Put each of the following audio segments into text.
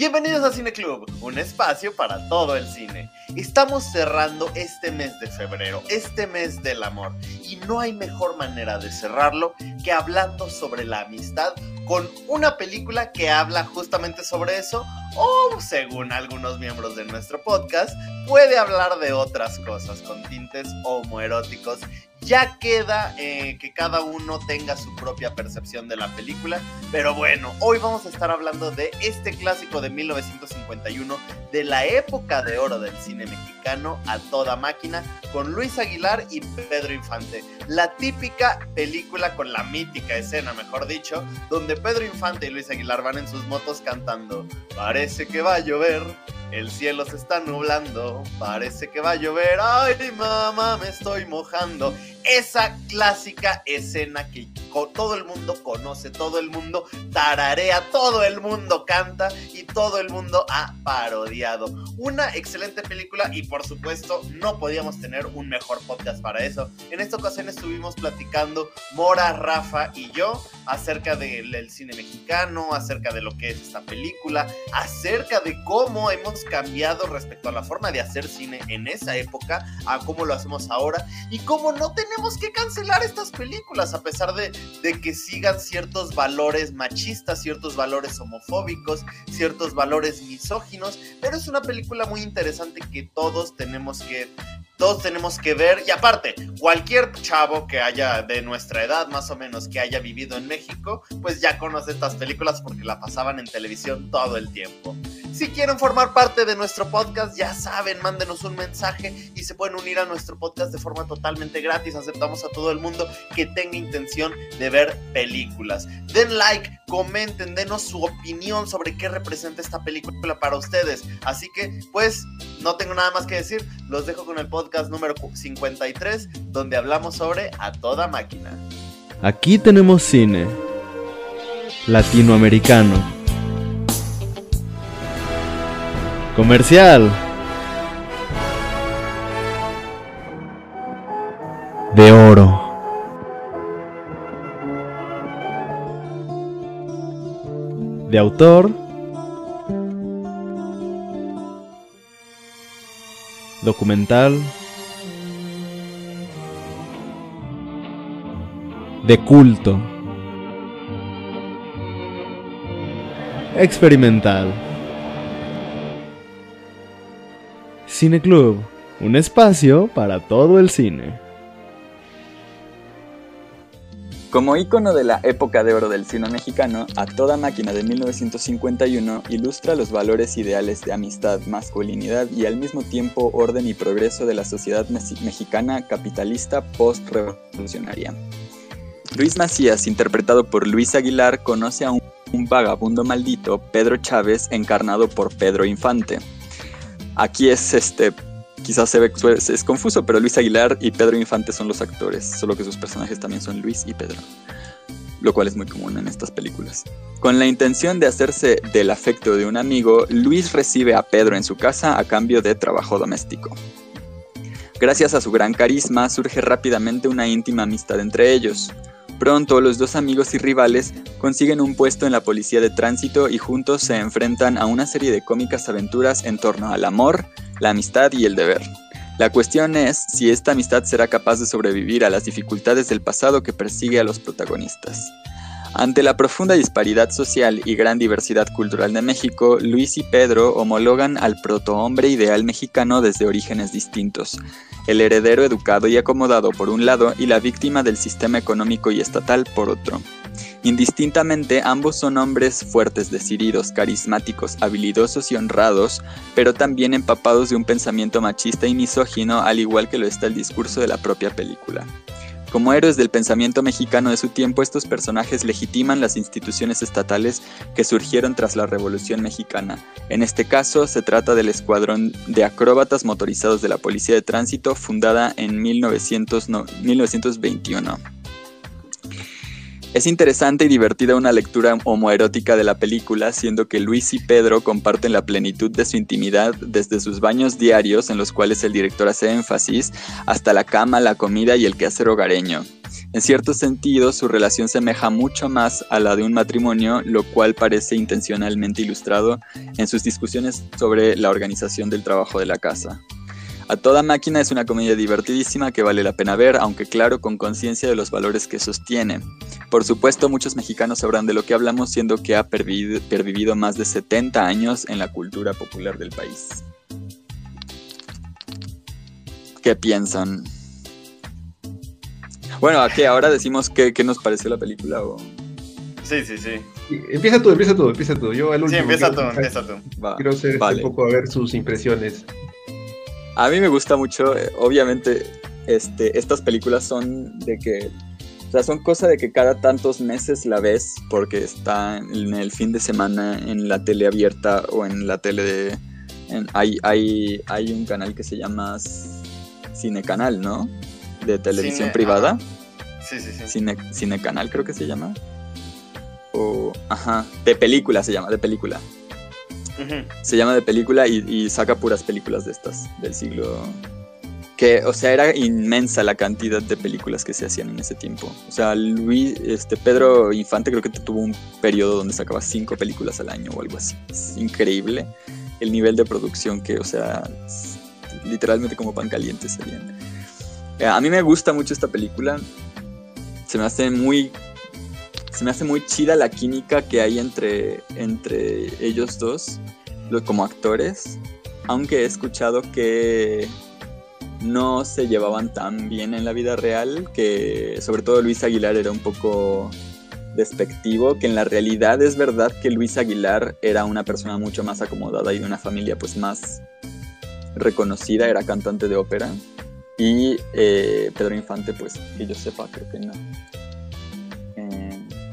Bienvenidos a Cine Club, un espacio para todo el cine. Estamos cerrando este mes de febrero, este mes del amor, y no hay mejor manera de cerrarlo que hablando sobre la amistad con una película que habla justamente sobre eso, o según algunos miembros de nuestro podcast, puede hablar de otras cosas con tintes homoeróticos ya queda eh, que cada uno tenga su propia percepción de la película. Pero bueno, hoy vamos a estar hablando de este clásico de 1951, de la época de oro del cine mexicano a toda máquina, con Luis Aguilar y Pedro Infante. La típica película con la mítica escena, mejor dicho, donde Pedro Infante y Luis Aguilar van en sus motos cantando, parece que va a llover. El cielo se está nublando, parece que va a llover. Ay, mamá, me estoy mojando. Esa clásica escena que todo el mundo conoce, todo el mundo tararea, todo el mundo canta y todo el mundo ha parodiado. Una excelente película y por supuesto no podíamos tener un mejor podcast para eso. En esta ocasión estuvimos platicando Mora, Rafa y yo acerca del cine mexicano, acerca de lo que es esta película, acerca de cómo hemos cambiado respecto a la forma de hacer cine en esa época a cómo lo hacemos ahora y cómo no tenemos que cancelar estas películas a pesar de que sigan ciertos valores machistas, ciertos valores homofóbicos, ciertos valores misóginos, pero es una película muy interesante que todos tenemos que todos tenemos que ver y aparte, cualquier chavo que haya de nuestra edad más o menos que haya vivido en México, pues ya conoce estas películas porque la pasaban en televisión todo el tiempo. Si quieren formar parte de nuestro podcast, ya saben, mándenos un mensaje y se pueden unir a nuestro podcast de forma totalmente gratis. Aceptamos a todo el mundo que tenga intención de ver películas. Den like, comenten, denos su opinión sobre qué representa esta película para ustedes. Así que, pues, no tengo nada más que decir. Los dejo con el podcast número 53, donde hablamos sobre A Toda Máquina. Aquí tenemos cine latinoamericano Comercial. De oro. De autor. Documental. De culto. Experimental. Cine Club, un espacio para todo el cine. Como ícono de la época de oro del cine mexicano, A Toda Máquina de 1951 ilustra los valores ideales de amistad, masculinidad y al mismo tiempo orden y progreso de la sociedad mexicana capitalista post-revolucionaria. Luis Macías, interpretado por Luis Aguilar, conoce a un, un vagabundo maldito, Pedro Chávez, encarnado por Pedro Infante Aquí es este, quizás se ve, es confuso, pero Luis Aguilar y Pedro Infante son los actores, solo que sus personajes también son Luis y Pedro, lo cual es muy común en estas películas. Con la intención de hacerse del afecto de un amigo, Luis recibe a Pedro en su casa a cambio de trabajo doméstico. Gracias a su gran carisma surge rápidamente una íntima amistad entre ellos. Pronto los dos amigos y rivales consiguen un puesto en la policía de tránsito y juntos se enfrentan a una serie de cómicas aventuras en torno al amor, la amistad y el deber. La cuestión es si esta amistad será capaz de sobrevivir a las dificultades del pasado que persigue a los protagonistas. Ante la profunda disparidad social y gran diversidad cultural de México, Luis y Pedro homologan al protohombre ideal mexicano desde orígenes distintos, el heredero educado y acomodado por un lado y la víctima del sistema económico y estatal por otro. Indistintamente, ambos son hombres fuertes, decididos, carismáticos, habilidosos y honrados, pero también empapados de un pensamiento machista y misógino, al igual que lo está el discurso de la propia película. Como héroes del pensamiento mexicano de su tiempo, estos personajes legitiman las instituciones estatales que surgieron tras la Revolución Mexicana. En este caso, se trata del Escuadrón de Acróbatas Motorizados de la Policía de Tránsito, fundada en 1921. Es interesante y divertida una lectura homoerótica de la película, siendo que Luis y Pedro comparten la plenitud de su intimidad desde sus baños diarios, en los cuales el director hace énfasis, hasta la cama, la comida y el quehacer hogareño. En cierto sentido, su relación semeja mucho más a la de un matrimonio, lo cual parece intencionalmente ilustrado en sus discusiones sobre la organización del trabajo de la casa. A toda máquina es una comedia divertidísima que vale la pena ver, aunque claro, con conciencia de los valores que sostiene. Por supuesto, muchos mexicanos sabrán de lo que hablamos, siendo que ha pervivido más de 70 años en la cultura popular del país. ¿Qué piensan? Bueno, aquí ahora decimos qué, nos pareció la película o... Sí, sí, sí. Empieza tú, empieza tú, empieza tú. Yo Sí, empieza tú, empieza tú. quiero hacer este un poco a ver sus impresiones. A mí me gusta mucho, eh, obviamente, este, estas películas son de que, o sea, son cosa de que cada tantos meses la ves porque está en el fin de semana en la tele abierta o en la tele de... hay, hay, hay un canal que se llama Cine Canal, ¿no? De televisión privada. Sí, sí, sí. Cine, Cine Canal creo que se llama. O, ajá, de película se llama, de película. Se llama de película y, saca puras películas de estas, del siglo... Que, o sea, era inmensa la cantidad de películas que se hacían en ese tiempo. O sea, Luis, este, Pedro Infante creo que tuvo un periodo donde sacaba cinco películas al año o algo así. Es increíble el nivel de producción que, o sea, literalmente como pan caliente salían. Eh, a mí me gusta mucho esta película. Se me hace muy se me hace muy chida la química que hay entre, entre ellos dos como actores, aunque he escuchado que no se llevaban tan bien en la vida real, que sobre todo Luis Aguilar era un poco despectivo, que en la realidad es verdad que Luis Aguilar era una persona mucho más acomodada y de una familia pues más reconocida, era cantante de ópera, y eh, Pedro Infante pues que yo sepa creo que no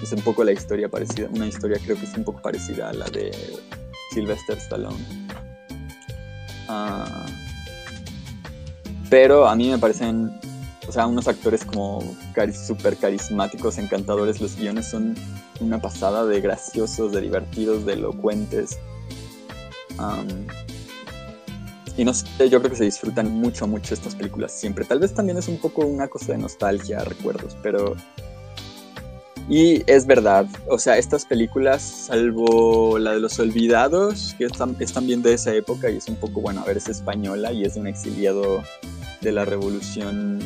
es un poco la historia parecida, una historia creo que es un poco parecida a la de Sylvester Stallone. Ah, pero a mí me parecen, o sea, unos actores como súper carismáticos, encantadores. Los guiones son una pasada de graciosos, de divertidos, de elocuentes. y no sé, yo creo que se disfrutan mucho, mucho estas películas siempre. Tal vez también es un poco una cosa de nostalgia, recuerdos, pero y es verdad, o sea, estas películas, salvo la de los olvidados, que están, es también de esa época y es un poco, bueno, a ver, es española y es de un exiliado de la revolución,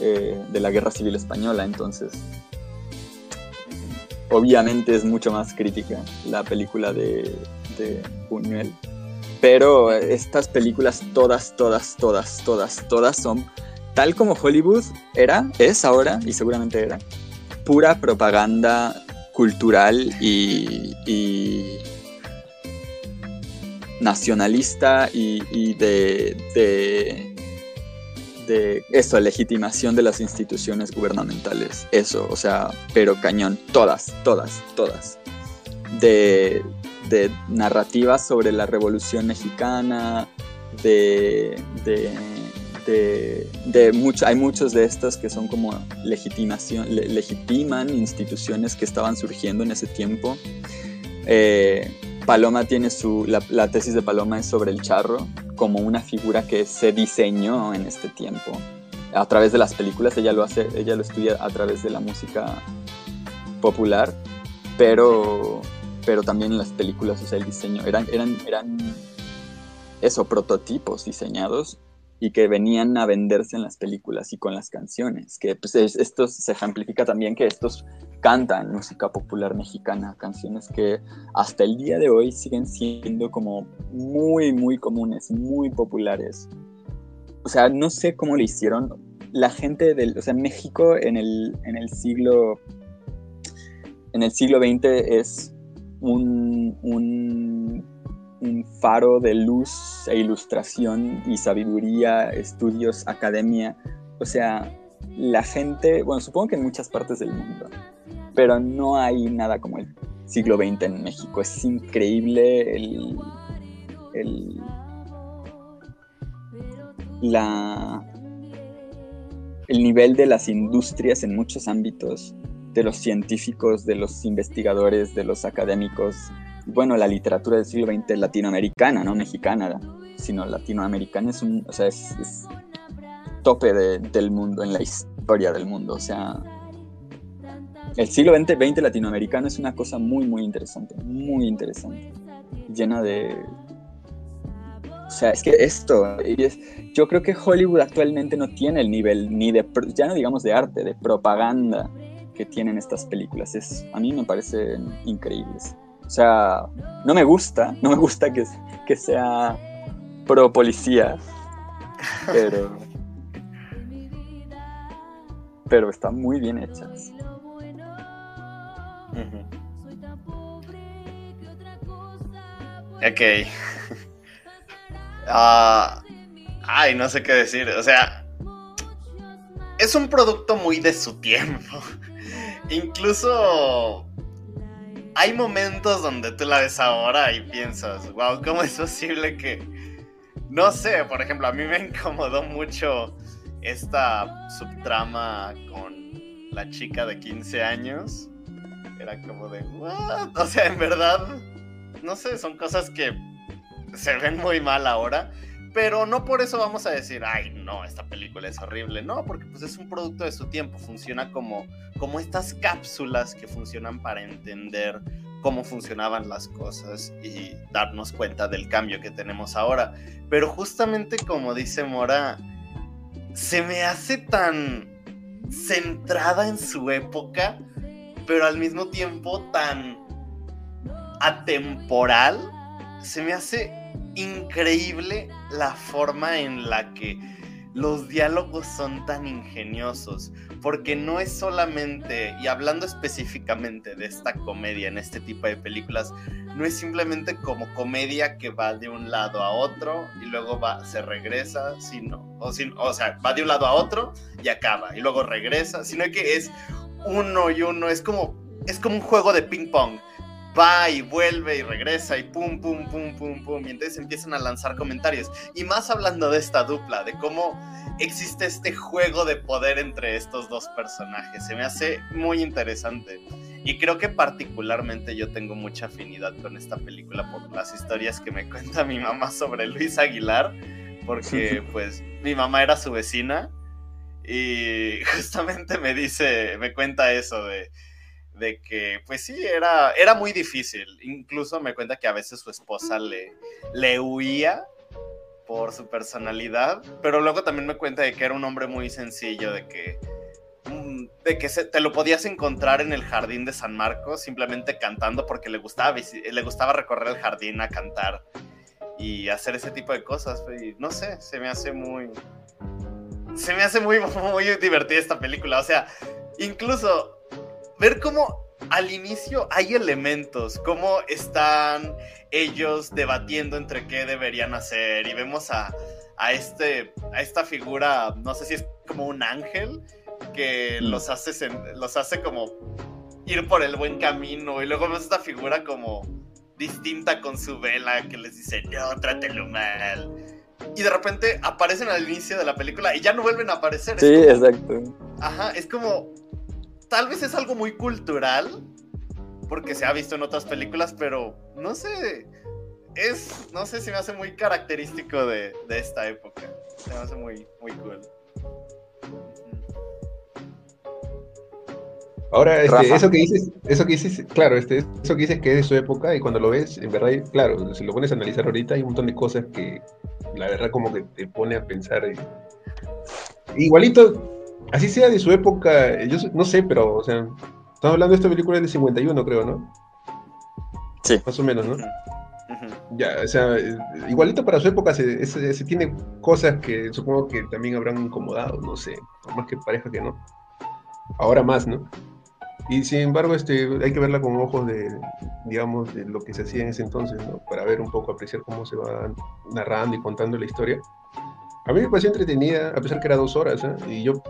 eh, de la guerra civil española, entonces, obviamente es mucho más crítica la película de, de Buñuel. Pero estas películas, todas, todas, todas, todas, todas son tal como Hollywood era, es ahora y seguramente era pura propaganda cultural y, nacionalista y, de, de, de, eso, legitimación de las instituciones gubernamentales. Eso, o sea, pero cañón, todas, todas, todas. De, de narrativas sobre la revolución mexicana, de, de de, hay muchos de estos que son como legitimación, legitiman instituciones que estaban surgiendo en ese tiempo. Eh, Paloma tiene su, la, tesis de Paloma es sobre el charro como una figura que se diseñó en este tiempo. A través de las películas, ella lo hace, ella lo estudia a través de la música popular, pero, pero también en las películas, o sea, el diseño, eran, eran, eran eso, prototipos diseñados y que venían a venderse en las películas y con las canciones, que pues esto se ejemplifica también que estos cantan música popular mexicana, canciones que hasta el día de hoy siguen siendo como muy, muy comunes, muy populares. O sea, no sé cómo lo hicieron. La gente del, o sea, México en el, en el siglo, en el siglo XX es un, un un faro de luz e ilustración y sabiduría, estudios, academia. O sea, la gente, bueno, supongo que en muchas partes del mundo, pero no hay nada como el siglo XX en México. Es increíble el, el la, el nivel de las industrias en muchos ámbitos, de los científicos, de los investigadores, de los académicos, bueno, la literatura del siglo XX latinoamericana, no mexicana, sino latinoamericana es un, o sea, es, tope del mundo en la historia del mundo. O sea, el siglo XX, latinoamericano es una cosa muy, muy interesante, muy interesante, llena de... O sea, es que esto, yo creo que Hollywood actualmente no tiene el nivel ni de, ya no digamos de arte, de propaganda que tienen estas películas. Es, a mí me parecen increíbles. O sea, no me gusta, no me gusta que, que sea pro policía, pero, pero están muy bien hechas. Ok. Ah, ay, no sé qué decir. O sea, es un producto muy de su tiempo. Incluso hay momentos donde tú la ves ahora y piensas, wow, ¿cómo es posible que... No sé, por ejemplo, a mí me incomodó mucho esta subtrama con la chica de 15 años. Era como de, ¿what? O sea, en verdad, no sé, son cosas que se ven muy mal ahora. Pero no por eso vamos a decir, ay, no, esta película es horrible. No, porque pues es un producto de su tiempo. Funciona como, como estas cápsulas que funcionan para entender cómo funcionaban las cosas y darnos cuenta del cambio que tenemos ahora. Pero justamente como dice Mora, se me hace tan centrada en su época, pero al mismo tiempo tan atemporal. Se me hace increíble la forma en la que los diálogos son tan ingeniosos, porque no es solamente, y hablando específicamente de esta comedia en este tipo de películas, no es simplemente como comedia que va de un lado a otro y luego va, se regresa, sino, o, o sea, va de un lado a otro y acaba, y luego regresa, sino que es uno y uno, es como, es como un juego de ping pong va y vuelve y regresa y pum, pum, pum, pum, pum. Y entonces empiezan a lanzar comentarios. Y más hablando de esta dupla, de cómo existe este juego de poder entre estos dos personajes. Se me hace muy interesante. Y creo que particularmente yo tengo mucha afinidad con esta película por las historias que me cuenta mi mamá sobre Luis Aguilar. Porque pues mi mamá era su vecina. Y justamente me dice, me cuenta eso de de que, pues sí, era, era muy difícil. Incluso me cuenta que a veces su esposa le, le huía por su personalidad, pero luego también me cuenta de que era un hombre muy sencillo, de que, mm, de que se, te lo podías encontrar en el jardín de San Marcos simplemente cantando porque le gustaba, le gustaba recorrer el jardín a cantar y hacer ese tipo de cosas. No sé, se me hace muy... Se me hace muy, muy divertida esta película. O sea, incluso ver cómo al inicio hay elementos, cómo están ellos debatiendo entre qué deberían hacer y vemos a, este, a esta figura, no sé si es como un ángel, que mm. los hace, los hace como ir por el buen camino y luego vemos esta figura como distinta con su vela que les dice, no, trátelo mal. Y de repente aparecen al inicio de la película y ya no vuelven a aparecer. Sí, exacto. Ajá, es como tal vez es algo muy cultural, porque se ha visto en otras películas, pero no sé, es, no sé si me hace muy característico de, esta época. Se me hace muy, muy cool. Ahora, este, eso que dices, eso que dices, claro, este, eso que dices que es de su época y cuando lo ves, en verdad, claro, si lo pones a analizar ahorita, hay un montón de cosas que la verdad como que te pone a pensar. Igualito, así sea de su época, yo no sé, pero, o sea, estamos hablando de esta película de 51, creo, ¿no? Sí. Más o menos, ¿no? Ya, o sea, igualito para su época se, se, tiene cosas que supongo que también habrán incomodado, no sé, más que pareja que no. Ahora más, ¿no? Y sin embargo, este, hay que verla con ojos de, digamos, de lo que se hacía en ese entonces, ¿no? Para ver un poco, apreciar cómo se va narrando y contando la historia. A mí me pareció entretenida, a pesar que era dos horas, ¿eh? Y yo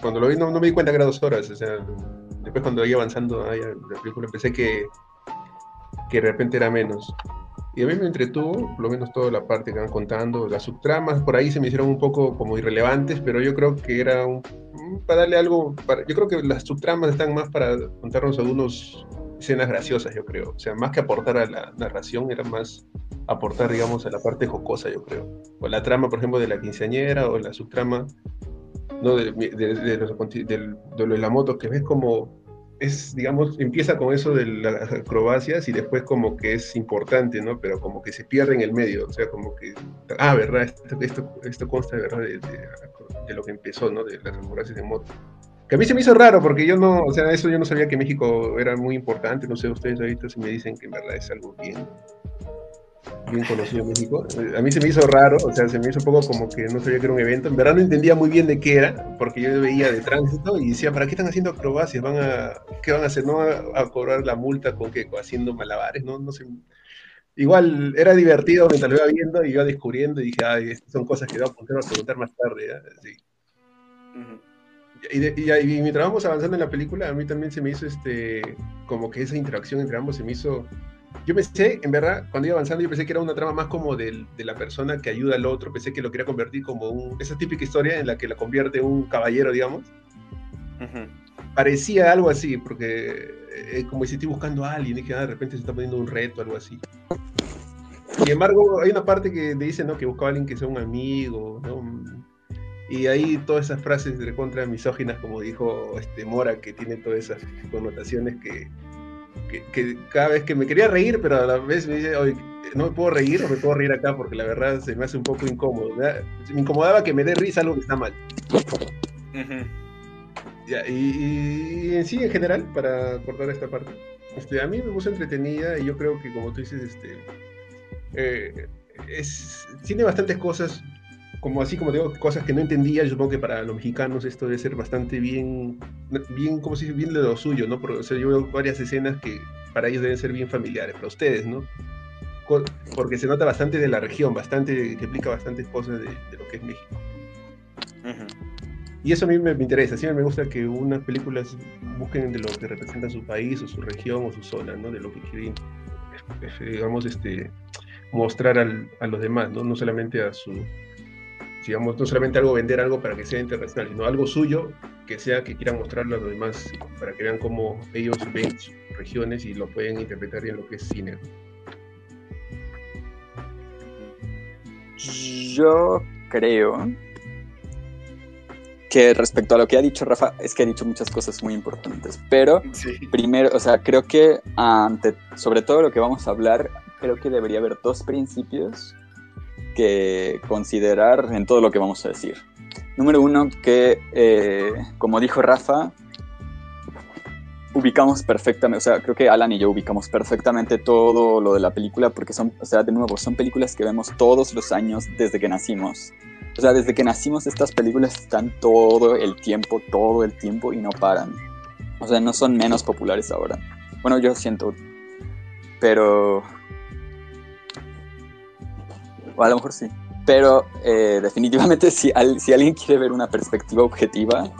cuando lo vi no, me di cuenta que era dos horas, o sea, después cuando iba avanzando ahí, la película pensé que, que de repente era menos. Y a mí me entretuvo, por lo menos toda la parte que van contando, las subtramas por ahí se me hicieron un poco como irrelevantes, pero yo creo que era un, para darle algo, para, yo creo que las subtramas están más para contarnos algunos escenas graciosas, yo creo. O sea, más que aportar a la narración, era más aportar, digamos, a la parte jocosa, yo creo. O la trama, por ejemplo, de la quinceañera o la subtrama ¿no? De, de, de, la moto, que ves como es, digamos, empieza con eso de las acrobacias y después como que es importante, ¿no? Pero como que se pierde en el medio, o sea, como que, ah, ¿verdad? Esto, esto, esto consta, ¿verdad? De, lo que empezó, ¿no? De las acrobacias de moto. Que a mí se me hizo raro porque yo no, o sea, eso yo no sabía que México era muy importante, no sé, ustedes ahorita si me dicen que en verdad es algo bien, bien conocido México. A mí se me hizo raro, o sea, se me hizo un poco como que no sabía que era un evento. En verdad no entendía muy bien de qué era, porque yo veía de tránsito y decía, ¿para qué están haciendo acrobacias? ¿Van a, ¿Qué van a hacer? ¿No a, cobrar la multa con qué? Haciendo malabares, ¿no? No sé. Igual era divertido mientras lo iba viendo y iba descubriendo y dije, ay, son cosas que voy a preguntar más tarde. ¿eh? Y, y, mientras vamos avanzando en la película, a mí también se me hizo este, como que esa interacción entre ambos se me hizo yo pensé, en verdad, cuando iba avanzando, yo pensé que era una trama más como de, de la persona que ayuda al otro. Pensé que lo quería convertir como un, esa típica historia en la que la convierte un caballero, digamos. Parecía algo así, porque eh, como si estoy buscando a alguien y que ah, de repente se está poniendo un reto, algo así. Sin embargo, hay una parte que dice ¿no? que buscaba a alguien que sea un amigo, ¿no? Y ahí todas esas frases de contra misóginas, como dijo este Mora, que tiene todas esas connotaciones que, que, cada vez que me quería reír, pero a la vez me dice, oye, no me puedo reír o me puedo reír acá porque la verdad se me hace un poco incómodo. Me incomodaba que me dé risa algo que está mal. y, en sí, en general, para cortar esta parte, este, a mí me gusta entretenida y yo creo que, como tú dices, este, eh, es, tiene bastantes cosas como así como digo, cosas que no entendía, yo supongo que para los mexicanos esto debe ser bastante bien, bien, como si bien de lo suyo, ¿no? Porque, yo veo varias escenas que para ellos deben ser bien familiares, para ustedes, ¿no? Porque se nota bastante de la región, bastante, que explica bastantes cosas de, lo que es México. Y eso a mí me, interesa, siempre me gusta que unas películas busquen de lo que representa su país o su región o su zona, ¿no? De lo que quieren, digamos, este, mostrar a los demás, ¿no? No solamente a su digamos, no solamente algo vender algo para que sea internacional, sino algo suyo que sea que quieran mostrarlo a los demás para que vean cómo ellos ven sus regiones y lo pueden interpretar en lo que es cine. Yo creo que respecto a lo que ha dicho Rafa, es que ha dicho muchas cosas muy importantes, pero primero, o sea, creo que ante, sobre todo lo que vamos a hablar, creo que debería haber dos principios que considerar en todo lo que vamos a decir. Número uno, que eh, como dijo Rafa, ubicamos perfectamente, o sea, creo que Alan y yo ubicamos perfectamente todo lo de la película porque son, o sea, de nuevo, son películas que vemos todos los años desde que nacimos. O sea, desde que nacimos estas películas están todo el tiempo, todo el tiempo y no paran. O sea, no son menos populares ahora. Bueno, yo siento, pero o a lo mejor sí. Pero eh, definitivamente si, si alguien quiere ver una perspectiva objetiva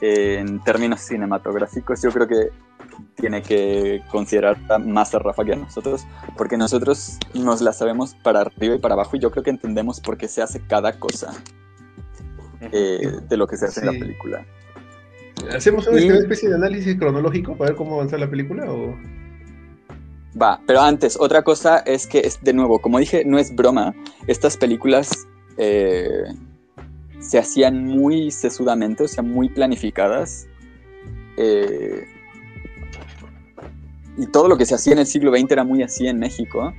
eh, en términos cinematográficos, yo creo que tiene que considerar más a Rafa que a nosotros, porque nosotros nos la sabemos para arriba y para abajo y yo creo que entendemos por qué se hace cada cosa eh, de lo que se hace en la película. ¿Hacemos una especie de análisis cronológico para ver cómo avanza la película? O... Va, pero antes, otra cosa es que, de nuevo, como dije, no es broma. Estas películas eh, se hacían muy sesudamente, o sea, muy planificadas. Eh, y todo lo que se hacía en el siglo XX era muy así en México,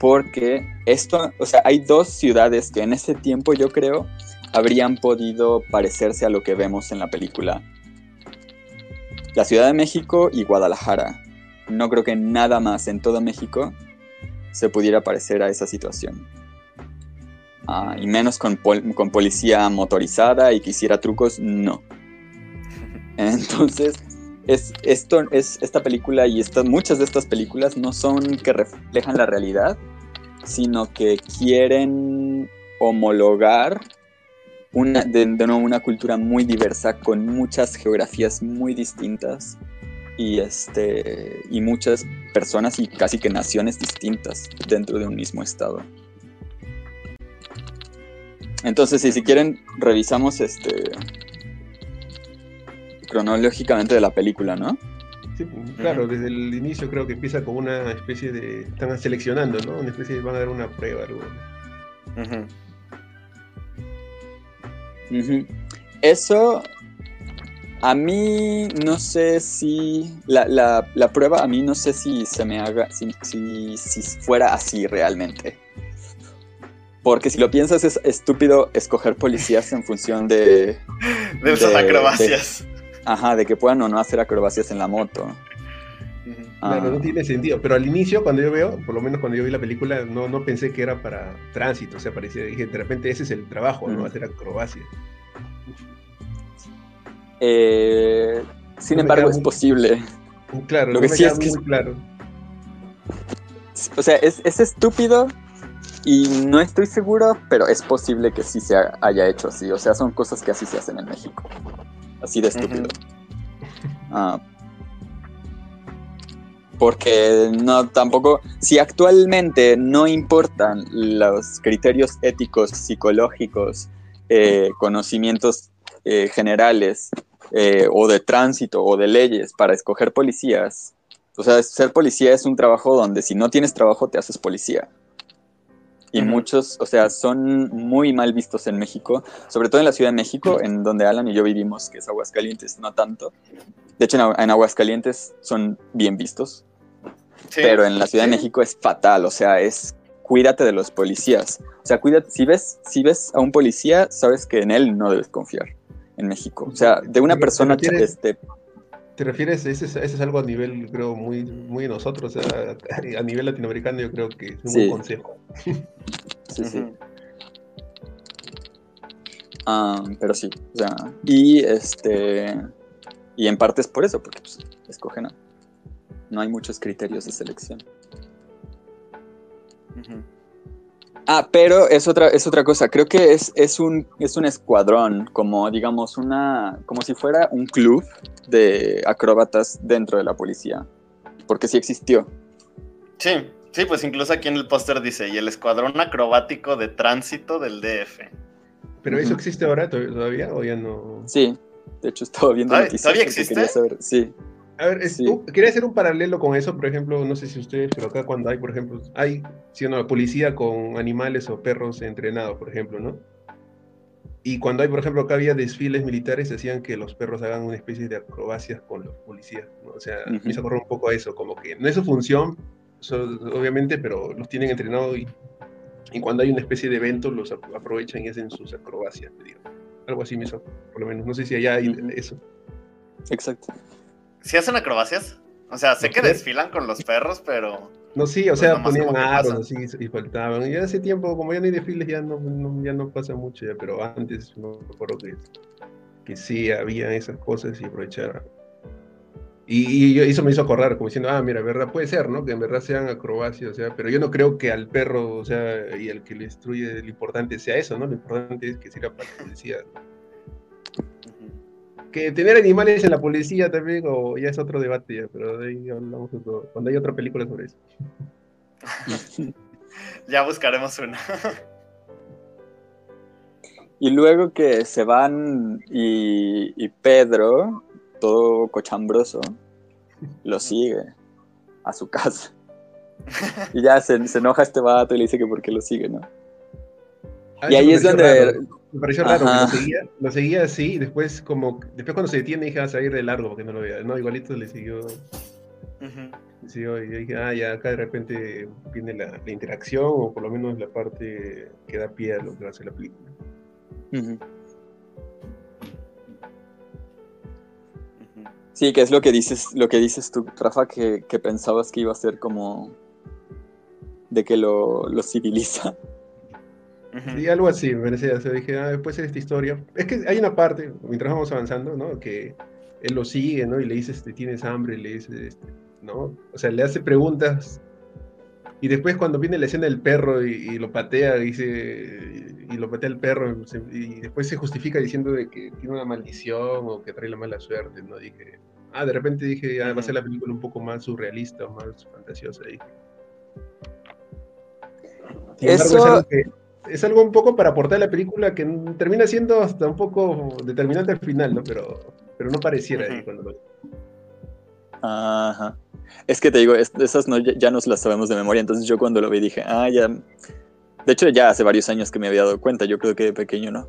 porque esto, o sea, hay dos ciudades que en ese tiempo yo creo habrían podido parecerse a lo que vemos en la película. La Ciudad de México y Guadalajara no creo que nada más en todo México se pudiera parecer a esa situación. Ah, y menos con, con, policía motorizada y que hiciera trucos, no. Entonces, es, esto, es, esta película y muchas de estas películas no son que reflejan la realidad, sino que quieren homologar una, de, de nuevo una cultura muy diversa, con muchas geografías muy distintas y, este, y muchas personas y casi que naciones distintas dentro de un mismo estado. Entonces, si, si quieren, revisamos este cronológicamente de la película, ¿no? Sí, claro, desde el inicio creo que empieza con una especie de. Están seleccionando, ¿no? Una especie de. van a dar una prueba, algo. Eso a mí no sé si la, prueba a mí no sé si se me haga si, si, fuera así realmente. Porque si lo piensas es estúpido escoger policías en función de... De esas acrobacias. ajá, de que puedan o no hacer acrobacias en la moto. Claro, no ah. tiene sentido. Pero al inicio, cuando yo veo, por lo menos cuando yo vi la película, no, no pensé que era para tránsito. O sea, parecía, dije, de repente ese es el trabajo, ¿no? Hacer acrobacias. Eh, sin embargo, es posible. Claro, lo que sí es que muy claro. O sea, es, estúpido y no estoy seguro, pero es posible que sí se haya hecho así. O sea, son cosas que así se hacen en México. Así de estúpido. Ah. porque no tampoco, si actualmente no importan los criterios éticos, psicológicos, eh, conocimientos eh, generales eh, o de tránsito o de leyes para escoger policías. O sea, ser policía es un trabajo donde si no tienes trabajo te haces policía. Y muchos, o sea, son muy mal vistos en México, sobre todo en la Ciudad de México, en donde Alan y yo vivimos, que es Aguascalientes, no tanto. De hecho, en, Aguascalientes son bien vistos, pero en la Ciudad de México es fatal, o sea, es cuídate de los policías. O sea, cuídate, si ves, si ves a un policía, sabes que en él no debes confiar en México. O sea, de una persona... ¿Te refieres, este, ¿te refieres ese, es algo a nivel, creo, muy, muy de nosotros? O sea, a nivel latinoamericano yo creo que es un buen consejo. Sí, sí. Ah, pero sí, o sea, y este... Y en parte es por eso, porque pues, escogen No hay muchos criterios de selección. Ah, pero es otra, es otra cosa. Creo que es, es, un, es un escuadrón, como digamos, una. como si fuera un club de acróbatas dentro de la policía. Porque sí existió. Sí, sí, pues incluso aquí en el póster dice, y el escuadrón acrobático de tránsito del DF. ¿Pero eso existe ahora todavía o ya no? Sí, de hecho estaba viendo noticias. ¿Todavía existe? Sí. A ver, quería hacer un paralelo con eso, por ejemplo, no sé si ustedes, pero acá cuando hay, por ejemplo, hay, siendo la policía con animales o perros entrenados, por ejemplo, ¿no? Y cuando hay, por ejemplo, acá había desfiles militares, decían que los perros hagan una especie de acrobacias con los policías, ¿no? O sea, me hizo correr un poco a eso, como que no es su función, obviamente, pero los tienen entrenados y, y, cuando hay una especie de evento los aprovechan y hacen sus acrobacias, digo. Algo así me hizo, por lo menos. No sé si allá hay eso. Exacto. ¿Sí hacen acrobacias? O sea, sé que desfilan con los perros, pero. No, sí, o sea, ponían aros así y faltaban. Y hace tiempo, como ya no hay desfiles, ya no, ya no pasa mucho, ya, pero antes no me acuerdo que, que sí había esas cosas y aprovechar. Y, eso me hizo acordar, como diciendo, ah, mira, verdad, puede ser, ¿no? Que en verdad sean acrobacias, o sea, pero yo no creo que al perro, o sea, y al que le destruye, lo importante sea eso, ¿no? Lo importante es que sirva para la policía que tener animales en la policía también, o ya es otro debate, ya, pero de ahí hablamos todo, cuando hay otra película sobre eso. ya buscaremos una. y luego que se van y, Pedro, todo cochambroso, lo sigue a su casa. Y ya se, se enoja este vato y le dice que por qué lo sigue, ¿no? Ah, y ahí es donde... Me pareció raro, lo seguía, lo seguía así, y después como, después cuando se detiene dije, a salir de largo porque no lo veía, no, igualito le siguió, le siguió y dije, ah, ya acá de repente viene la, interacción, o por lo menos la parte que da pie a lo que va a ser la película. Sí, que es lo que dices, lo que dices tú, Rafa, que, que pensabas que iba a ser como de que lo, lo civiliza. Y algo así, me parecía. O dije, ah, puede ser esta historia. Es que hay una parte, mientras vamos avanzando, ¿no? Que él lo sigue, ¿no? Y le dice, este, tienes hambre, le dice, este, ¿no? O sea, le hace preguntas. Y después cuando viene la escena del perro y, lo patea, dice, y lo patea el perro, y después se justifica diciendo de que tiene una maldición o que trae la mala suerte, ¿no? Dije, ah, de repente dije, ah, va a ser la película un poco más surrealista o más fantasiosa. Dije. Eso es algo un poco para aportar a la película que termina siendo hasta un poco determinante al final, ¿no? Pero, pero no pareciera ahí cuando lo... Ajá. Es que te digo, esas no, ya nos las sabemos de memoria, entonces yo cuando lo vi dije, ah, ya... De hecho, ya hace varios años que me había dado cuenta, yo creo que de pequeño, ¿no?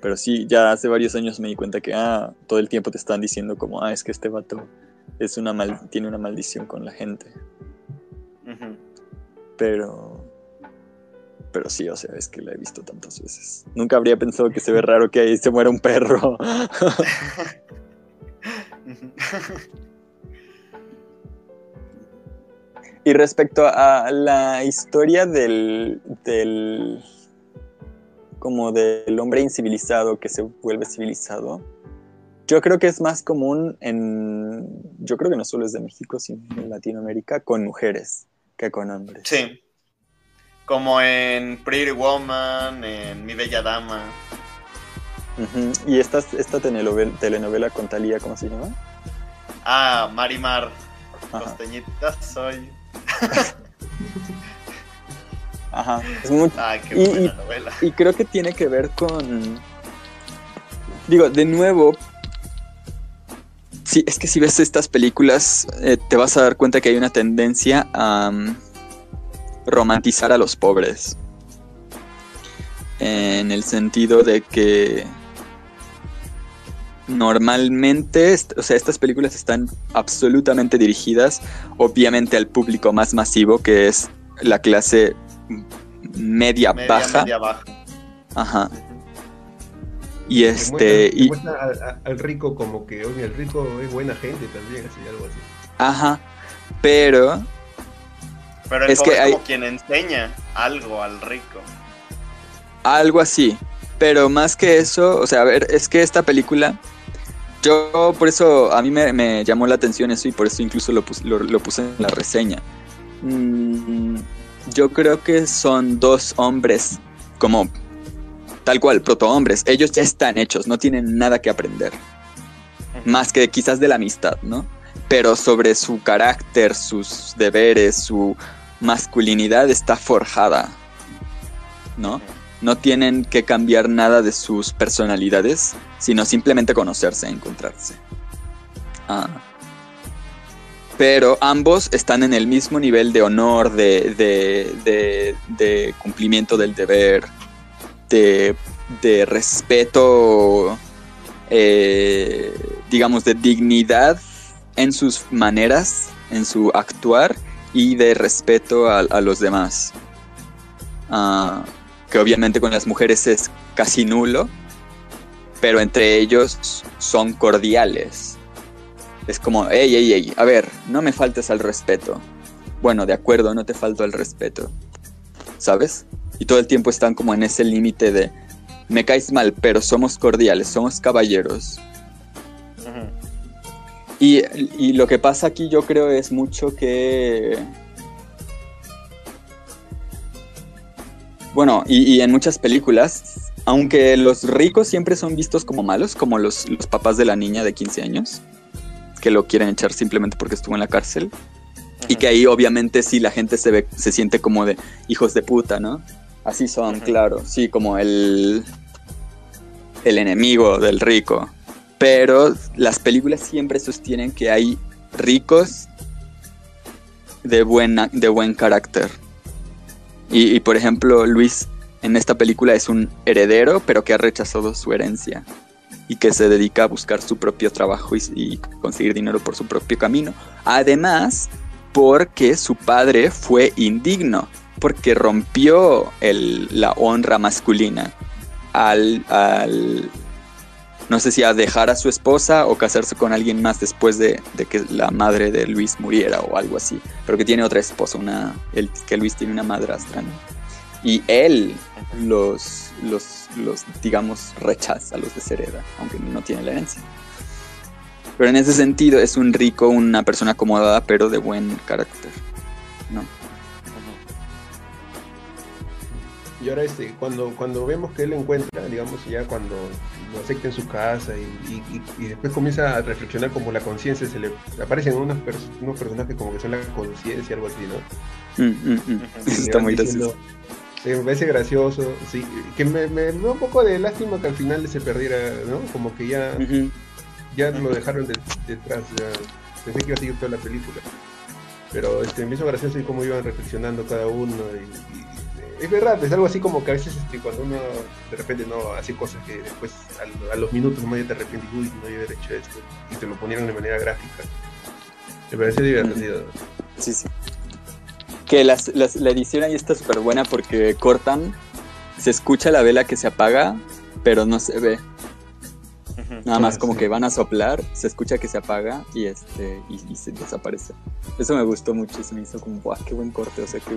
Pero sí, ya hace varios años me di cuenta que, ah, todo el tiempo te están diciendo como, ah, es que este vato es una mal tiene una maldición con la gente. Pero... Pero sí, o sea, es que la he visto tantas veces. Nunca habría pensado que se ve raro que ahí se muera un perro. y respecto a la historia del, del como del hombre incivilizado que se vuelve civilizado, yo creo que es más común en, yo creo que no solo es de México, sino en Latinoamérica, con mujeres que con hombres. Sí. Como en Pretty Woman, en Mi Bella Dama. ¿Y esta, esta telenovela, telenovela con Talía, cómo se llama? Ah, Marimar. Costeñita soy. Ajá. Es muy... Ah, qué buena y, novela. Y creo que tiene que ver con. Digo, de nuevo. Sí, es que si ves estas películas, eh, te vas a dar cuenta que hay una tendencia a um, romantizar a los pobres. En el sentido de que normalmente, o sea, estas películas están absolutamente dirigidas, obviamente, al público más masivo, que es la clase media, baja. Ajá. Y este. y... al rico como que, oye, el rico es buena gente también, así, algo así. Ajá. Pero. Pero el es que como quien enseña algo al rico. Algo así. Pero más que eso, o sea, a ver, es que esta película. Yo por eso a mí me, llamó la atención eso y por eso incluso lo, lo, puse en la reseña. Mm, yo creo que son dos hombres como tal cual, protohombres. Ellos ya están hechos, no tienen nada que aprender. Más que quizás de la amistad, ¿no? Pero sobre su carácter, sus deberes, su masculinidad está forjada, ¿no? No tienen que cambiar nada de sus personalidades, sino simplemente conocerse, encontrarse. Ah pero ambos están en el mismo nivel de honor, de, cumplimiento del deber, de, respeto, eh, digamos, de dignidad en sus maneras, en su actuar y de respeto a, los demás. Ah, que obviamente con las mujeres es casi nulo, pero entre ellos son cordiales es como, hey, hey, hey, a ver, no me faltes al respeto. Bueno, de acuerdo, no te falto al respeto. ¿Sabes? Y todo el tiempo están como en ese límite de, me caes mal, pero somos cordiales, somos caballeros. Y, y lo que pasa aquí yo creo es mucho que... Bueno, y, en muchas películas, aunque los ricos siempre son vistos como malos, como los, los papás de la niña de 15 años, que lo quieren echar simplemente porque estuvo en la cárcel. Y que ahí obviamente sí la gente se ve, se siente como de hijos de puta, ¿no? Así son, claro. Sí, como el, el enemigo del rico. Pero las películas siempre sostienen que hay ricos de, buena, de buen carácter. Y, y, por ejemplo, Luis en esta película es un heredero, pero que ha rechazado su herencia y que se dedica a buscar su propio trabajo y, conseguir dinero por su propio camino. Además, porque su padre fue indigno, porque rompió la honra masculina al, no sé si a dejar a su esposa o casarse con alguien más después de, que la madre de Luis muriera o algo así, pero que tiene otra esposa, una, el, que Luis tiene una madrastra, Y él los, los los, digamos, rechaza, los deshereda, aunque no tiene la herencia. Pero en ese sentido es un rico, una persona acomodada, pero de buen carácter, ¿no? Y ahora este, cuando, cuando vemos que él encuentra, digamos, ya cuando lo acepta en su casa y, después comienza a reflexionar como la conciencia, se le aparecen unos, unos personajes como que son la conciencia, algo así, ¿no? Mm, mm, mm. Está muy gracioso me parece gracioso, sí, que me, me, da un poco de lástima que al final se perdiera, ¿no? Como que ya, ya lo dejaron detrás, ya pensé que iba a seguir toda la película. Pero este, me hizo gracioso y cómo iban reflexionando cada uno. Y, es verdad, es algo así como que a veces este, cuando uno de repente no hace cosas que después a, los minutos no te arrepientes, uy, no había hecho esto, y te lo ponieron de manera gráfica. Me parece divertido. Sí, sí. Que las, la edición ahí está súper buena porque cortan, se escucha la vela que se apaga, pero no se ve. Nada más como que van a soplar, se escucha que se apaga y este y, se desaparece. Eso me gustó mucho, se me hizo como, ¡guau, qué buen corte! O sea, que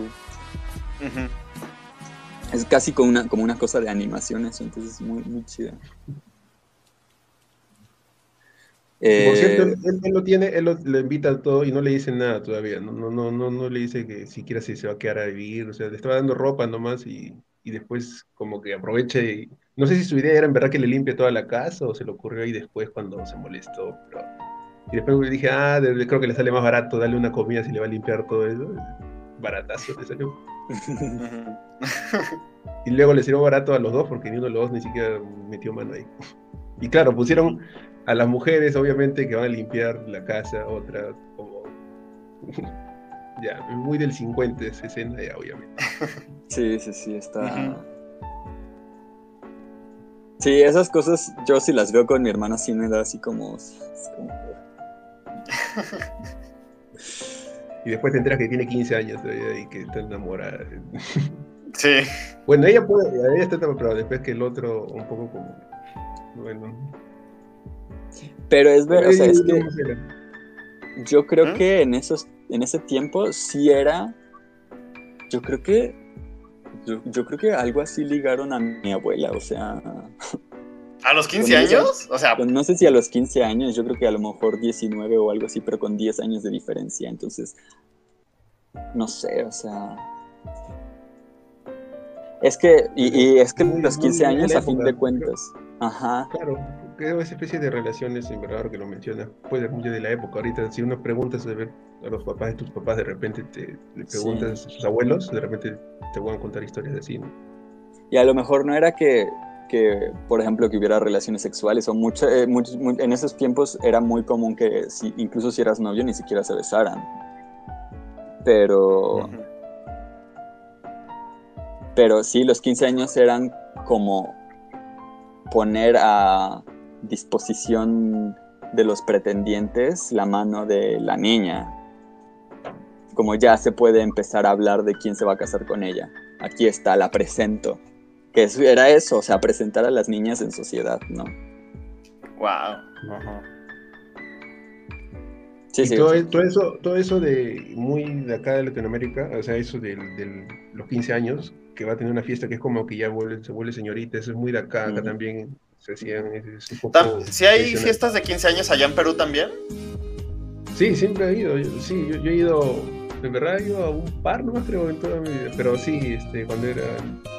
Es casi como una, como una cosa de animación eso, entonces es muy, muy chida. Por cierto, eh, él, lo tiene, él lo, invita a todo y no le dice nada todavía, no, no, no, no, no le dice que siquiera si se va a quedar a vivir, o sea, le estaba dando ropa nomás y, y después como que aprovecha y no sé si su idea era en verdad que le limpie toda la casa o se le ocurrió ahí después cuando se molestó. Pero... Y después le dije, ah, creo que le sale más barato darle una comida si le va a limpiar todo eso. Baratazo le salió. y luego le salió barato a los dos porque ni uno de los dos ni siquiera metió mano ahí. Y claro, pusieron a las mujeres, obviamente, que van a limpiar la casa, otra como... ya, muy del 50 60 ya, obviamente. Sí, sí, sí, está... Sí, esas cosas yo si las veo con mi hermana sí me da así como... y después te enteras que tiene 15 años y que está enamorada. Sí. Bueno, ella puede, ella está pero después que el otro un poco como... Bueno. Pero es verdad, o sea, es que yo creo ¿Mm? que en esos, en ese tiempo sí era, yo creo que yo, creo que algo así ligaron a mi abuela, o sea... ¿A los 15 años? O sea... Pues no sé si a los 15 años, yo creo que a lo mejor 19 o algo así, pero con 10 años de diferencia, entonces... No sé, o sea... Es que, y, es que los 15 años, a fin de cuentas... Ajá. Claro, creo esa especie de relaciones, en verdad, que lo menciona, puede ser mucho de la época. Ahorita, si uno pregunta sobre a los papás de tus papás, de repente te le preguntas a sus abuelos, de repente te van a contar historias de así, Y a lo mejor no era que, que por ejemplo, que hubiera relaciones sexuales, o mucho, eh, en esos tiempos era muy común que si, incluso si eras novio ni siquiera se besaran. Pero... Pero sí, los 15 años eran como poner a disposición de los pretendientes la mano de la niña como ya se puede empezar a hablar de quién se va a casar con ella. Aquí está, la presento. Que era eso, o sea, presentar a las niñas en sociedad, ¿no? Wow. Sí, sí, todo, eso, todo eso de muy de acá de Latinoamérica, o sea, eso de, los 15 años, que va a tener una fiesta que es como que ya se vuelve señorita, eso es muy de acá, acá también se hacían. ¿Si hay fiestas de 15 años allá en Perú también? Sí, siempre he ido, sí, yo he ido de verdad he ido a un par nomás creo en toda mi vida, pero sí, este, cuando era,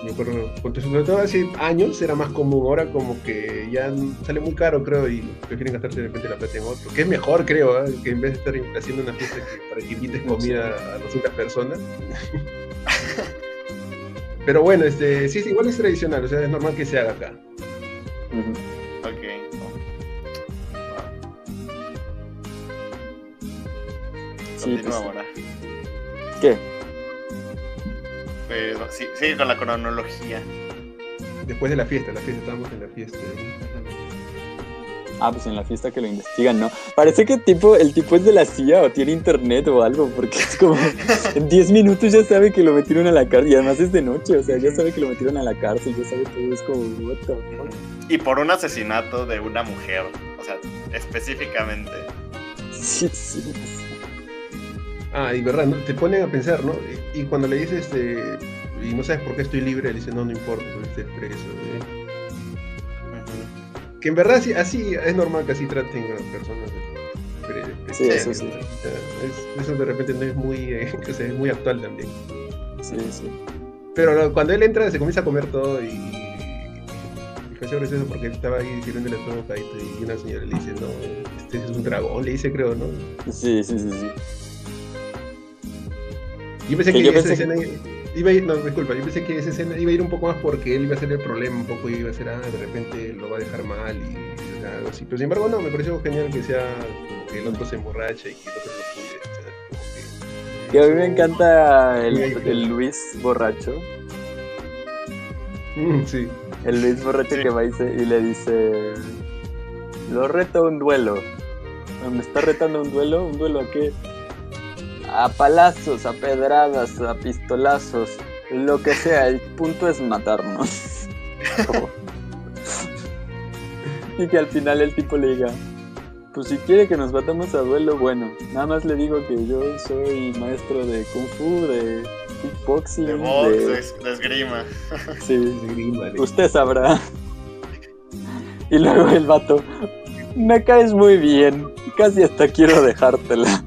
me acuerdo, sobre todo hace años era más común, ahora como que ya sale muy caro creo y prefieren gastarse de repente la plata en otro, que es mejor creo, ¿eh? que en vez de estar haciendo una fiesta para que invites comida a 200 personas. pero bueno, este, sí, sí, igual es tradicional, o sea, es normal que se haga acá. Sí, pues, ahora. ¿Qué? Pues, sí, sí, con la cronología. Después de la fiesta, la fiesta, estábamos en la fiesta. Ah, pues en la fiesta que lo investigan, ¿no? Parece que tipo, el tipo es de la CIA o tiene internet o algo, porque es como en 10 minutos ya sabe que lo metieron a la cárcel y además es de noche, o sea, ya sabe que lo metieron a la cárcel, ya sabe todo, es como, what the fuck? Y por un asesinato de una mujer, o sea, específicamente. Sí, sí. Ah, y verdad, ¿no? te ponen a pensar, ¿no? Y, cuando le dices, este, y no sabes por qué estoy libre, le dice, no, no importa, porque estés preso. ¿eh? Que en verdad así, así, es normal que así traten a las personas. Sí, eso sí. eso de repente no es muy, eh, es muy actual también. Sí, sí. Pero cuando él entra se comienza a comer todo y, fue eso porque estaba ahí sirviéndole todo caído y una señora le dice, no, este es un dragón, le dice creo, ¿no? Sí, sí, sí, sí. Yo pensé que, esa escena iba a ir, no, disculpa, yo pensé que esa escena iba a ir un poco más porque él iba a ser el problema, un poco iba a ser, ah, de repente lo va a dejar mal y algo así. Pero sin embargo, no, me pareció genial que sea como que el otro se emborracha y que el otro lo cuide. O sea, que... a mí me encanta el, el Luis borracho. Mm, sí. El Luis Borracho que va y, y le dice, lo reto a un duelo. ¿Me está retando un duelo? ¿Un duelo a qué? A palazos, a pedradas, a pistolazos, lo que sea. El punto es matarnos. y que al final el tipo le diga, pues si quiere que nos matamos a duelo, bueno, nada más le digo que yo soy maestro de kung fu, de kickboxing, de, box, de... esgrima. Sí, usted sabrá. Y luego el vato, me caes muy bien, casi hasta quiero dejártela.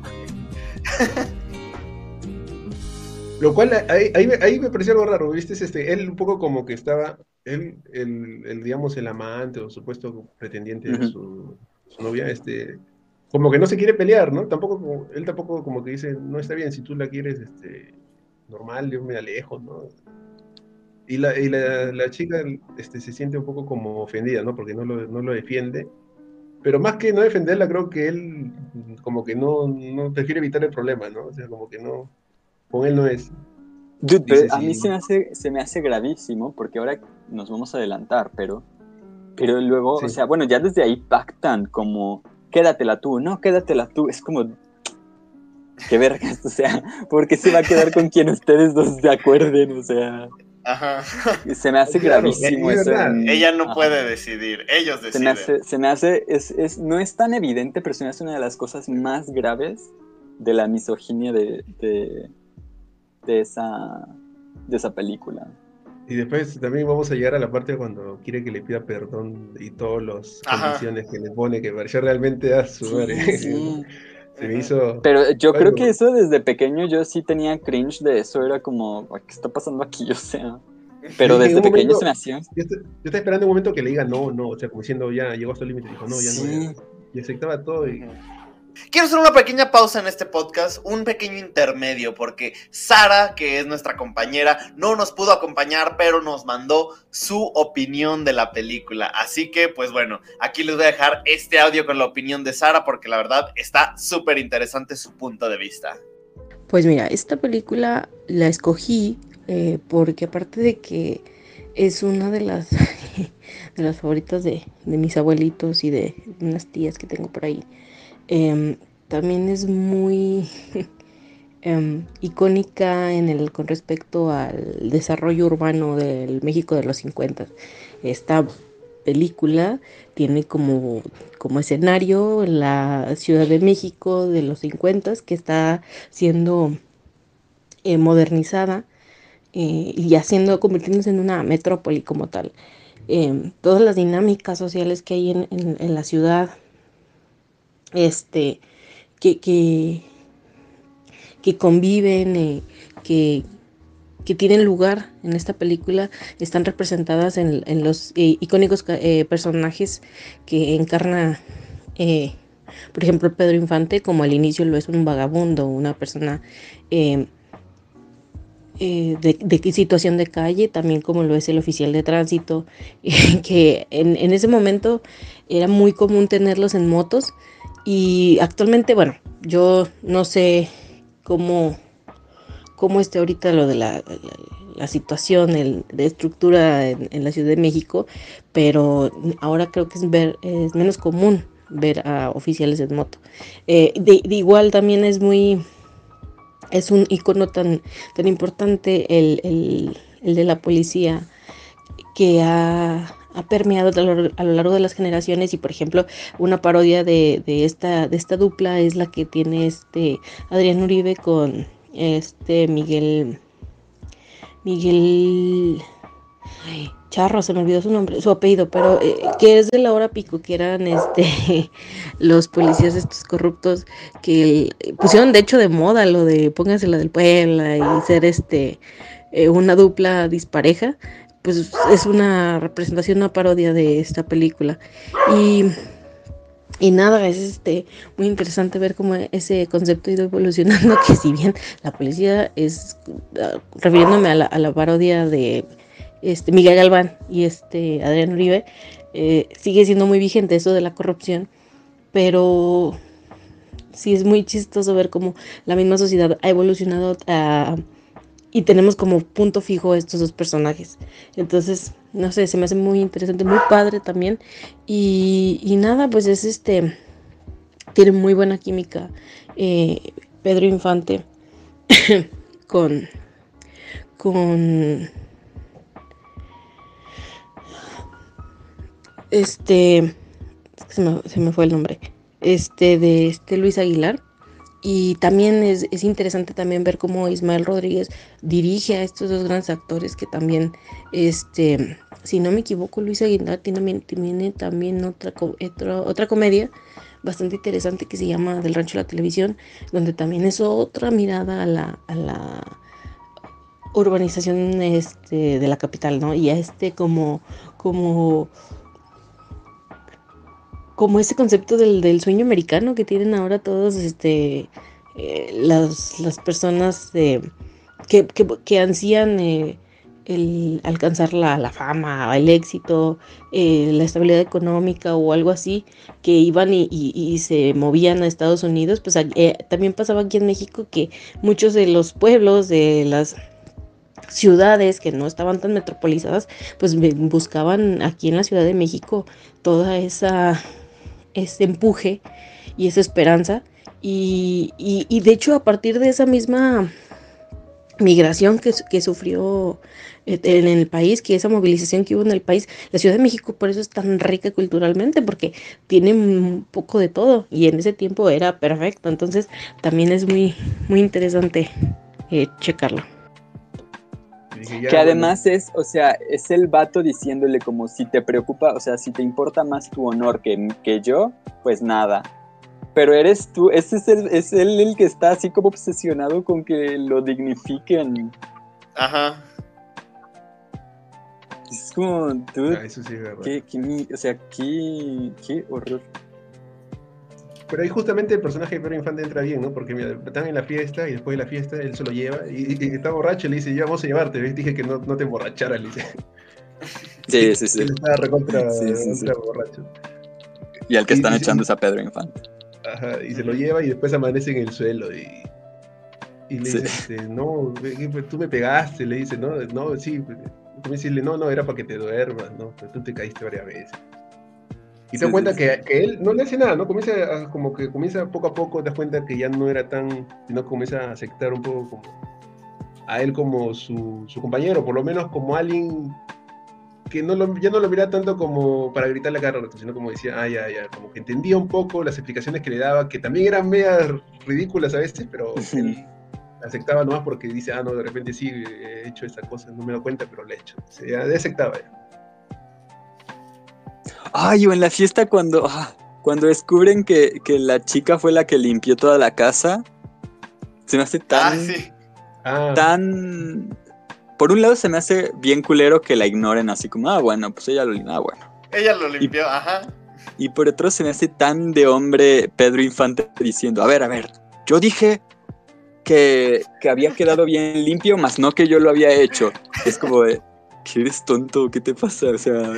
Lo cual ahí, ahí, me pareció algo raro, ¿viste? Este, él un poco como que estaba, él, el, digamos, el amante o supuesto pretendiente de su, novia, este, como que no se quiere pelear, ¿no? Tampoco, él tampoco como que dice, no está bien, si tú la quieres, este, normal, yo me alejo, ¿no? Y la, y la, la chica este, se siente un poco como ofendida, ¿no? Porque no lo, no lo defiende pero más que no defenderla, creo que él como que no, no prefiere evitar el problema, ¿no? O sea, como que no, con él no es. a mí se me, hace, se me hace gravísimo porque ahora nos vamos a adelantar, pero, pero luego, o sea, bueno, ya desde ahí pactan como, quédatela tú, no, quédatela tú, es como, qué vergas, o sea, porque se va a quedar con quien ustedes dos de acuerden, o sea. Ajá. Se me hace gravísimo eso. Ella no puede decidir, ellos deciden. Se me hace, se me hace es, es, no es tan evidente, pero se me hace una de las cosas más graves de la misoginia de, de, de, esa, de esa película. Y después también vamos a llegar a la parte cuando quiere que le pida perdón y todas las condiciones que le pone, que pareció realmente a su sí, Se me hizo. Pero yo creo que eso desde pequeño yo sí tenía cringe de eso, era como, ¿qué está pasando aquí? O sea. Pero desde pequeño se me hacía. Yo, estaba esperando un momento que le diga no, no, o sea, como diciendo ya llegó hasta el límite, dijo no, ya no. y aceptaba todo y. Quiero hacer una pequeña pausa en este podcast, un pequeño intermedio, porque Sara, que es nuestra compañera, no nos pudo acompañar, pero nos mandó su opinión de la película. Así que, pues bueno, aquí les voy a dejar este audio con la opinión de Sara, porque la verdad está súper interesante su punto de vista. Pues mira, esta película la escogí eh, porque aparte de que es una de las, de las favoritas de, de mis abuelitos y de unas tías que tengo por ahí, Em, también es muy em, icónica en el, con respecto al desarrollo urbano del México de los 50. Esta película tiene como, escenario la Ciudad de México de los 50 que está siendo eh, modernizada eh, y haciendo, convirtiéndose en una metrópoli como tal. Em, todas las dinámicas sociales que hay en la ciudad, este, que, que, conviven, eh, que, que, tienen lugar en esta película, están representadas en, los eh, icónicos eh, personajes que encarna, por ejemplo, Pedro Infante, como al inicio lo es un vagabundo, una persona de, de, situación de calle, también como lo es el oficial de tránsito, que en, en, ese momento era muy común tenerlos en motos y actualmente, bueno, yo no sé cómo, cómo esté ahorita lo de la, situación de estructura en, la Ciudad de México, pero ahora creo que es, ver, es menos común ver a oficiales en moto. Eh, de, igual también es muy, es un icono tan, tan importante el, el, el de la policía que ha ha permeado a lo, largo de las generaciones y por ejemplo una parodia de, esta, de esta dupla es la que tiene este Adrián Uribe con este Miguel Miguel Charro, se me olvidó su nombre, su apellido, pero eh, que es de la hora pico, que eran este los policías estos corruptos que pusieron de hecho de moda lo de pónganse la del Puebla y ser este eh, una dupla dispareja pues es una representación, una parodia de esta película. Y, y nada, es este muy interesante ver cómo ese concepto ha ido evolucionando, que si bien la policía es, ah, refiriéndome a la, parodia de este Miguel Galván y este Adrián Uribe, eh, sigue siendo muy vigente eso de la corrupción, pero sí es muy chistoso ver cómo la misma sociedad ha evolucionado a y tenemos como punto fijo estos dos personajes. Entonces, no sé, se me hace muy interesante, muy padre también. Y, nada, pues es este, tiene muy buena química eh, Pedro Infante con, con, este, se me, se me fue el nombre, este, de este Luis Aguilar y también es, interesante también ver cómo Ismael Rodríguez dirige a estos dos grandes actores que también, este, si no me equivoco, Luis Aguilar tiene, tiene también otra, otra, otra comedia bastante interesante que se llama Del Rancho de la Televisión, donde también es otra mirada a la, a la urbanización este, de la capital, ¿no? Y a este como, como como ese concepto del, sueño americano que tienen ahora todos este, eh, las, personas que, ansían eh, el alcanzar la, fama, el éxito, eh, la estabilidad económica o algo así, que iban y, se movían a Estados Unidos, pues también pasaba aquí en México que muchos de los pueblos, de las ciudades que no estaban tan metropolizadas, pues buscaban aquí en la Ciudad de México toda esa ese empuje y esa esperanza. Y, de hecho a partir de esa misma migración que, que, sufrió eh, en el país, que esa movilización que hubo en el país, la Ciudad de México por eso es tan rica culturalmente, porque tiene un poco de todo y en ese tiempo era perfecto. Entonces también es muy, muy interesante eh, checarlo. Que además es, o sea, es el vato diciéndole como si te preocupa, o sea, si te importa más tu honor que, que yo, pues nada. Pero eres tú, ese es, el, es él el que está así como obsesionado con que lo dignifiquen. Ajá. Es como, tú. Ah, eso sí es verdad. Qué, qué, o sea, qué, qué horror. Pero ahí justamente el personaje de Pedro Infante entra bien, ¿no? Porque mira, están en la fiesta y después de la fiesta él se lo lleva y, está borracho y le dice, ya vamos a llevarte, ¿ves? Dije que no, no te emborracharas, le dice. Sí, sí, sí. Él está recontra, borracho. Y al que están echando es a Pedro Infante. Ajá, y se lo lleva y después amanece en el suelo y, y le dice, este, no, tú me pegaste, le dice, no, no, sí, tú me dices, no, no, era para que te duermas, no, pero tú te caíste varias veces. Y te das cuenta que, que, él no le hace nada, ¿no? Comienza a, como que comienza poco a poco, te das cuenta que ya no era tan, sino comienza a aceptar un poco como a él como su, su compañero, por lo menos como alguien que no lo, ya no lo mira tanto como para gritarle a cada sino como decía, ah, ya, ya, como que entendía un poco las explicaciones que le daba, que también eran medias ridículas a veces, pero él aceptaba nomás porque dice, ah, no, de repente sí, he hecho esta cosa, no me doy cuenta, pero lo he hecho. O sea, ya aceptaba ya. Ay, o en la fiesta cuando, ah, cuando descubren que, la chica fue la que limpió toda la casa. Se me hace tan. Ah, sí. Ah. Tan. Por un lado se me hace bien culero que la ignoren así como, ah, bueno, pues ella lo limpió. Ah, bueno. Ella lo limpió, ajá. Y por otro se me hace tan de hombre Pedro Infante diciendo, a ver, a ver, yo dije que, que había quedado bien limpio, más no que yo lo había hecho. Es como de, ¿qué eres tonto? ¿Qué te pasa? O sea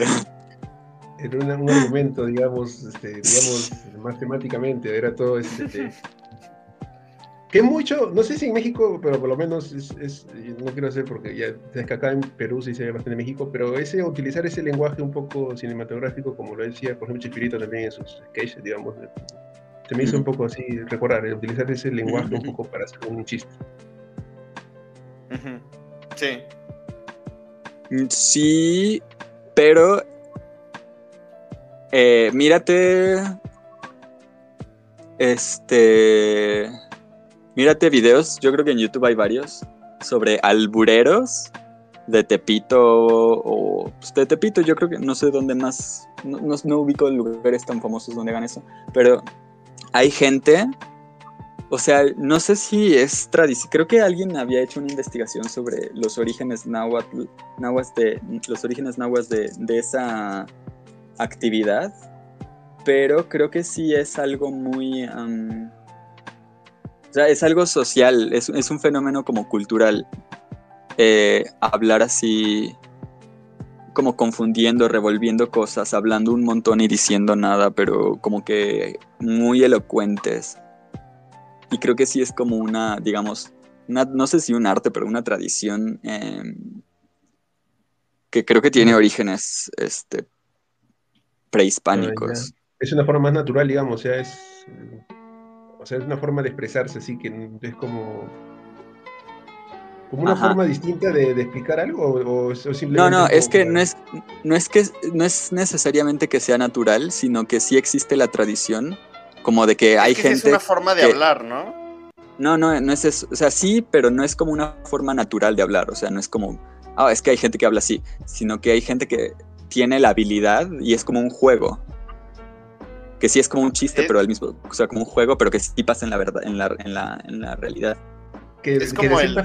era un, argumento, digamos, este, digamos, matemáticamente, era todo este, que mucho, no sé si en México, pero por lo menos es, no quiero hacer porque ya es que acá en Perú se dice bastante en México, pero ese utilizar ese lenguaje un poco cinematográfico, como lo decía, por ejemplo, Chespirito también en sus sketches, digamos, se me hizo un poco así recordar, utilizar ese lenguaje un poco para hacer un chiste. Sí. Sí, pero eh, mírate. Este. Mírate videos, yo creo que en YouTube hay varios, sobre albureros de Tepito o pues, de Tepito, yo creo que no sé dónde más, no, ubico lugares tan famosos donde hagan eso, pero hay gente, o sea, no sé si es tradición, creo que alguien había hecho una investigación sobre los orígenes náhuatl de, los orígenes náhuatl de, de esa actividad, pero creo que sí es algo muy... o sea, es algo social, es, un fenómeno como cultural. Eh, hablar así, como confundiendo, revolviendo cosas, hablando un montón y diciendo nada, pero como que muy elocuentes. Y creo que sí es como una, digamos, no sé si un arte, pero una tradición em, que creo que tiene orígenes este, prehispánicos. es una forma más natural, digamos, o sea, es, o sea, es una forma de expresarse, así que es como como una forma distinta de, explicar algo o, simplemente no no es que no es no es que no es necesariamente que sea natural sino que sí existe la tradición como de que hay gente es una forma de hablar no no no no es eso o sea sí pero no es como una forma natural de hablar o sea no es como ah es que hay gente que habla así sino que hay gente que tiene la habilidad y es como un juego. Que sí es como un chiste pero al mismo o sea como un juego pero que sí pasa en la verdad en la en la, en la realidad. Que, es como es, una,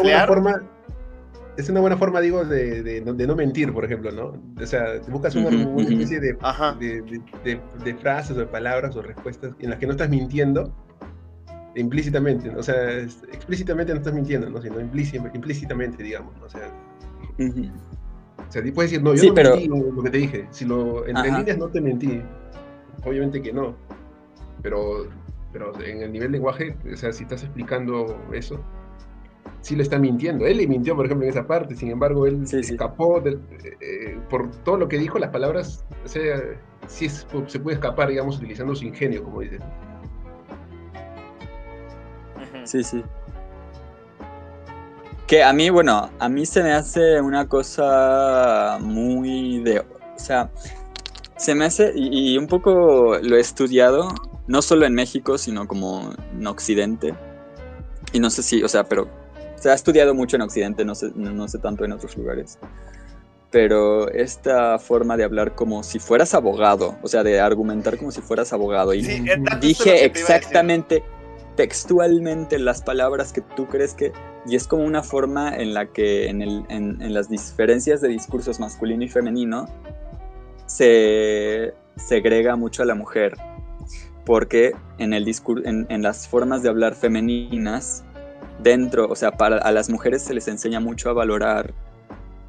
buena forma es una buena forma, digo, de, de, no mentir, por ejemplo, ¿no? O sea, buscas una, especie de, de, frases o de palabras o respuestas en las que no estás mintiendo implícitamente, o sea, explícitamente no estás mintiendo, ¿no? Sino implícitamente, digamos, ¿no? O sea, o sea, puedes decir, no, yo no mentí lo que te dije, si lo entre líneas no te mentí, obviamente que no, pero pero en el nivel lenguaje, o sea, si estás explicando eso, sí le está mintiendo. Él le mintió, por ejemplo, en esa parte, sin embargo, él escapó eh, eh, por todo lo que dijo, las palabras, o sea, sí se puede escapar, digamos, utilizando su ingenio, como dice. Sí, sí. Que a mí, bueno, a mí se me hace una cosa muy de... O sea, se me hace, y un poco lo he estudiado, no solo en México, sino como en Occidente. Y no sé si, o sea, pero se ha estudiado mucho en Occidente, no sé, no sé tanto en otros lugares. Pero esta forma de hablar como si fueras abogado, o sea, de argumentar como si fueras abogado. Y dije exactamente, textualmente las palabras que tú crees que... Y es como una forma en la que en, el, en, en las diferencias de discursos masculino y femenino se segrega mucho a la mujer porque en, el en, las formas de hablar femeninas, dentro, o sea, para a las mujeres se les enseña mucho a valorar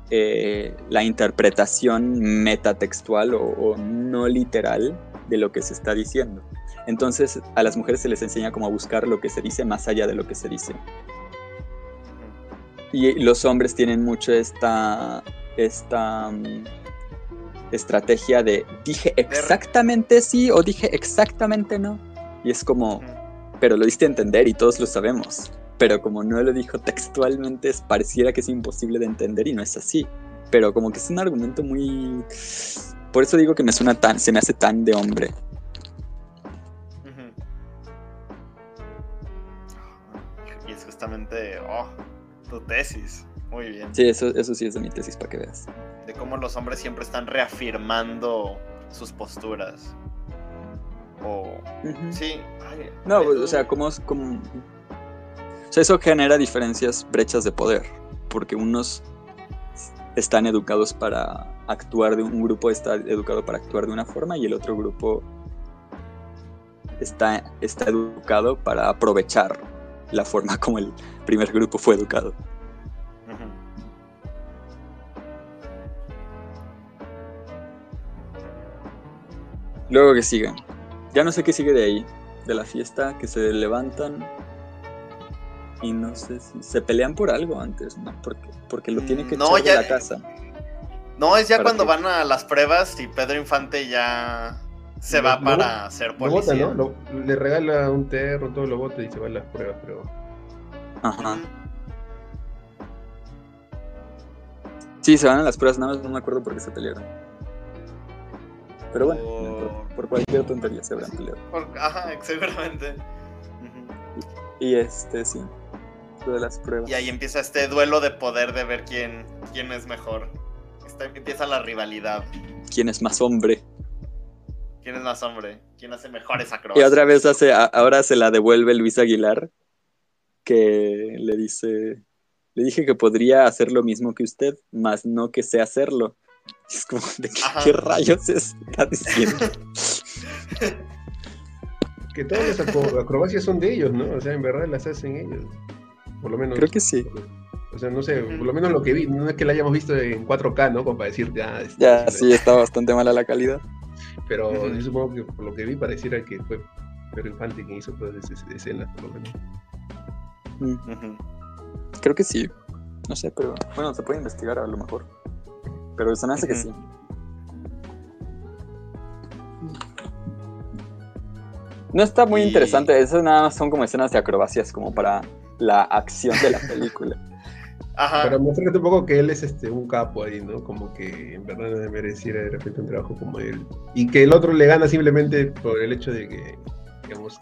eh, la interpretación metatextual o, no literal de lo que se está diciendo. Entonces a las mujeres se les enseña como a buscar lo que se dice más allá de lo que se dice. Y los hombres tienen mucho esta, esta mm, estrategia de dije exactamente sí o dije exactamente no. Y es como, pero lo diste a entender y todos lo sabemos. Pero como no lo dijo textualmente, pareciera que es imposible de entender y no es así. Pero como que es un argumento muy... Por eso digo que me suena tan, se me hace tan de hombre. Y es justamente, oh, tu tesis. Muy bien. Sí, eso, eso sí es de mi tesis para que veas de cómo los hombres siempre están reafirmando sus posturas. O. Sí. no, o sea, como, como. O sea, eso genera diferencias, brechas de poder. Porque unos están educados para actuar de un grupo, está educado para actuar de una forma y el otro grupo está, está educado para aprovechar la forma como el primer grupo fue educado. Luego que sigan. Ya no sé qué sigue de ahí. De la fiesta, que se levantan. Y no sé si se pelean por algo antes, ¿no? Porque, porque lo tiene que echar de la casa. No, es ya cuando van a las pruebas y Pedro Infante ya se va para ser policía. Lo bota, ¿no? le regala un terro, todo lo bota y se va a las pruebas, pero. Ajá. Sí, se van a las pruebas, nada más no me acuerdo por qué se pelearon. Pero bueno, por, cualquier tontería se habrán peleado. ajá, seguramente. y, este, sí, lo de las pruebas. Y ahí empieza este duelo de poder de ver quién, quién es mejor. empieza la rivalidad. ¿Quién es más hombre? ¿Quién es más hombre? ¿Quién hace mejores acrobacias? Y otra vez hace, ahora se la devuelve Luis Aguilar, que le dice, le dije que podría hacer lo mismo que usted, más no que sé hacerlo. Es como, ¿de qué, rayos está diciendo? que todas las acrobacias son de ellos, ¿no? O sea, en verdad las hacen ellos. Por lo menos. Creo que sí. O sea, no sé, por lo menos lo que vi, no es que la hayamos visto en 4K, ¿no? Como para decir, ya. Este, ya, sí, está bastante mala la calidad. Pero yo supongo que por lo que vi pareciera que fue Pedro Infante quien hizo todas esas escenas, por lo menos. Creo que sí. No sé, pero bueno, se puede investigar a lo mejor. Pero se me hace que sí. No está muy interesante, eso nada más son como escenas de acrobacias como para la acción de la película. Ajá. Para mostrarte un poco que él es este un capo ahí, ¿no? Como que en verdad no mereciera de repente un trabajo como él. Y que el otro le gana simplemente por el hecho de que, digamos,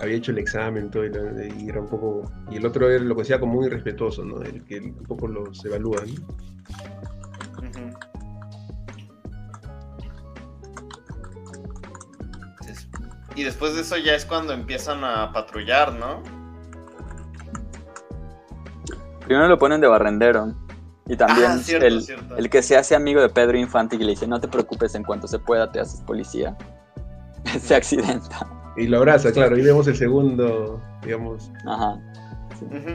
había hecho el examen todo y, era un poco. Y el otro lo que sea como muy irrespetuoso, ¿no? El que un poco los evalúa, Y después de eso ya es cuando empiezan a patrullar, ¿no? Primero lo ponen de barrendero. Y también ah, el, el, que se hace amigo de Pedro Infante y le dice, no te preocupes, en cuanto se pueda te haces policía. se accidenta. Y lo abraza, claro. Y vemos el segundo, digamos. Ajá.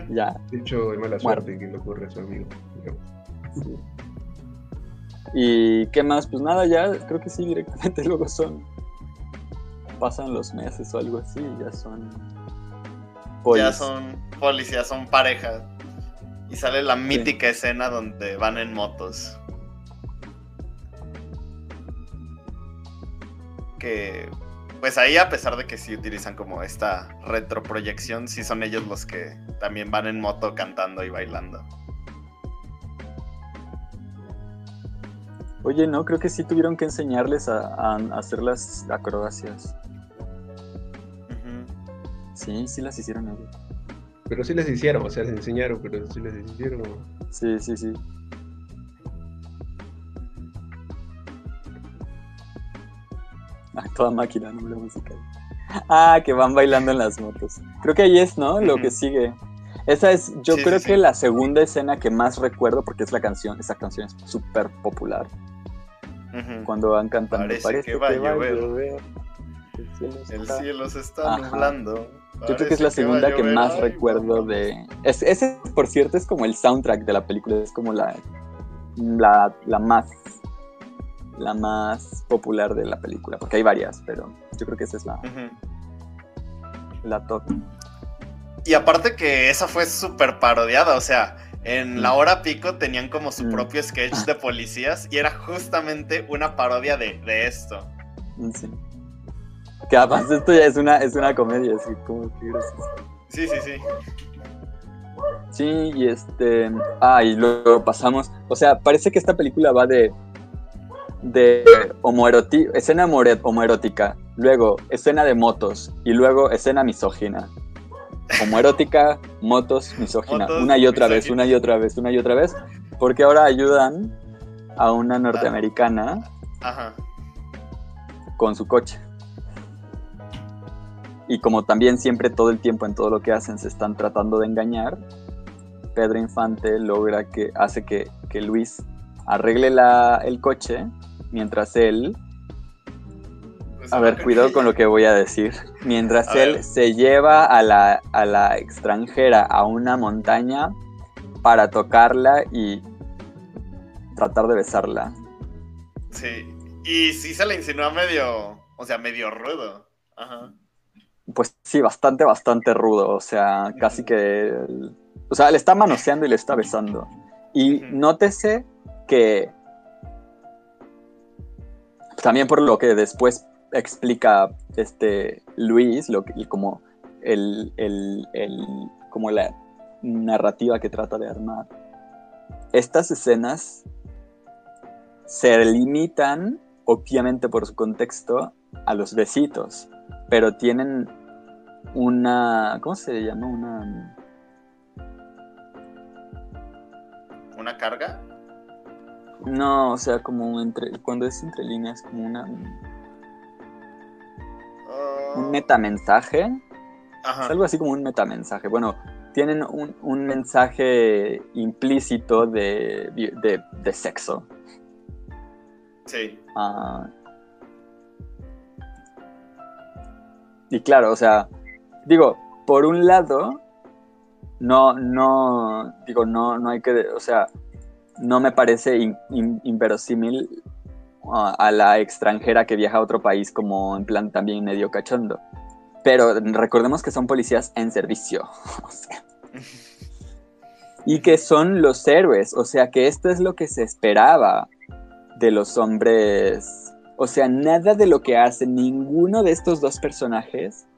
Ya. De hecho, es mala suerte que le ocurre a su amigo. ¿Y qué más? Pues nada, ya creo que sí, directamente luego son pasan los meses o algo así, ya son Ya son policías, son parejas. Y sale la mítica escena donde van en motos. Que pues ahí a pesar de que sí utilizan como esta retroproyección, sí son ellos los que también van en moto cantando y bailando. Oye, no, creo que sí tuvieron que enseñarles a hacer las acrobacias. Sí, sí las hicieron ellos. Pero sí las hicieron, o sea, les enseñaron, pero sí las hicieron. Sí, sí, sí. Ah, toda máquina, nombre musical. Ah, que van bailando en las motos. Creo que ahí es, ¿no? Lo que sigue. Esa es, yo creo que la segunda escena que más recuerdo, porque es la canción, esa canción es súper popular. Cuando van cantando, parece, que va, a llover. El cielo, se está nublando. Yo creo que es la segunda que más recuerdo de... ese, por cierto, es como el soundtrack de la película, es como la, la, más la más popular de la película, porque hay varias, pero yo creo que esa es la, la top. Y aparte que esa fue súper parodiada, o sea, en la hora pico tenían como su mm. propio sketch de policías y era justamente una parodia de, de esto. Sí. Que además esto ya es una, es una comedia, así como que Sí, sí, sí. Sí, y este. Ah, y luego pasamos. O sea, parece que esta película va de. De homoerótica, escena homoerótica, luego escena de motos y luego escena misógina. Homoerótica, motos, misógina. una y otra vez, una y otra vez, una y otra vez. Porque ahora ayudan a una norteamericana con su coche y como también siempre todo el tiempo en todo lo que hacen se están tratando de engañar, Pedro Infante logra que hace que, Luis arregle la, el coche mientras él pues a ver, cuidado con lo que voy a decir. Mientras él se lleva a la, a la extranjera a una montaña para tocarla y tratar de besarla. Sí, y sí se le insinúa medio, o sea, medio rudo. Ajá pues sí, bastante, bastante rudo. O sea, casi que. O sea, le está manoseando y le está besando. Y nótese que. También por lo que después explica este Luis, lo que, como el, el, el, como la narrativa que trata de armar. Estas escenas se limitan, obviamente por su contexto, a los besitos, pero tienen una. ¿Cómo se llama? Una. ¿Una carga? No, o sea, como entre. Cuando es entre líneas, como una. Un ah. metamensaje. Es algo así como un metamensaje. Bueno, tienen un, mensaje implícito de, de, sexo. Sí. Ah. y claro, o sea, digo, por un lado, no, no, digo, no, no hay que, o sea, no me parece inverosímil a la extranjera que viaja a otro país como en plan también medio cachondo. Pero recordemos que son policías en servicio. y que son los héroes. O sea que esto es lo que se esperaba de los hombres. O sea, nada de lo que hace ninguno de estos dos personajes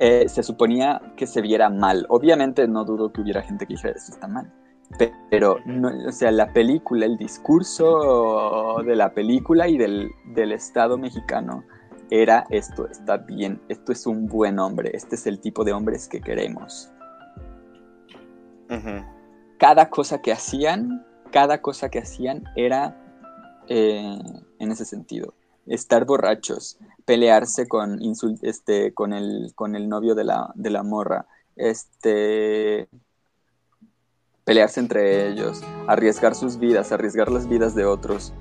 eh, se suponía que se viera mal. Obviamente no dudo que hubiera gente que dijera eso está mal. Pero, o sea, la película, el discurso de la película y del, del Estado mexicano era esto, está bien, esto es un buen hombre, este es el tipo de hombres que queremos. Cada cosa que hacían, cada cosa que hacían era eh, en ese sentido. Estar borrachos, pelearse con, este, con, el, con el novio de la, de la morra, este, pelearse entre ellos, arriesgar sus vidas, arriesgar las vidas de otros.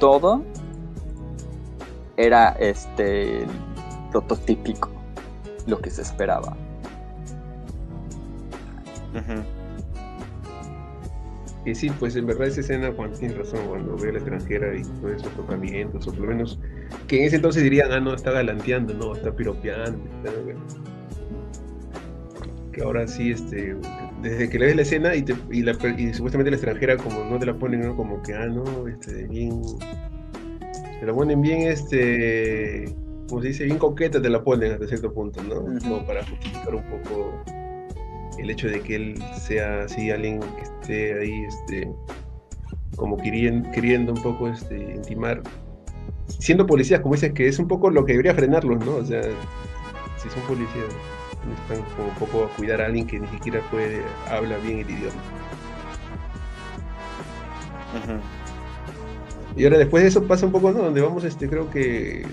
Todo era este prototípico, lo que se esperaba. Sí, pues en verdad esa escena, Juan, tiene razón, cuando ve a la extranjera y todos esos tocamientos, o por lo menos, que en ese entonces dirían, ah, no, está galanteando, no, está piropeando, que ahora sí, este, desde que le ves la escena y, y, supuestamente la extranjera como no te la ponen, como que, ah, no, este, bien te la ponen bien, este, como se dice, bien coqueta, te la ponen hasta cierto punto, ¿no? Como para justificar un poco el hecho de que él sea así alguien que esté ahí, este, como queriendo, queriendo un poco este, intimar. Siendo policías, como dices, que es un poco lo que debería frenarlos, ¿no? O sea, si son policías, están como un poco a cuidar a alguien que ni siquiera puede, habla bien el idioma. Ajá. Y ahora después de eso pasa un poco, ¿no? Donde vamos, este, creo que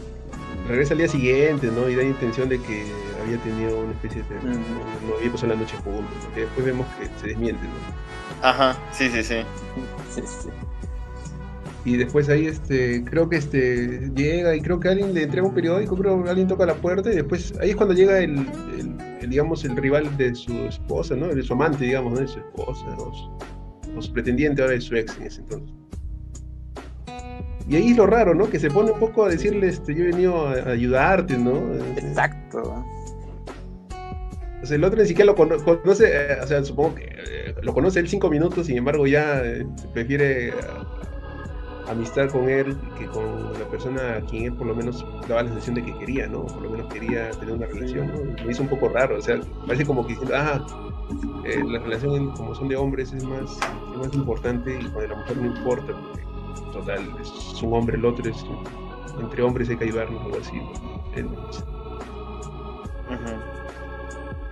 regresa al día siguiente, ¿no? Y da intención de que había tenido una especie de... No, había pasado la noche juntos, ¿no? después vemos que se desmiente, ¿no? Ajá, sí, sí, sí. Sí, sí. Y después ahí, este, creo que este, llega y creo que alguien le entrega un periódico, creo que alguien toca la puerta y después, ahí es cuando llega el, digamos, el rival de su esposa, ¿no? De su amante, digamos, ¿no? De su esposa, o su pretendiente ahora de su ex en ese entonces. Y ahí es lo raro, ¿no? Que se pone un poco a decirle, este, yo he venido a ayudarte, ¿no? Exacto. El otro ni siquiera lo conoce, eh, o sea, supongo que eh, lo conoce él cinco minutos, sin embargo ya eh, prefiere amistad con él que con la persona a quien él por lo menos daba la sensación de que quería, ¿no? Por lo menos quería tener una relación, ¿no? Me hizo un poco raro, o sea, parece como que ah, la relación como son de hombres es más, es más importante y con la mujer no importa, porque total, es un hombre, el otro es entre hombres hay que ayudarnos, algo así.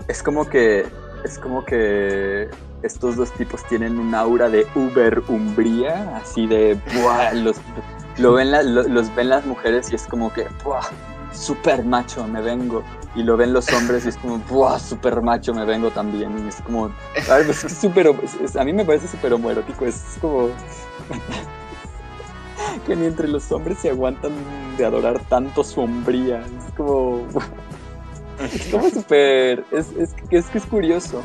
Es como que es como que estos dos tipos tienen un aura de uber umbría, así de los lo ven los ven las mujeres y es como que ¡buah! super macho, me vengo. Y lo ven los hombres y es como, ¡buah! Super macho, me vengo también. Y es como, a, ver, es super, a mí me parece súper homoerótico, es como, que ni entre los hombres se aguantan de adorar tanto sombría. Es como. es como súper. Es, es, es, que es curioso.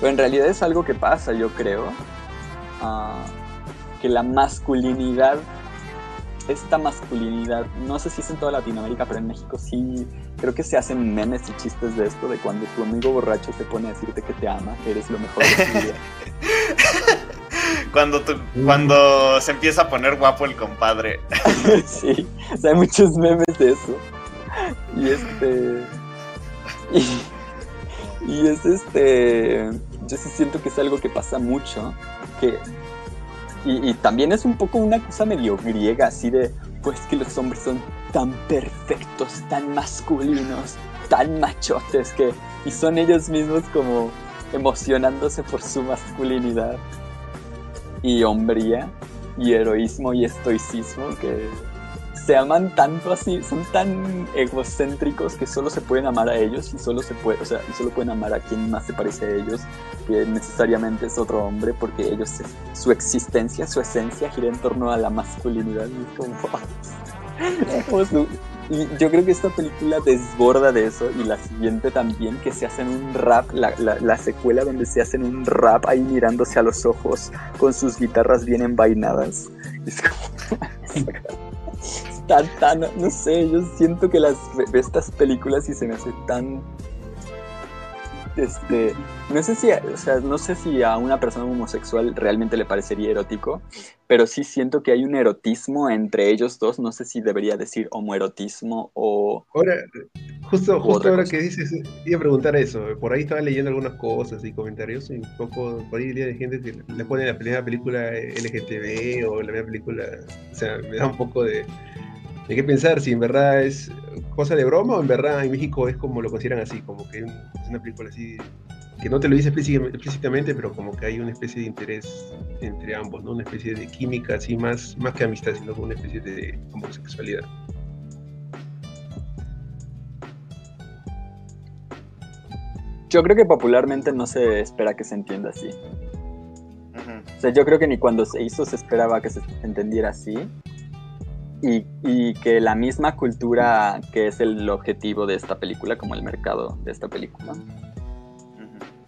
Pero en realidad es algo que pasa, yo creo. Ah, que la masculinidad. Esta masculinidad, no sé si es en toda Latinoamérica, pero en México sí, creo que se hacen memes y chistes de esto, de cuando tu amigo borracho te pone a decirte que te ama, que eres lo mejor de tu vida. cuando, cuando se empieza a poner guapo el compadre. sí, hay muchos memes de eso. Y este. Y, es este. Yo sí siento que es algo que pasa mucho. Que, y, y, también es un poco una cosa medio griega, así de. Pues que los hombres son tan perfectos, tan masculinos, tan machotes que. Y son ellos mismos como emocionándose por su masculinidad y hombría y heroísmo y estoicismo que se aman tanto así, son tan egocéntricos que solo se pueden amar a ellos y solo se puede, o sea, y solo pueden amar a quien más se parece a ellos, que necesariamente es otro hombre, porque ellos su existencia, su esencia gira en torno a la masculinidad y como, Y yo creo que esta película desborda de eso y la siguiente también, que se hacen un rap, la, la, secuela donde se hacen un rap ahí mirándose a los ojos con sus guitarras bien envainadas. Es como tan, tan, no sé, yo siento que las estas películas y se me hace tan este, no sé si, o sea, no sé si a una persona homosexual realmente le parecería erótico, pero sí siento que hay un erotismo entre ellos dos, no sé si debería decir homoerotismo o... Ahora, justo, justo ahora que dices, iba a preguntar eso, por ahí estaba leyendo algunas cosas y comentarios, y un poco, por ahí de gente que le pone la primera película LGTB o la primera película, o sea, me da un poco de hay que pensar si en verdad es cosa de broma o en verdad en México es como lo consideran así, como que es una película así que no te lo dice explícitamente, pero como que hay una especie de interés entre ambos, ¿no? Una especie de química así más, más que amistad, sino como una especie de homosexualidad. Yo creo que popularmente no se espera que se entienda así. O sea, yo creo que ni cuando se hizo se esperaba que se entendiera así y, que la misma cultura que es el objetivo de esta película, como el mercado de esta película,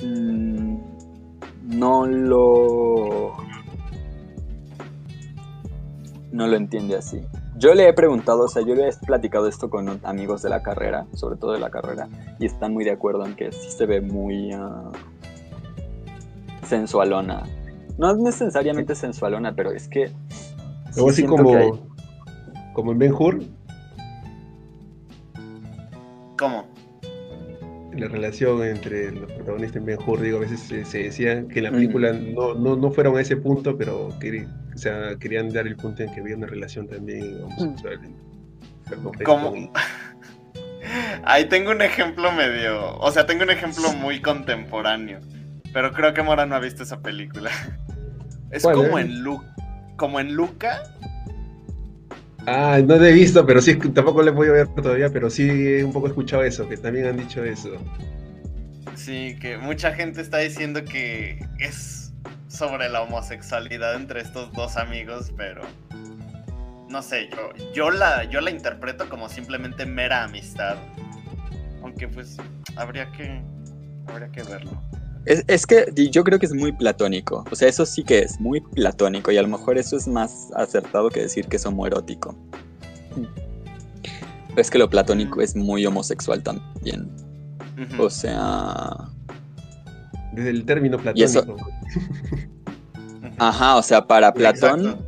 mm, no lo no lo entiende así. Yo le he preguntado, o sea, yo le he platicado esto con amigos de la carrera, sobre todo de la carrera, y están muy de acuerdo en que sí se ve muy uh, sensualona. No necesariamente sensualona, pero es que... Algo así como, como en Ben Hur. ¿Cómo? La relación entre los protagonistas en Ben Hur, digo, a veces se, decía que en la película no, no, fueron a ese punto, pero o sea, querían dar el punto en que había una relación también homosexual. ¿Cómo? Ahí tengo un ejemplo medio. O sea, tengo un ejemplo muy contemporáneo. Pero creo que Mora no ha visto esa película. Es como en Lu como en Luca, Ah, no lo he visto, pero sí, tampoco le voy a ver todavía, pero sí un poco he escuchado eso, que también han dicho eso. Sí, que mucha gente está diciendo que es sobre la homosexualidad entre estos dos amigos, pero no sé, yo, yo, la, yo la interpreto como simplemente mera amistad. Aunque pues habría que, habría que verlo. Es, que yo creo que es muy platónico. O sea, eso sí que es muy platónico. Y a lo mejor eso es más acertado que decir que es homoerótico. Es que lo platónico es muy homosexual también. O sea. Desde el término platónico. Ajá, o sea, para Platón,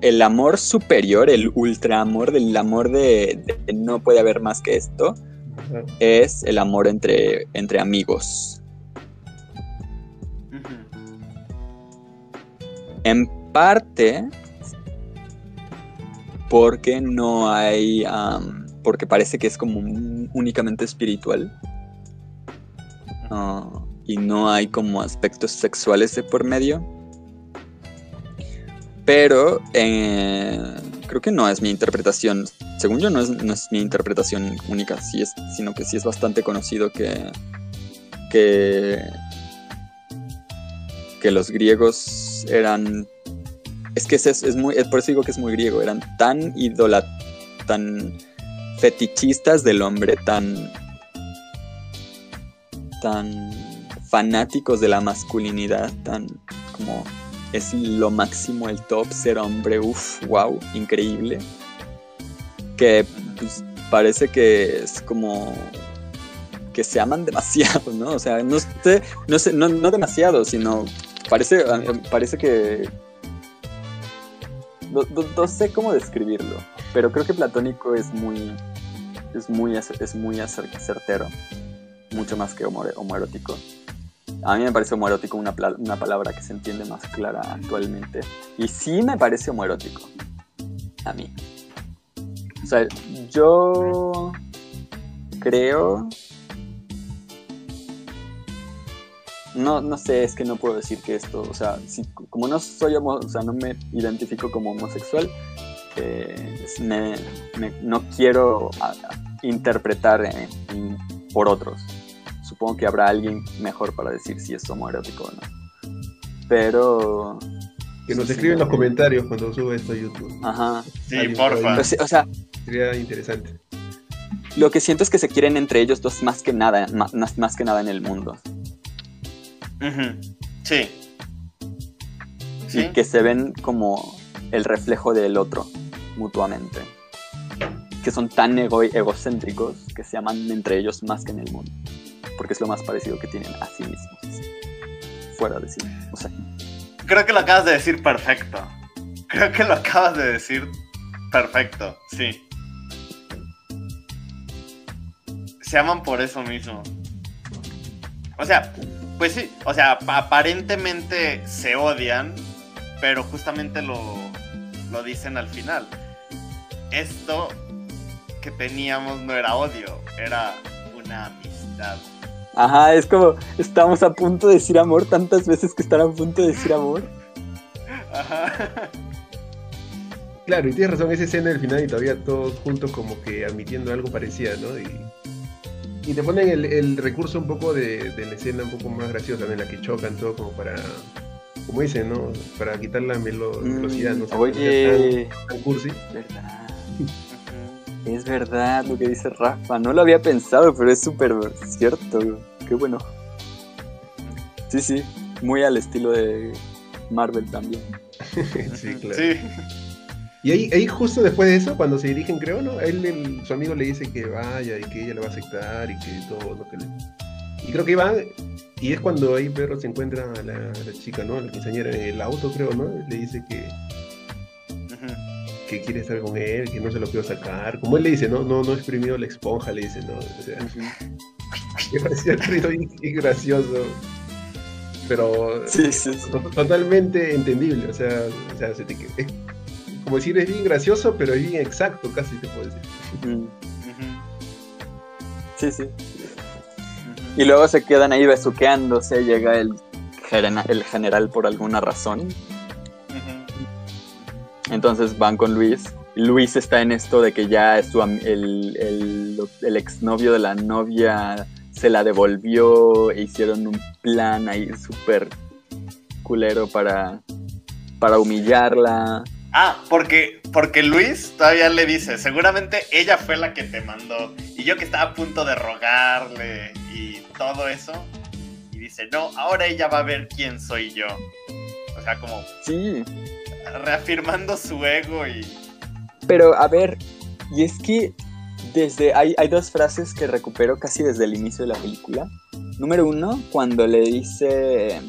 el amor superior, el ultraamor del amor de, no puede haber más que esto, es el amor entre, entre amigos. En parte porque no hay, porque parece que es como únicamente espiritual. Ah, y no hay como aspectos sexuales de por medio. Pero eh, creo que no es mi interpretación. Según yo no es, no es mi interpretación única, es, sino que sí es bastante conocido que, que que los griegos eran... Es que es, muy, por eso digo que es muy griego, eran tan idolat, tan fetichistas del hombre, tan, tan fanáticos de la masculinidad, tan como es lo máximo, el top, ser hombre, uff, wow, increíble. Que pues, parece que es como que se aman demasiado, ¿no? O sea, no no no, no demasiado, sino Parece, parece que... No, sé cómo describirlo, pero creo que platónico es muy, es muy, es muy certero, mucho más que homoerótico. A mí me parece homoerótico una, una palabra que se entiende más clara actualmente. Y sí me parece homoerótico. A mí. O sea, yo creo no, no sé, es que no puedo decir que esto, o sea, si, como no soy o sea, no me identifico como homosexual, eh, no quiero interpretar por otros. Supongo que habrá alguien mejor para decir si es homoerótico o no. Pero... Que nos escriben en los comentarios cuando sube esto a YouTube. Ajá. Sí, porfa. Pues o sea... Sería interesante. Lo que siento es que se quieren entre ellos dos más que nada, más, más que nada en el mundo. Sí. Y que se ven como el reflejo del otro mutuamente. que son tan ego egocéntricos que se aman entre ellos más que en el mundo. Porque es lo más parecido que tienen a sí mismos. Fuera de sí. O sea. Creo que lo acabas de decir perfecto. Creo que lo acabas de decir perfecto, sí. Se aman por eso mismo. O sea, pues sí, o sea, aparentemente se odian, pero justamente lo, lo dicen al final. Esto que teníamos no era odio, era una amistad. Ajá, es como estamos a punto de decir amor tantas veces que están a punto de decir amor. Ajá. Claro, y tienes razón, esa escena del final y todavía todos juntos como que admitiendo algo parecía, ¿no? Y, y te ponen el, recurso un poco de, la escena un poco más graciosa, en la que chocan todo como para, como dicen, ¿no? Para quitar la melo mm, velocidad, ¿no? oye, tan, cursi. Verdad. es verdad lo que dice Rafa, no lo había pensado, pero es súper cierto, qué bueno. Sí, sí, muy al estilo de Marvel también. sí, claro. Sí. Y ahí, ahí, justo después de eso, cuando se dirigen, creo, ¿no? Él, su amigo le dice que vaya y que ella le va a aceptar y que todo lo que le... Y creo que van, y es cuando ahí Pedro se encuentra a la, chica, ¿no? La quinceañera en el auto, creo, ¿no? Le dice que... Que quiere estar con él, que no se lo quiero sacar. Como él le dice, ¿no? No, no he exprimido la esponja, le dice, ¿no? O sea, me parecía y gracioso pero sí, sí, totalmente entendible, o sea, o sea se te, como decir, es bien gracioso, pero es bien exacto, casi te puedo decir. Sí, sí. Y luego se quedan ahí besuqueándose, llega el, el general por alguna razón. Entonces van con Luis. Luis está en esto de que ya es el, el, el exnovio de la novia se la devolvió e hicieron un plan ahí súper culero para, para humillarla. Ah, porque, porque Luis todavía le dice, seguramente ella fue la que te mandó. Y yo que estaba a punto de rogarle y todo eso. Y dice, no, ahora ella va a ver quién soy yo. O sea, como... Sí. Reafirmando su ego y... Pero, a ver, y es que desde... Hay, hay dos frases que recupero casi desde el inicio de la película. Número uno, cuando le dice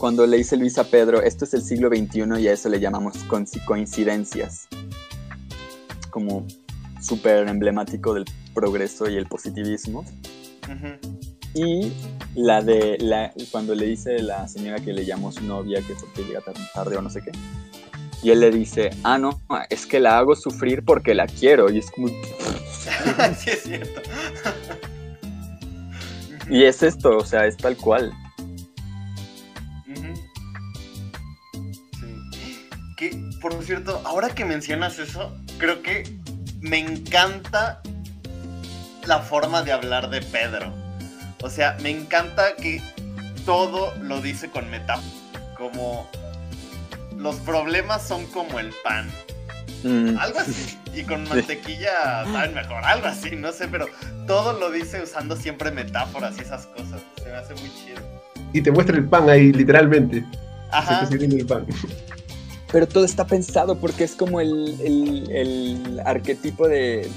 cuando le dice Luis a Pedro, esto es el siglo XXI y a eso le llamamos coincidencias. Como súper emblemático del progreso y el positivismo. Y la de la, cuando le dice la señora que le llamó su novia que porque llega tan tarde o no sé qué. Y él le dice, ah, no, es que la hago sufrir porque la quiero. Y es como... sí, es cierto. y es esto, o sea, es tal cual. Por cierto, ahora que mencionas eso, creo que me encanta la forma de hablar de Pedro. O sea, me encanta que todo lo dice con metáfora. Como los problemas son como el pan. Mm. Algo así. Y con mantequilla saben mejor. Algo así, no sé, pero todo lo dice usando siempre metáforas y esas cosas. Se me hace muy chido. Y te muestra el pan ahí, literalmente. Ajá. Se el pan pero todo está pensado porque es como el, arquetipo de,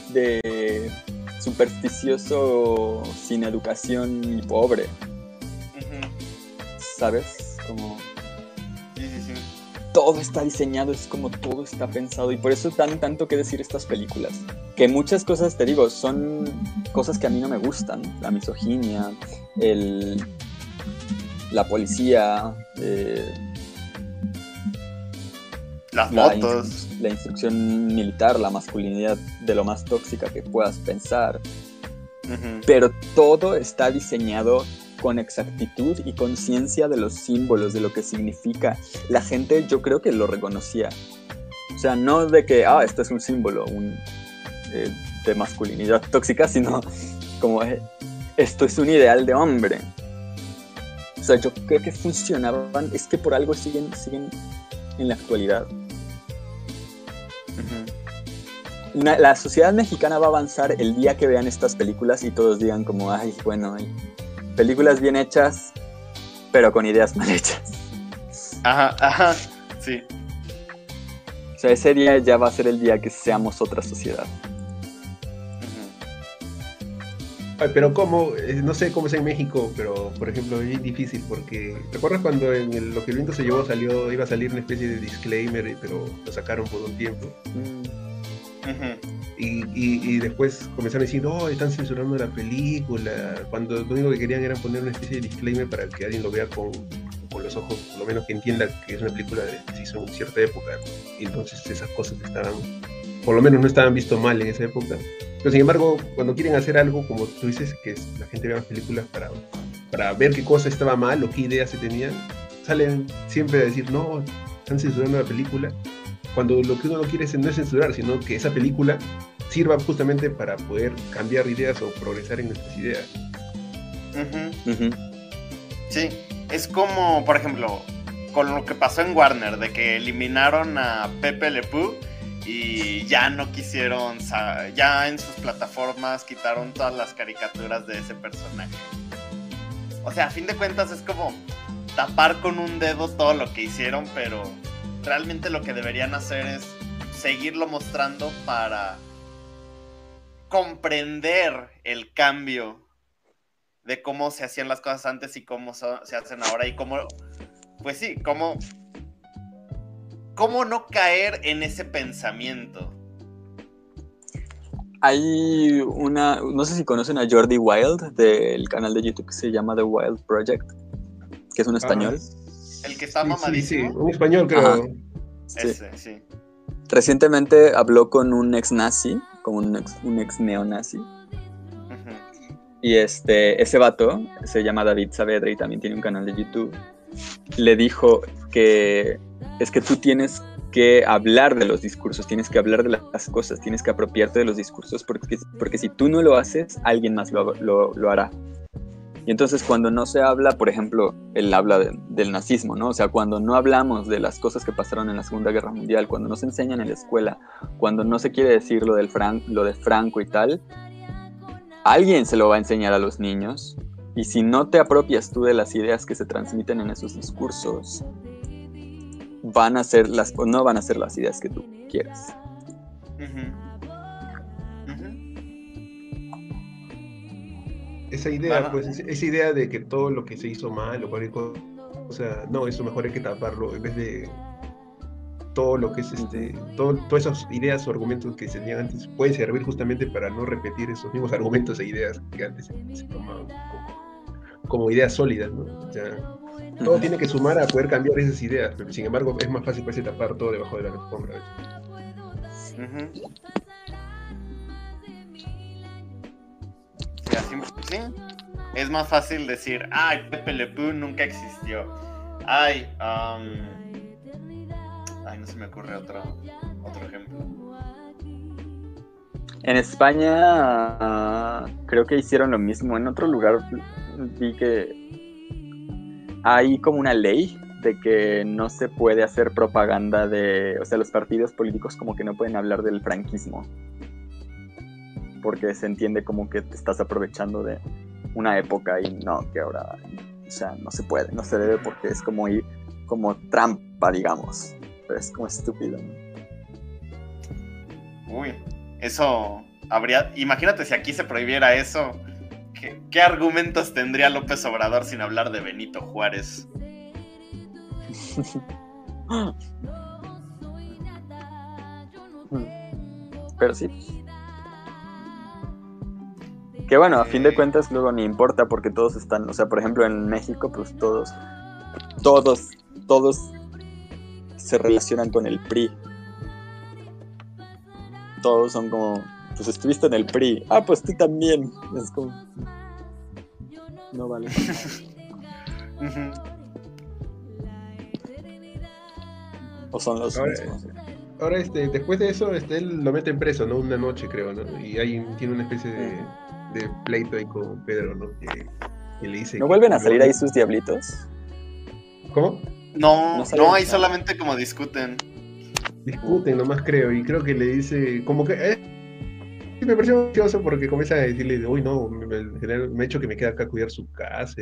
supersticioso sin educación y pobre. ¿Sabes? Como... Sí, sí, sí. Todo está diseñado, es como todo está pensado y por eso dan tanto que decir estas películas. Que muchas cosas, te digo, son cosas que a mí no me gustan. La misoginia, el, la policía, eh, las motos. La, instrucción militar, la masculinidad de lo más tóxica que puedas pensar. Pero todo está diseñado con exactitud y conciencia de los símbolos, de lo que significa. La gente yo creo que lo reconocía. O sea, no de que, ah, esto es un símbolo un, eh, de masculinidad tóxica, sino como eh, esto es un ideal de hombre. O sea, yo creo que funcionaban, es que por algo siguen, siguen en la actualidad la sociedad mexicana va a avanzar el día que vean estas películas y todos digan como, ay, bueno, películas bien hechas, pero con ideas mal hechas. Ajá, ajá, sí. sea, ese día ya va a ser el día que seamos otra sociedad. Pero cómo, eh, no sé cómo es en México, pero por ejemplo es difícil porque ¿recuerdas cuando en lo que el viento se llevó salió iba a salir una especie de disclaimer, pero lo sacaron por un tiempo? y, y, después comenzaron a decir, no, están censurando la película, cuando lo único que querían era poner una especie de disclaimer para que alguien lo vea con, con los ojos, por lo menos que entienda que es una película de, que se hizo en cierta época. Y entonces esas cosas estaban, por lo menos no estaban visto mal en esa época. Pero sin embargo, cuando quieren hacer algo, como tú dices, que la gente vea las películas para, para ver qué cosa estaba mal o qué ideas se tenían, salen siempre a decir, no, están censurando la película. Cuando lo que uno no quiere es, no es censurar, sino que esa película sirva justamente para poder cambiar ideas o progresar en nuestras ideas. Sí, es como, por ejemplo, con lo que pasó en Warner, de que eliminaron a Pepe Le Pew y ya no quisieron, ya en sus plataformas quitaron todas las caricaturas de ese personaje. O sea, a fin de cuentas es como tapar con un dedo todo lo que hicieron, pero realmente lo que deberían hacer es seguirlo mostrando para comprender el cambio de cómo se hacían las cosas antes y cómo se hacen ahora y cómo, pues sí, cómo ¿Cómo no caer en ese pensamiento? Hay una, no sé si conocen a Jordi Wild del canal de YouTube que se llama The Wild Project, que es un español. el que está mamadísimo. Sí, un español creo. Ese, sí. Recientemente habló con un ex nazi, con un ex, un ex neonazi. Y este, ese vato se llama David Saavedra y también tiene un canal de YouTube. Le dijo que es que tú tienes que hablar de los discursos, tienes que hablar de las cosas, tienes que apropiarte de los discursos, porque, porque si tú no lo haces, alguien más lo, lo, hará. Y entonces cuando no se habla, por ejemplo, él habla del nazismo, ¿no? O sea, cuando no hablamos de las cosas que pasaron en la Segunda Guerra Mundial, cuando no se enseñan en la escuela, cuando no se quiere decir lo, del lo de Franco y tal, alguien se lo va a enseñar a los niños. Y si no te apropias tú de las ideas que se transmiten en esos discursos, van a ser las, no van a ser las ideas que tú quieras. Esa idea, pues, esa idea de que todo lo que se hizo mal o cualquier cosa, o sea, no, eso mejor hay que taparlo en vez de todo lo que es este, todo, todas esas ideas o argumentos que se tenían antes pueden servir justamente para no repetir esos mismos argumentos e ideas que antes se, tomaban como, ideas sólidas, ¿no? Todo tiene que sumar a poder cambiar esas ideas, pero sin embargo es más fácil parece tapar todo debajo de la alfombra. sí, es más fácil decir, ay, Pepe Le Pew nunca existió. Ay, ay, no se me ocurre otro, otro ejemplo. En España ah, creo que hicieron lo mismo. En otro lugar vi que hay como una ley de que no se puede hacer propaganda de, o sea, los partidos políticos como que no pueden hablar del franquismo, porque se entiende como que te estás aprovechando de una época y no, que ahora, o sea, no se puede, no se debe porque es como ir, como trampa, digamos, pero es como estúpido. Uy, eso habría, imagínate si aquí se prohibiera eso ¿Qué, argumentos tendría López Obrador sin hablar de Benito Juárez? Pero sí. Que bueno, a fin de cuentas luego ni importa porque todos están, o sea, por ejemplo en México, pues todos, todos, todos se relacionan con el PRI. Todos son como pues estuviste en el PRI. Ah, pues tú también. Es como. No vale. o son los ahora, mismos. Ahora, este, después de eso, este, él lo mete en preso, ¿no? Una noche, creo, ¿no? Y ahí tiene una especie de, de pleito ahí con Pedro, ¿no? Que, le dice. ¿No vuelven a salir ahí sus diablitos? ¿Cómo? No, no, ahí solamente como discuten. Discuten, nomás creo. Y creo que le dice, como que. Eh, me pareció gracioso porque comienza a decirle, uy, no, me, me, he hecho que me queda acá a cuidar su casa.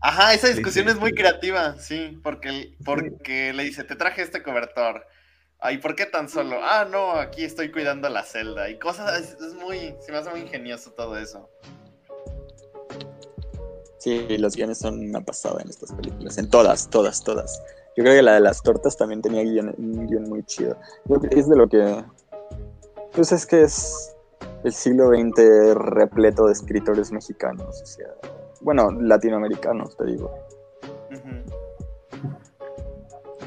Ajá, esa discusión es muy creativa, sí, porque, porque le dice, te traje este cobertor. Ay, ¿por qué tan solo? Ah, no, aquí estoy cuidando la celda. Y cosas, es, es muy, se me hace muy ingenioso todo eso. Sí, los guiones son una pasada en estas películas. En todas, todas, todas. Yo creo que la de las tortas también tenía guion- un guion muy chido. Yo creo que es de lo que. Pues es que es el siglo XX repleto de escritores mexicanos. O sea, bueno, latinoamericanos, te digo.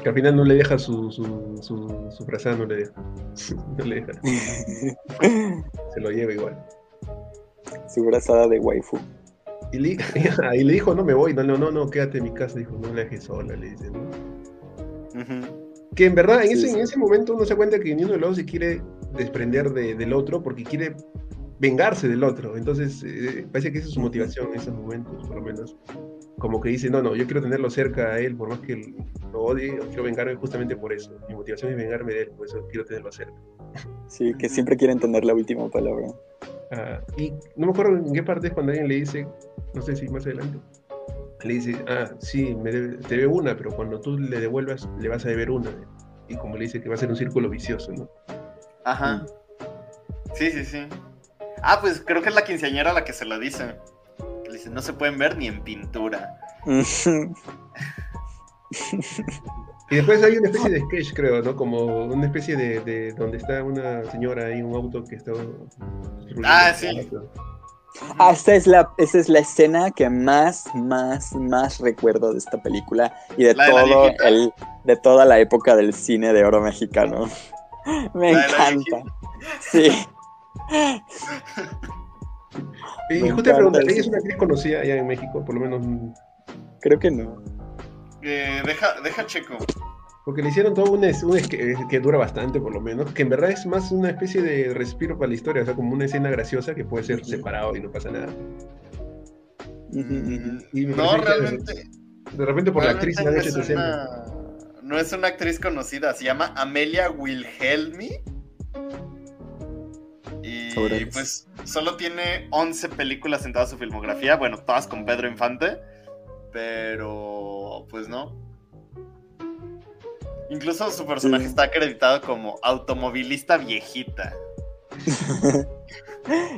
Que al final no le deja su, su, su, su frazada, no le deja. No le deja. Se lo lleva igual. Su brazada de waifu. Y le, y le dijo, no me voy, no, no, no, no, quédate en mi casa. Dijo, no la dejes sola, le dice, ¿no? Ujú. Que en verdad, en, Sí, ese, sí. en ese momento uno se cuenta que ni uno de los dos se quiere desprender de- del otro porque quiere vengarse del otro. Entonces, eh, parece que esa es su motivación en esos momentos, por lo menos. Como que dice, no, no, yo quiero tenerlo cerca a él, por más que lo odie, o quiero vengarme justamente por eso. Mi motivación es vengarme de él, por eso quiero tenerlo cerca. Sí, que siempre quieren tener la última palabra. Ah, y no me acuerdo en qué parte es cuando alguien le dice, no sé si más adelante, le dice, ah, sí, me debe- te debe una, pero cuando tú le devuelvas, le vas a deber una. Y como le dice que va a ser un círculo vicioso, ¿no? Ajá. Sí, sí, sí. Ah, pues creo que es la quinceañera la que se lo dice. Le dice, no se pueden ver ni en pintura. Y después hay una especie de sketch, creo, ¿no? Como una especie de, de donde está una señora ahí en un auto que está... Ah, sí. auto. Ah, esa es la, esa es la escena que más, más, más recuerdo de esta película y de ¿La de todo viejita? el, de toda la época del cine de oro mexicano. Me ¿La de encanta. Sí. Y Me justo te encanta preguntar, eso. ¿ella es una actriz conocida allá en México? Por lo menos... Creo que no. Eh, deja, deja checo. Porque le hicieron todo un, es- un es- que, que dura bastante, por lo menos, que en verdad es más una especie de respiro para la historia, o sea, como una escena graciosa que puede ser separado y no pasa nada. Y No, que realmente. De repente por la actriz no es una- No es una actriz conocida, se llama Amelia Wilhelmi. Y pues solo tiene 11 películas en toda su filmografía, bueno, todas con Pedro Infante, pero pues no. Incluso su personaje está acreditado como automovilista viejita.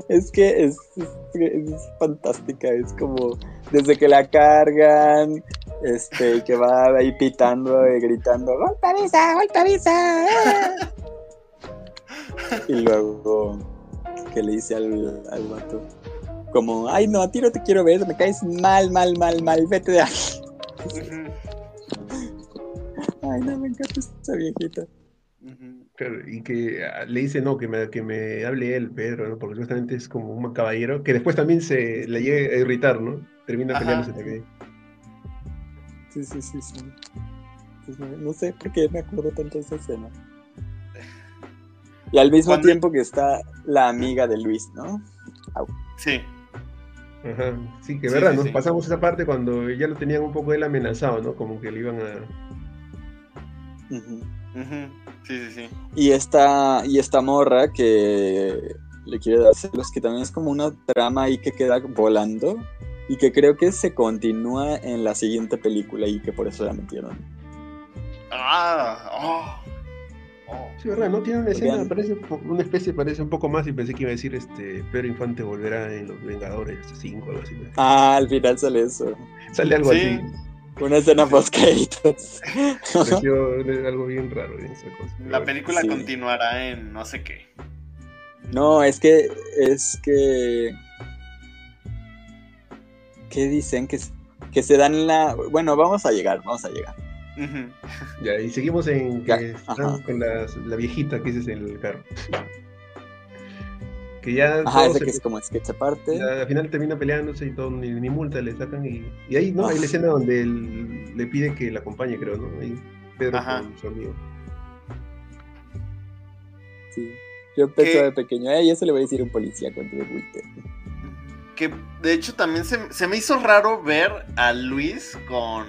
Es que es, es, es fantástica, es como desde que la cargan, este, que va ahí pitando y gritando, ¡Golpe avisa! ¡Golpe avisa! ¡Ah!". Y luego que le dice al, al vato, como, ay no, a ti no te quiero ver, me caes mal, mal, mal, mal, vete de aquí. Ay no, me encanta esta viejita. Claro, y que ah, le dice no, que me, que me hable él, Pedro, ¿no? Porque justamente es como un caballero, que después también se le llega a irritar, ¿no? Termina Ajá. peleándose también. Sí, sí, sí, sí. Pues no, no sé por qué me acuerdo tanto de esa escena. Y al mismo Cuando- tiempo que está la amiga de Luis, ¿no? Sí. Ajá, sí, que Sí, verdad, sí, nos sí. pasamos esa parte cuando ya lo tenían un poco él amenazado, ¿no? Como que le iban a... Ujú. ujú, Sí, sí, sí. Y esta, y esta morra que le quiere dar celos, que también es como una trama ahí que queda volando y que creo que se continúa en la siguiente película y que por eso la metieron. Ah, oh, oh. Sí, verdad, ¿no? Tiene una Porque escena, parece, una especie, parece un poco más y pensé que iba a decir, este, Pedro Infante volverá en Los Vengadores 5 o algo así. ¿no? Ah, al final sale eso. Sale algo Sí. así, Una escena post créditos. pareció algo bien raro en esa cosa. Pero La película Sí. continuará en no sé qué. No, es que es que ¿qué dicen? Que, que se dan la bueno, vamos a llegar, vamos a llegar. Ya, y seguimos en que están con la viejita que ese es el carro. Que ya Ajá, ese se- que es como sketch aparte. ya al final termina peleándose y todo, ni, ni multa le sacan y, y ahí, ¿no? Hay la escena donde él le pide que la acompañe, creo, ¿no? Ahí Pedro Ajá. con su amigo. Sí. Yo pensaba de pequeño, "Ey, eso le voy a decir a un policía cuando me multe". Que de hecho también se, se me hizo raro ver a Luis con,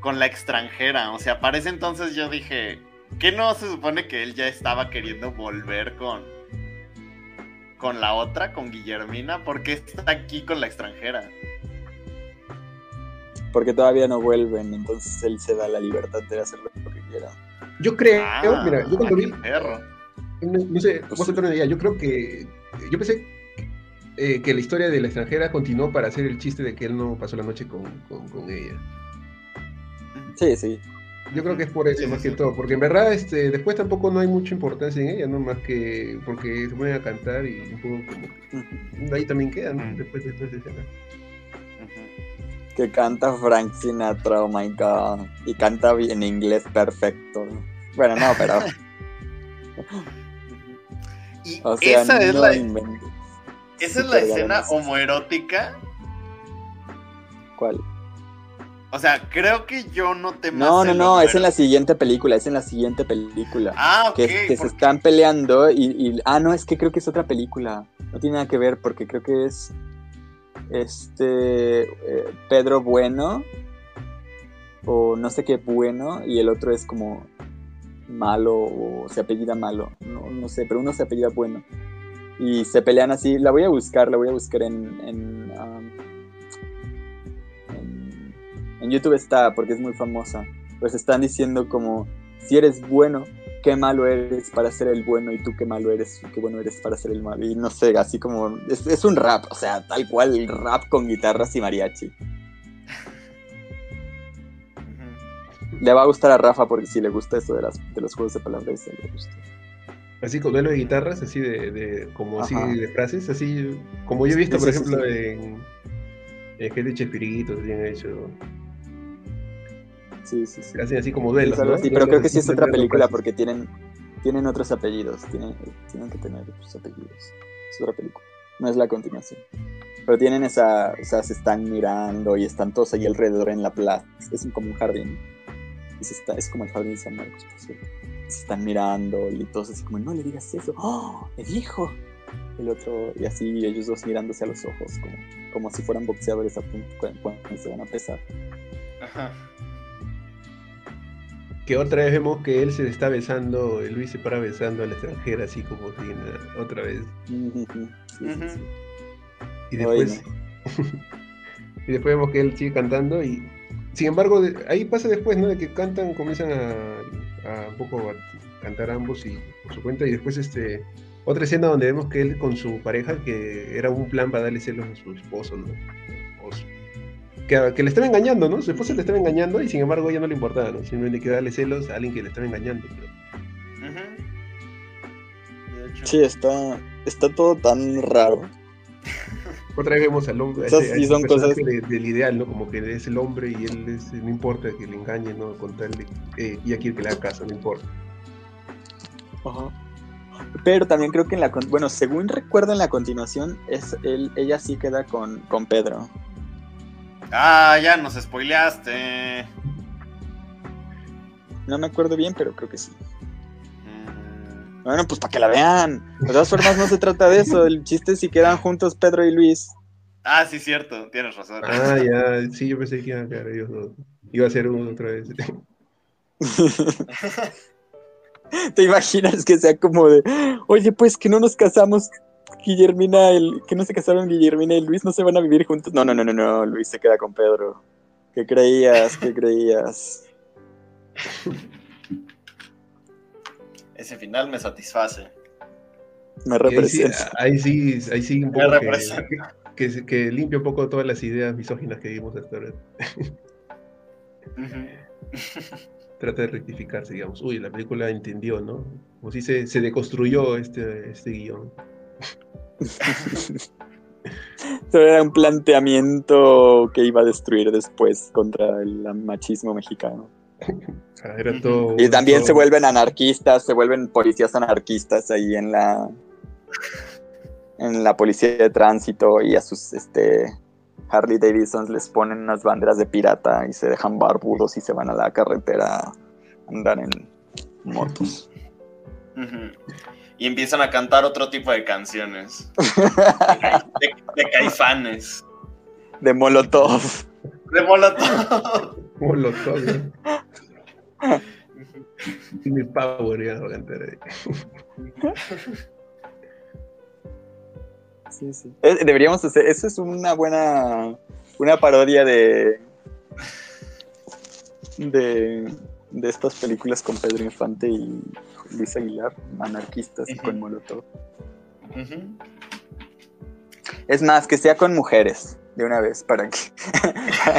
con la extranjera. O sea, para ese entonces yo dije, ¿qué no se supone que él ya estaba queriendo volver con, con la otra, con Guillermina? ¿Por qué está aquí con la extranjera? Porque todavía no vuelven, entonces él se da la libertad de hacer lo que quiera. Yo creo, Ah, mira, yo cuando vi, perro. no, no sé, vos a tener una idea, yo creo que, yo pensé eh, que la historia de la extranjera continuó para hacer el chiste de que él no pasó la noche con, con, con ella. Sí, sí. Yo creo que es por eso Sí, más sí. que todo, porque en verdad este, después tampoco no hay mucha importancia en ella, no más que porque se ponen a cantar y un poco como ahí también queda, ¿no? Después de toda esa escena. Que canta Frank Sinatra, oh my god. Y canta bi- en inglés perfecto. Bueno, no, pero. Y O sea, esa es la, inventes. esa es la escena homoerótica. ¿Cuál? O sea, creo que yo noté más. No, no, no, es en la siguiente película, es en la siguiente película. Ah, ok. que, que se están peleando y, y- Ah, no, es que creo que es otra película. No tiene nada que ver porque creo que es. Este. eh, Pedro Bueno. O no sé qué bueno. Y el otro es como. Malo o se apellida malo. No, no sé, pero uno se apellida bueno. Y se pelean así. La voy a buscar, la voy a buscar en. En, um, en, YouTube está porque es muy famosa. Pues están diciendo como. Si eres bueno, qué malo eres para ser el bueno y tú qué malo eres, qué bueno eres para ser el malo. Y no sé, así como es, es un rap, o sea, tal cual el rap con guitarras y mariachi. Le va a gustar a Rafa porque si le gusta eso de, las, de los juegos de palabras, se le gusta. Así con duelo de guitarras, así de, de como así de frases, así como yo he visto, Sí, por sí, ejemplo, en, en gente de Chespiritos, así han hecho, Sí, sí, sí. hacen así como Es duelos, algo ¿no? así, pero creo que sí es otra película porque tienen, tienen otros apellidos, tienen, tienen que tener otros apellidos. Es otra película, no es la continuación. Pero tienen esa, o sea, se están mirando y están todos ahí alrededor en la plaza. Es como un jardín. Y se está, es como el jardín de San Marcos, por cierto. Se están mirando y todos así como, no le digas eso. ¡Oh! ¡Me dijo! El otro, y así ellos dos mirándose a los ojos, como, como si fueran boxeadores a punto cuando, cuando se van a pesar. Ajá. Que otra vez vemos que él se está besando, Luis se para besando a la extranjera, así como si nada, otra vez. Ujú, sí, sí, Ujú. sí. Y después, y después vemos que él sigue cantando y sin embargo de- ahí pasa después, ¿no? De que cantan, comienzan a, a un poco a cantar ambos y por su cuenta y después este otra escena donde vemos que él con su pareja que era un plan para darle celos a su esposo, ¿no? Que, que le estaba engañando, ¿no? Su esposo le estaba engañando y sin embargo ella no le importaba, ¿no? Simplemente que darle celos a alguien que le estaba engañando. hecho. Sí, está, está todo tan raro. Otra vez vemos al hombre, Esas ese- ese son cosas- de- del ideal, ¿no? Como que es el hombre y él es, no importa que le engañe, ¿no? Con tal de, eh, y aquí el que le haga caso, no importa. Pero también creo que en la... con- Bueno, según recuerdo en la continuación, es él, ella sí queda con, con Pedro. Ah, ya nos spoileaste. No me acuerdo bien, pero creo que sí. Mm, Bueno, pues para que la vean. De todas formas, no se trata de eso. El chiste es si quedan juntos Pedro y Luis. Ah, sí, cierto, tienes razón. Ah, ya, sí, yo pensé que iba a quedar ellos dos. Iba a ser uno otra vez. ¿Te imaginas que sea como de, oye, pues que no nos casamos, Guillermina, el, que no se casaron Guillermina y Luis, no se van a vivir juntos? No, no, no, no, no, Luis se queda con Pedro. ¿Qué creías? ¿Qué creías? Ese final me satisface. Me Y ahí, sí, representa. ahí sí, ahí sí un Me poco que, representa. que, que- que limpia un poco todas las ideas misóginas que vimos hasta ahora. Trata de rectificarse, digamos. Uy, la película entendió, ¿no? Como si se, se deconstruyó este, este guion. Era un planteamiento que iba a destruir después contra el machismo mexicano. Era todo. Y también todo- se vuelven anarquistas, se vuelven policías anarquistas ahí en la en la policía de tránsito y a sus este Harley Davidsons les ponen unas banderas de pirata y se dejan barbudos y se van a la carretera a andar en motos. Ujú. Y empiezan a cantar otro tipo de canciones. De, de- de caifanes. De Molotov. De Molotov. Molotov, ya va a cantar. Sí, sí. Eh, Deberíamos hacer, eso es una buena, una parodia de, de, de estas películas con Pedro Infante y Luis Aguilar, anarquistas y con Molotov. Es más, que sea con mujeres, de una vez, para que,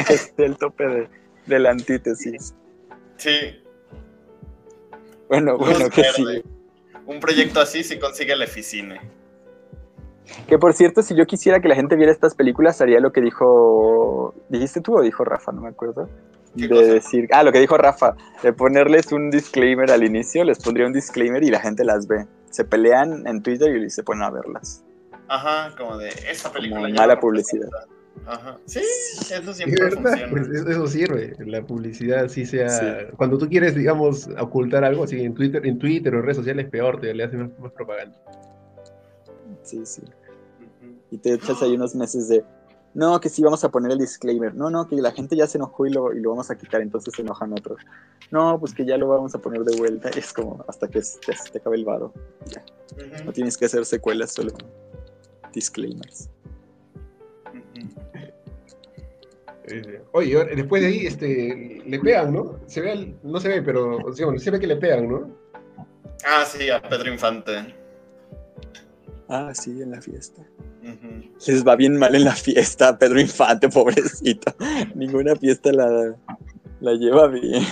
esté el tope de, la antítesis. Sí. Bueno, bueno, que sí. Un proyecto así si consigue el Eficine. Que por cierto, si yo quisiera que la gente viera estas películas, haría lo que dijo. ¿Dijiste tú o dijo Rafa? No me acuerdo. De decir. Ah, lo que dijo Rafa. De ponerles un disclaimer al inicio, les pondría un disclaimer y la gente las ve. Se pelean en Twitter y se ponen a verlas. Ajá, como de esta película. mala publicidad. Ajá. Sí, eso siempre funciona. Pues eso sirve, la publicidad sí sea... Cuando tú quieres, digamos, ocultar algo, así en Twitter, en Twitter o redes sociales, peor, te le hacen más propaganda. Sí, sí. Y te echas ahí unos meses de, no, que sí vamos a poner el disclaimer. No, no, que la gente ya se enojó y lo, y lo vamos a quitar, entonces se enojan otros. No, pues que ya lo vamos a poner de vuelta. Es como hasta que se, te acabe el varo. No tienes que hacer secuelas, solo disclaimers. Oye, después de ahí este, le pegan, ¿no? Se ve, no se ve, pero se ve que le pegan, ¿no? Ah, sí, a Pedro Infante. Ah, sí, en la fiesta. Les va bien mal en la fiesta, Pedro Infante, pobrecito. Ninguna fiesta la, la lleva bien.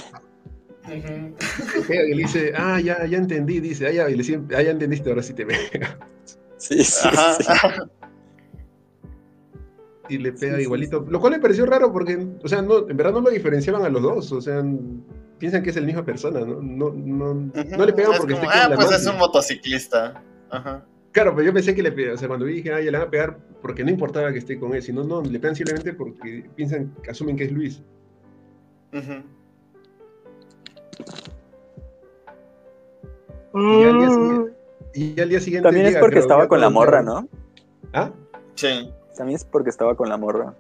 y le dice, ah, ya, ya entendí, dice, ah, ya, y le ah, ya entendiste, ahora sí te pega. Sí, sí, Y le pega igualito. Lo cual me pareció raro porque, o sea, no, en verdad no lo diferenciaban a los dos. O sea, piensan que es el misma persona, ¿no? No, no, no le pegan porque como, Ah, pues es un motociclista. Ajá. Claro, pero yo pensé que le o sea, cuando dije, ah, ya le van a pegar porque no importaba que esté con él, sino, no, le pegan simplemente porque piensan, asumen que es Luis. y, al día siguiente, También es porque estaba con la morra, ¿no? ¿Ah? Sí. También es porque estaba con la morra.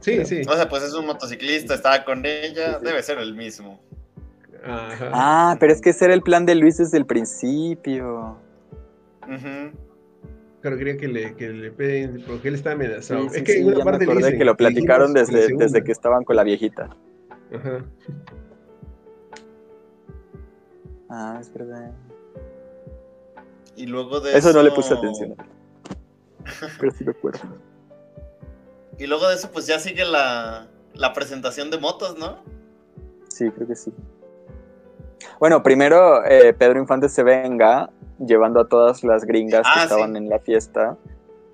Sí, sí. O sea, pues es un motociclista, estaba con ella, debe ser el mismo. Ajá. Ah, pero es que ese era el plan de Luis desde el principio. Claro, quería que le, que le peguen, porque él está amenazado. es que en una parte que lo platicaron desde, desde que estaban con la viejita. Ajá. Ah, es verdad. Y luego de eso... Eso no le puse atención. Pero sí recuerdo. Y luego de eso, pues ya sigue la, la presentación de motos, ¿no? Sí, creo que sí. Bueno, primero eh, Pedro Infante se venga llevando a todas las gringas que ah, estaban en la fiesta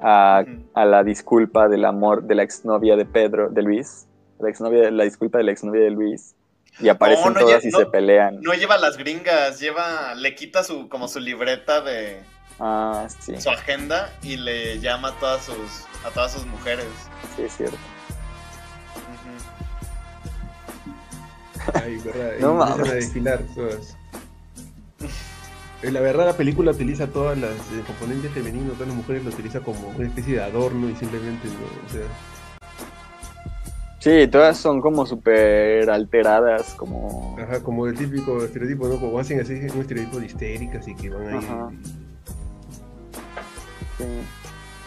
a, la disculpa del amor de la exnovia de Pedro, de Luis. La, exnovia, la disculpa de la exnovia de Luis. Y aparecen todas y se pelean. No lleva las gringas, lleva, le quita su, como su libreta de ah, su agenda y le llama a todas sus, a todas sus mujeres. Sí, es cierto. Ay, verdad. no mames. a desfilar todas. Eh, la verdad, la película utiliza todas las eh, componentes femeninos, todas las mujeres lo utiliza como una especie de adorno y simplemente, ¿no? o sea. Sí, todas son como súper alteradas, como. Ajá, como el típico estereotipo, ¿no? Como hacen así un estereotipo de histéricas y que van ahí. Sí.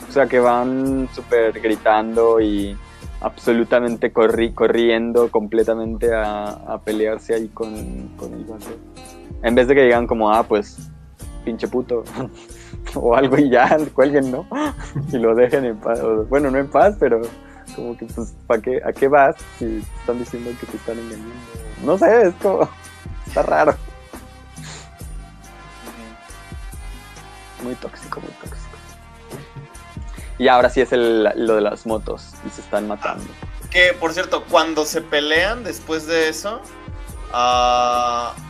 O sea, que van súper gritando y absolutamente corri corriendo completamente a, pelearse ahí con, con el vato. En vez de que digan como, ah, pues, pinche puto, o algo y ya, cuelguen, ¿no? y lo dejen en paz. Bueno, no en paz, pero como que, pues, ¿para qué, ¿a qué vas si están diciendo que te están engañando? No sé, es como, está raro. Muy tóxico, muy tóxico. Y ahora sí es el, lo de las motos y se están matando. Que, por cierto, cuando se pelean después de eso, uh,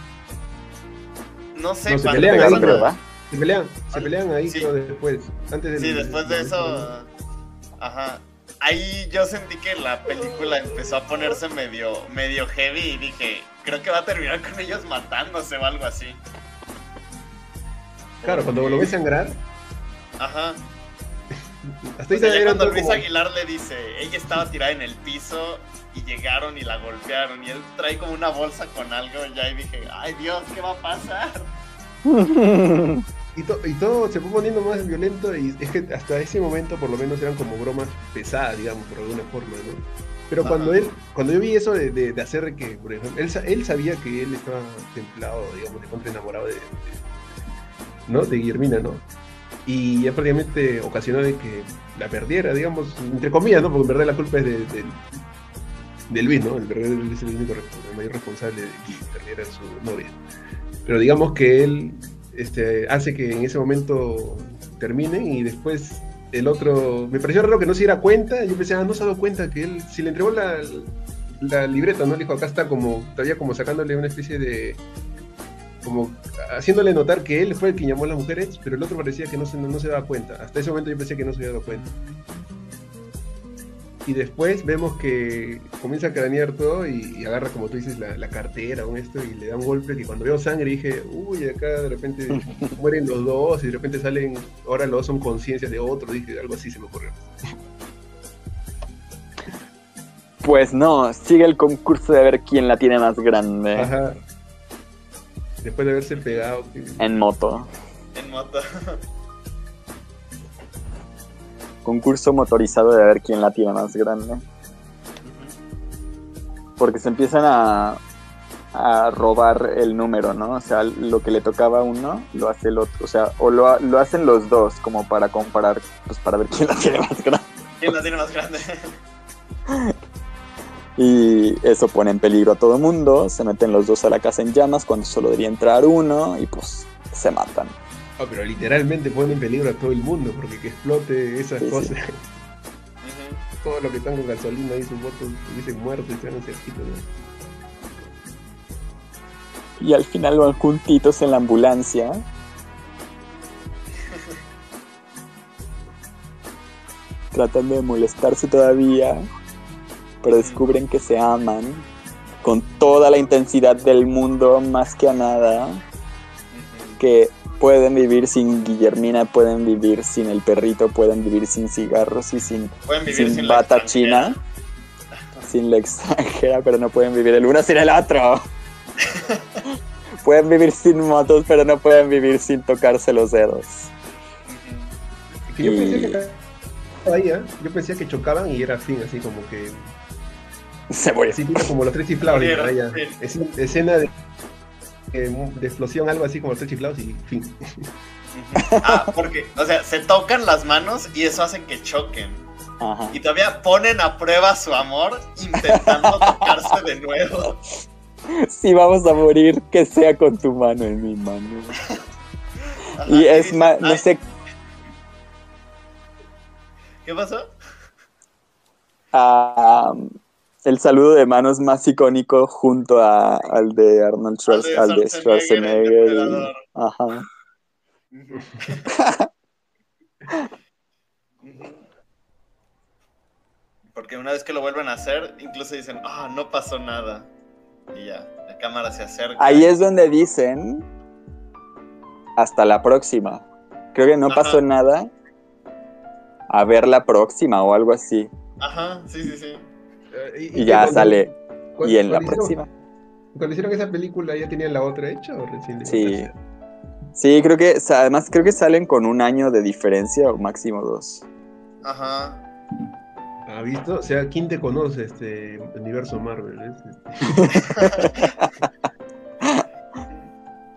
no sé, se pelean ahí, ¿verdad? Se pelean, se pelean ahí después. Antes de sí, después de eso. Ajá. Ahí yo sentí que la película empezó a ponerse medio, medio heavy y dije, creo que va a terminar con ellos matándose o algo así. Claro, cuando lo ves sangrar. Ajá. Hasta ahí cuando Luis Aguilar le dice, ella estaba tirada en el piso y llegaron y la golpearon y él trae como una bolsa con algo ya y dije, ay Dios, ¿qué va a pasar? y, y, todo se fue poniendo más violento y es que hasta ese momento por lo menos eran como bromas pesadas, digamos, por alguna forma, ¿no? Pero cuando él, cuando yo vi eso de, de, hacer que, por ejemplo, él, él, sabía que él estaba templado, digamos, de contra enamorado de, ¿no? De Guillermina, ¿no? Y ya prácticamente ocasionó de que la perdiera, digamos, entre comillas, ¿no? Porque en verdad la culpa es de, de Luis, ¿no? El verdadero es el único mayor responsable de que perdiera su novia. Pero digamos que él este, hace que en ese momento termine y después el otro. Me pareció raro que no se diera cuenta. Yo pensé, ah, no se ha dado cuenta que él, si le entregó la, la libreta, ¿no? Dijo, acá está como, todavía como sacándole una especie de. como haciéndole notar que él fue el que llamó a las mujeres, pero el otro parecía que no se, no se daba cuenta. Hasta ese momento yo pensé que no se había dado cuenta y después vemos que comienza a cranear todo y, agarra, como tú dices, la, cartera o esto y le da un golpe que cuando veo sangre dije, uy, acá de repente mueren los dos y de repente salen, ahora los dos son conciencia de otro, dije, algo así se me ocurrió. Pues no, sigue el concurso de ver quién la tiene más grande. Ajá. Después de haberse pegado. En moto. En moto. concurso motorizado de ver quién la tiene más grande. Porque se empiezan a, a robar el número, ¿no? O sea, lo que le tocaba a uno lo hace el otro. O sea, o lo, lo hacen los dos como para comparar, pues para ver quién la tiene más grande. ¿Quién la tiene más grande? y eso pone en peligro a todo mundo. Se meten los dos a la casa en llamas cuando solo debía entrar uno y pues se matan. Ah, pero literalmente pone en peligro a todo el mundo porque que explote esas cosas. todo lo que están con gasolina y sus votos dicen muertos y se van cerquitos. Y al final van juntitos en la ambulancia. tratando de molestarse todavía, pero descubren que se aman con toda la intensidad del mundo, más que a nada, que pueden vivir sin Guillermina, pueden vivir sin el perrito, pueden vivir sin cigarros y sin, sin, bata china, sin la extranjera, pero no pueden vivir el uno sin el otro. pueden vivir sin motos, pero no pueden vivir sin tocarse los dedos. Yo, pensé que, ¿eh? yo pensé que chocaban y era fin, así como que... Se voy. Así como los tres escena de de explosión, algo así como los tres chiflados y fin. Ah, porque, o sea, se tocan las manos y eso hace que choquen. Y todavía ponen a prueba su amor intentando tocarse de nuevo. Si vamos a morir, que sea con tu mano en mi mano. y es más, no sé. ¿Qué pasó? Ah el saludo de manos más icónico junto a, al de Arnold Schwarzenegger, al de Schwarzenegger. ajá. Porque una vez que lo vuelven a hacer, incluso dicen, ah, no pasó nada. Y ya, la cámara se acerca. Ahí es donde dicen, hasta la próxima. Creo que no pasó nada. A ver la próxima o algo así. Ajá, sí, sí, sí. Eh, y, ya sale. Y en la próxima. Cuando hicieron esa película, ¿ya tenían la otra hecha o recién? Sí. Sí, creo que, además creo que salen con un año de diferencia o máximo dos. Ajá. ¿Ha visto? O sea, ¿quién te conoce este universo Marvel?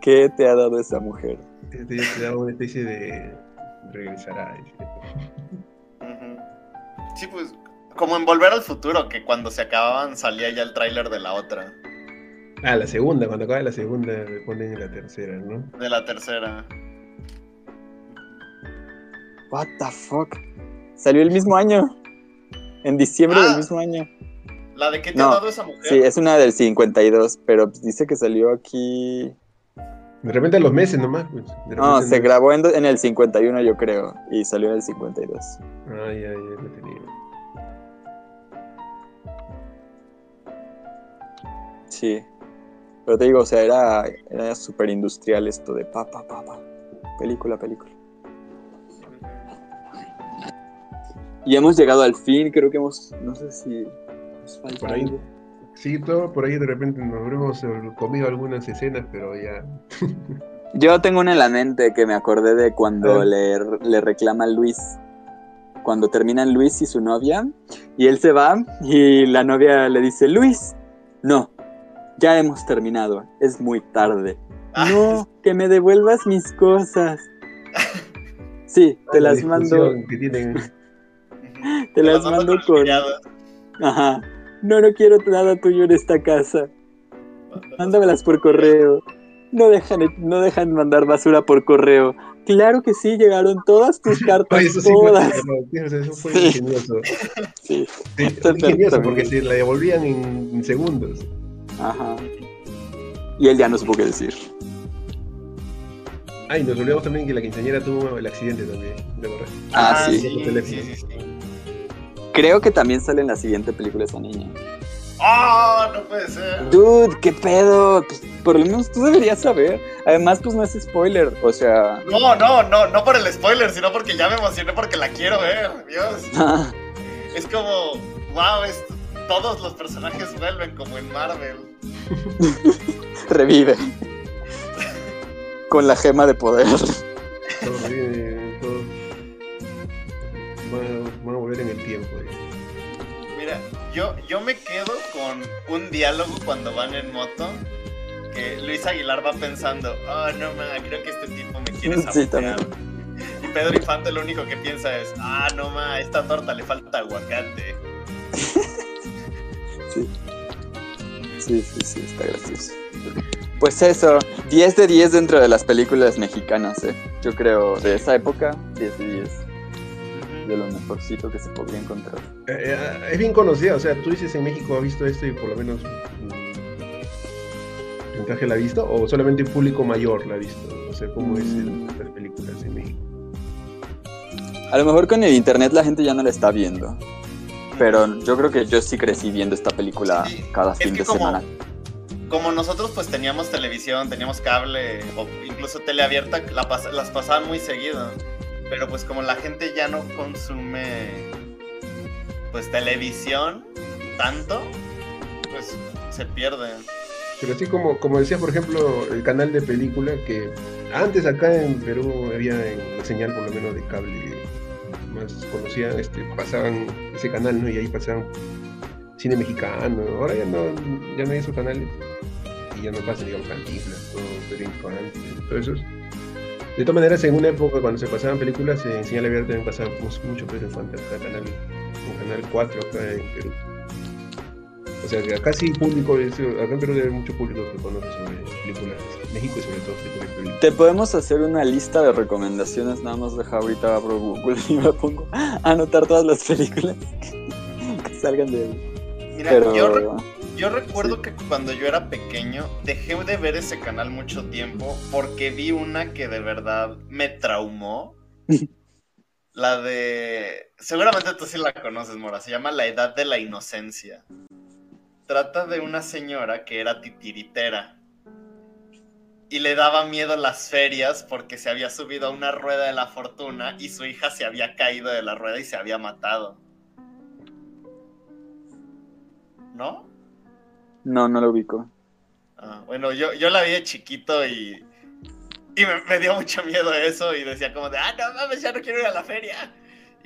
¿Qué te ha dado esa mujer? Te, te ha dado una especie de regresará. Sí, pues como en Volver al Futuro, que cuando se acababan salía ya el tráiler de la otra. Ah, la segunda, cuando acaba la segunda le ponen la tercera, ¿no? De la tercera. What the fuck? Salió el mismo año. En diciembre del ah. mismo año. ¿La de qué te ha dado esa mujer? Sí, es una del 52, pero dice que salió aquí. De repente a los meses nomás. Pues. no, se grabó en, en, el 51, yo creo, y salió en el 52. Ay, ay, ay, lo tenía. Sí. Pero te digo, o sea, era, era súper industrial esto de pa, pa, pa, pa. Película, película. Y hemos llegado al fin, creo que hemos, no sé si nos falta por ahí, Sí, todo por ahí de repente nos habremos comido algunas escenas, pero ya... Yo tengo una en la mente que me acordé de cuando le, le reclama Luis cuando terminan Luis y su novia, y él se va y la novia le dice, Luis, no, ya hemos terminado, es muy tarde. Ah. No, que me devuelvas mis cosas. Sí, te La las mando, te las mando con. Ajá. No, no quiero nada tuyo en esta casa. Mándamelas por correo. No dejan, no dejan mandar basura por correo. Claro que sí, llegaron todas tus cartas, Oye, eso sí fue, todas. eso fue Sí. ingenioso. Sí. Sí, fue ingenioso porque se la devolvían en, en segundos. Ajá. Y él ya no supo qué decir. Ay, nos olvidamos también que la quinceañera tuvo el accidente también, ¿de verdad? Ah, sí. sí, Por teléfono. sí, sí, sí. Creo que también sale en la siguiente película esa niña. ¡Ah! no puede ser. Dude, qué pedo. Pues, por lo menos tú deberías saber. Además, pues no es spoiler. O sea. No, no, no, no por el spoiler, sino porque ya me emocioné porque la quiero ver. Dios. Es como, wow, es, todos los personajes vuelven como en Marvel. revive. Con la gema de poder. Todo. Van a, volver en el tiempo. eh. Mira, yo, yo me quedo con un diálogo cuando van en moto. Que Luis Aguilar va pensando, oh no ma, creo que este tipo me quiere Sí, sabotear. y Pedro Infante lo único que piensa es, ah no ma, a esta torta le falta aguacate. Sí. Sí, sí, sí, está gracioso. Pues eso, 10 de 10 dentro de las películas mexicanas, ¿eh? Yo creo, de esa época, 10 de 10. De lo mejorcito que se podría encontrar. Eh, eh, es bien conocida, o sea, tú dices en México ha visto esto y por lo menos mm, porcentaje la ha visto o solamente un público mayor la ha visto. O sea, cómo es el- Mm. las películas en México. A lo mejor con el internet la gente ya no la está viendo. Pero yo creo que yo sí crecí viendo esta película Sí, cada es fin que de como- semana. Como nosotros pues teníamos televisión, teníamos cable o incluso tele abierta, la pas- las pasaban muy seguido. Pero pues como la gente ya no consume pues televisión tanto, pues se pierden. Pero así como, como decía, por ejemplo, el canal de película que antes acá en Perú había en la señal por lo menos de cable más este, pasaban ese canal, ¿no? Y ahí pasaban cine mexicano. Ahora ya no, ya no hay esos canales. Y ya no pasan, digamos, cantinflas, todo Pedro todo eso. De todas maneras, en una época cuando se pasaban películas en señal abierta también pasábamos mucho Pedro Infante acá, canal, Canal 4 acá en Perú. O sea que acá sí público, acá en Perú hay mucho público que conoce sobre películas México y sobre todo películas. Te podemos hacer una lista de recomendaciones, nada más deja ahorita abro Google y me pongo a anotar todas las películas que salgan de ahí. Mira, Pero yo, re- yo recuerdo que cuando yo era pequeño dejé de ver ese canal mucho tiempo porque vi una que de verdad me traumó. La de... Seguramente tú sí la conoces, Mora. Se llama La Edad de la Inocencia. Trata de una señora que era titiritera. Y le daba miedo las ferias porque se había subido a una rueda de la fortuna y su hija se había caído de la rueda y se había matado. ¿No? no, no lo ubico. Ah, bueno, yo, yo la vi de chiquito y, y me, me dio mucho miedo eso y decía como de, ah, no mames, ya no quiero ir a la feria.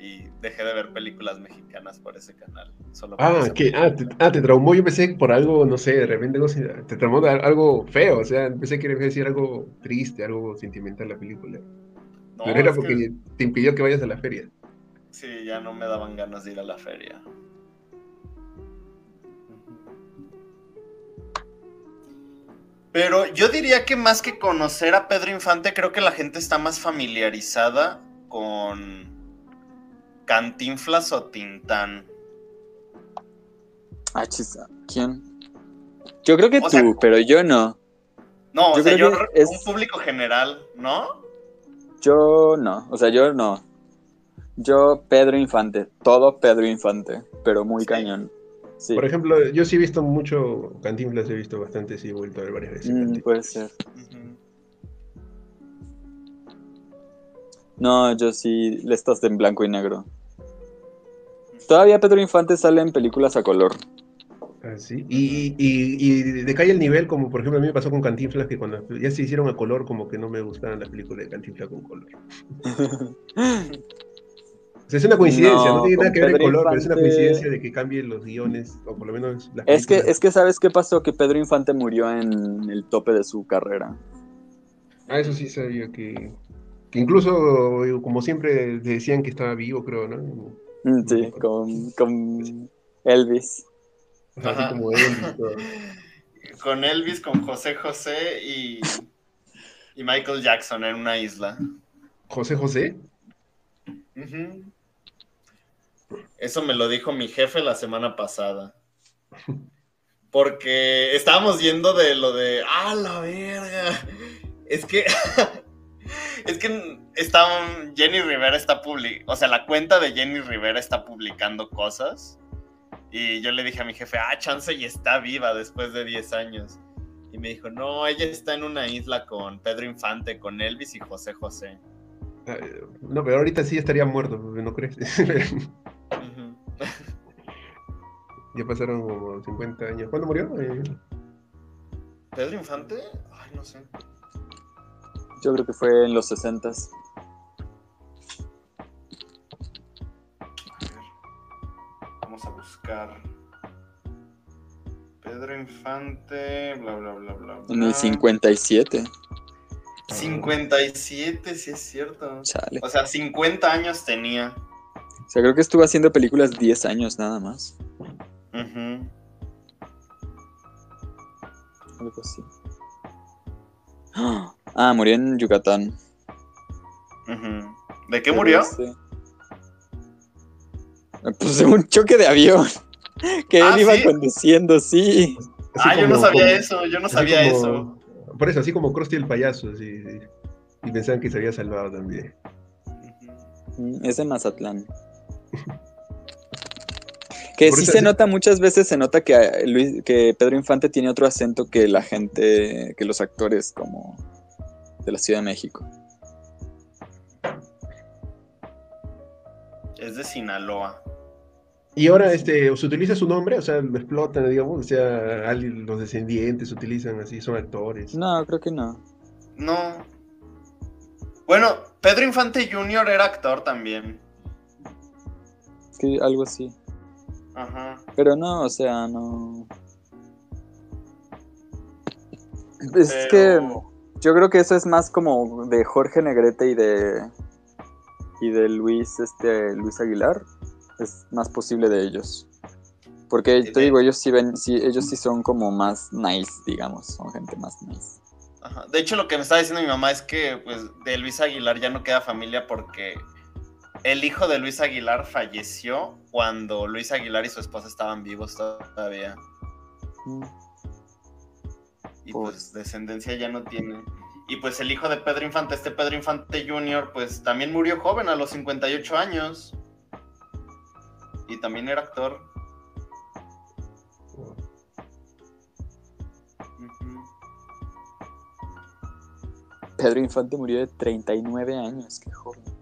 Y dejé de ver películas mexicanas por ese canal. Solo por Ah, que, ah, te, ah, te traumó, yo pensé por algo, no sé, de repente algo, te traumó de algo feo, o sea, pensé que decir algo triste, algo sentimental la película. No, Pero era que porque te impidió que vayas a la feria. sí, ya no me daban ganas de ir a la feria. Pero yo diría que más que conocer a Pedro Infante, creo que la gente está más familiarizada con Cantinflas o Tintán. Ah, chisa, ¿quién? Yo creo que O tú, sea- pero yo no. No, o Yo sea, yo, es- un público general, ¿no? Yo no, o sea, yo no. Yo Pedro Infante, todo Pedro Infante, pero muy Sí. cañón. Sí, Por ejemplo, yo sí he visto mucho Cantinflas, he visto bastante, sí he vuelto a ver varias veces. Mm, puede ser. No, yo sí, le estás en blanco y negro. Todavía Pedro Infante sale en películas a color. Ah, sí. Y, y, y decae el nivel, como por ejemplo a mí me pasó con Cantinflas, que cuando ya se hicieron a color, como que no me gustaban las películas de Cantinflas con color. es una coincidencia, no, tiene nada que ver el color, pero es una coincidencia de que cambien los guiones, o por lo menos las es que, es que, ¿sabes qué pasó? Que Pedro Infante murió en el tope de su carrera. Ah, eso sí sabía que, que incluso, como siempre, decían que estaba vivo, creo, ¿no? Mm, sí, con, con Elvis. Así como Elvis. con Elvis, con José José y, y Michael Jackson en una isla. ¿José José? Eso me lo dijo mi jefe la semana pasada. Porque estábamos yendo de lo de, ah, la verga. Es que, es que está, Jenny Rivera está publicando, o sea, la cuenta de Jenny Rivera está publicando cosas. Y yo le dije a mi jefe, ah, chance y está viva después de 10 años. Y me dijo, no, ella está en una isla con Pedro Infante, con Elvis y José José. No, pero ahorita sí estaría muerto, ¿no crees? ya pasaron como 50 años. ¿Cuándo murió? Eh, ¿Pedro Infante? Ay, no sé. Yo creo que fue en los 60 Vamos a buscar. Pedro Infante, bla, bla, bla, bla. En el 57. 57, sí es cierto. O sea, 50 años tenía. O sea, creo que estuvo haciendo películas 10 años nada más. Algo así. Ah, murió en Yucatán. ¿De qué murió? Pues de un choque de avión. Que él ah, iba conduciendo, sí. ah, yo no sabía eso, yo no sabía eso. Por eso, así como Krusty el payaso, y pensaban que se había salvado también. Es de Mazatlán. que sí se nota, muchas veces se nota que, Luis, que Pedro Infante tiene otro acento que la gente, que los actores como de la Ciudad de México. Es de Sinaloa. Y ahora este, se utiliza su nombre, o sea, lo explotan, digamos, o sea, los descendientes utilizan así, son actores. No, creo que no. No. Bueno, Pedro Infante Jr. era actor también. Sí, algo así. Ajá. Pero no, o sea, no. Es que yo creo que eso es más como de Jorge Negrete y de y de Luis este Luis Aguilar es más posible de ellos. Porque te digo, ellos sí ven, sí, ellos sí son como más nice, digamos, son gente más nice. De hecho, lo que me estaba diciendo mi mamá es que pues de Luis Aguilar ya no queda familia porque el hijo de Luis Aguilar falleció cuando Luis Aguilar y su esposa estaban vivos todavía. Y pues descendencia ya no tiene. Y pues el hijo de Pedro Infante, este Pedro Infante Jr., pues también murió joven a los 58 años y también era actor. Pedro Infante murió de 39 años, qué joven.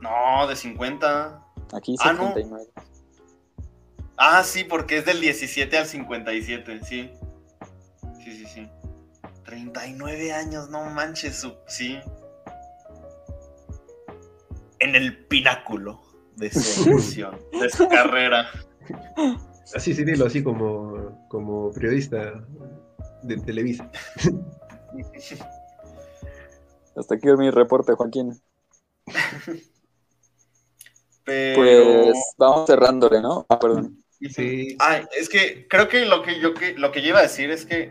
No, de 50. Aquí 59. Ah, ah, sí, porque es del 17 al 57, sí. Sí, sí, sí. 39 años, no manches, sí. En el pináculo de su de su carrera. Así sí, dilo así como, como periodista de Televisa. Hasta aquí mi reporte, Joaquín. Pues vamos cerrándole, ¿no? Ah, perdón. Sí. es que creo que lo que yo que, lo que yo iba a decir es que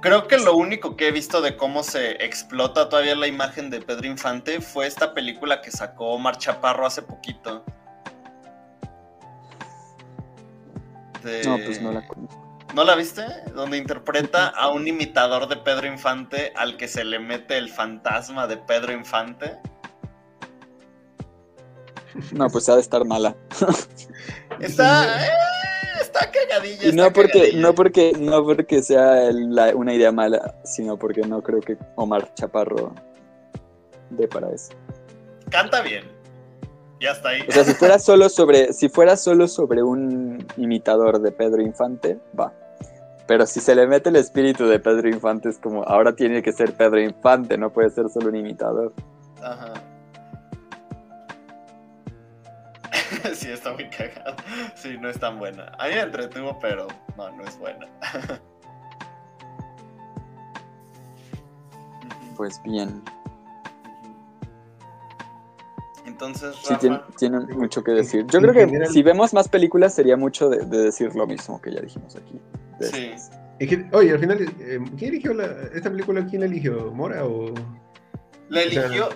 Creo que lo único que he visto de cómo se explota todavía la imagen de Pedro Infante fue esta película que sacó Omar Chaparro hace poquito. No, pues no la conozco. ¿No la viste? Donde interpreta a un imitador de Pedro Infante al que se le mete el fantasma de Pedro Infante. No, pues ha de estar mala. Está. Eh, está cagadilla. no porque, no porque, no porque sea una idea mala, sino porque no creo que Omar Chaparro dé para eso. Canta bien. Ya está ahí. O sea, si fuera solo sobre, si fuera solo sobre un imitador de Pedro Infante, va. Pero si se le mete el espíritu de Pedro Infante, es como, ahora tiene que ser Pedro Infante, no puede ser solo un imitador. Ajá. sí, está muy cagada. Sí, no es tan buena. A mí me entretuvo, pero no, no es buena. pues bien. Entonces, sí, tiene, mucho que decir. Yo creo que si vemos más películas sería mucho de, decir lo mismo que ya dijimos aquí. Sí. oye, al final, eh, ¿quién eligió esta película? ¿Quién eligió? ¿Mora o...? La eligió,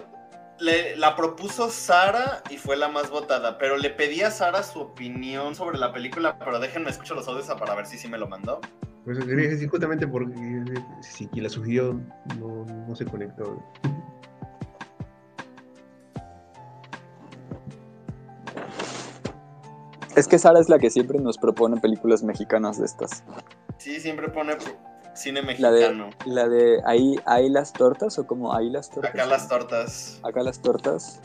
la propuso Sara y fue la más votada, pero le pedí a Sara su opinión sobre la película, pero déjenme escuchar los audios para ver si sí me lo mandó. Pues quería decir justamente porque si quien la sugirió no, no se conectó. Es que Sara es la que siempre nos propone películas mexicanas de estas. Sí, siempre pone cine mexicano. La de, ahí, ahí las tortas o como ahí las tortas. Acá las tortas. Acá las tortas.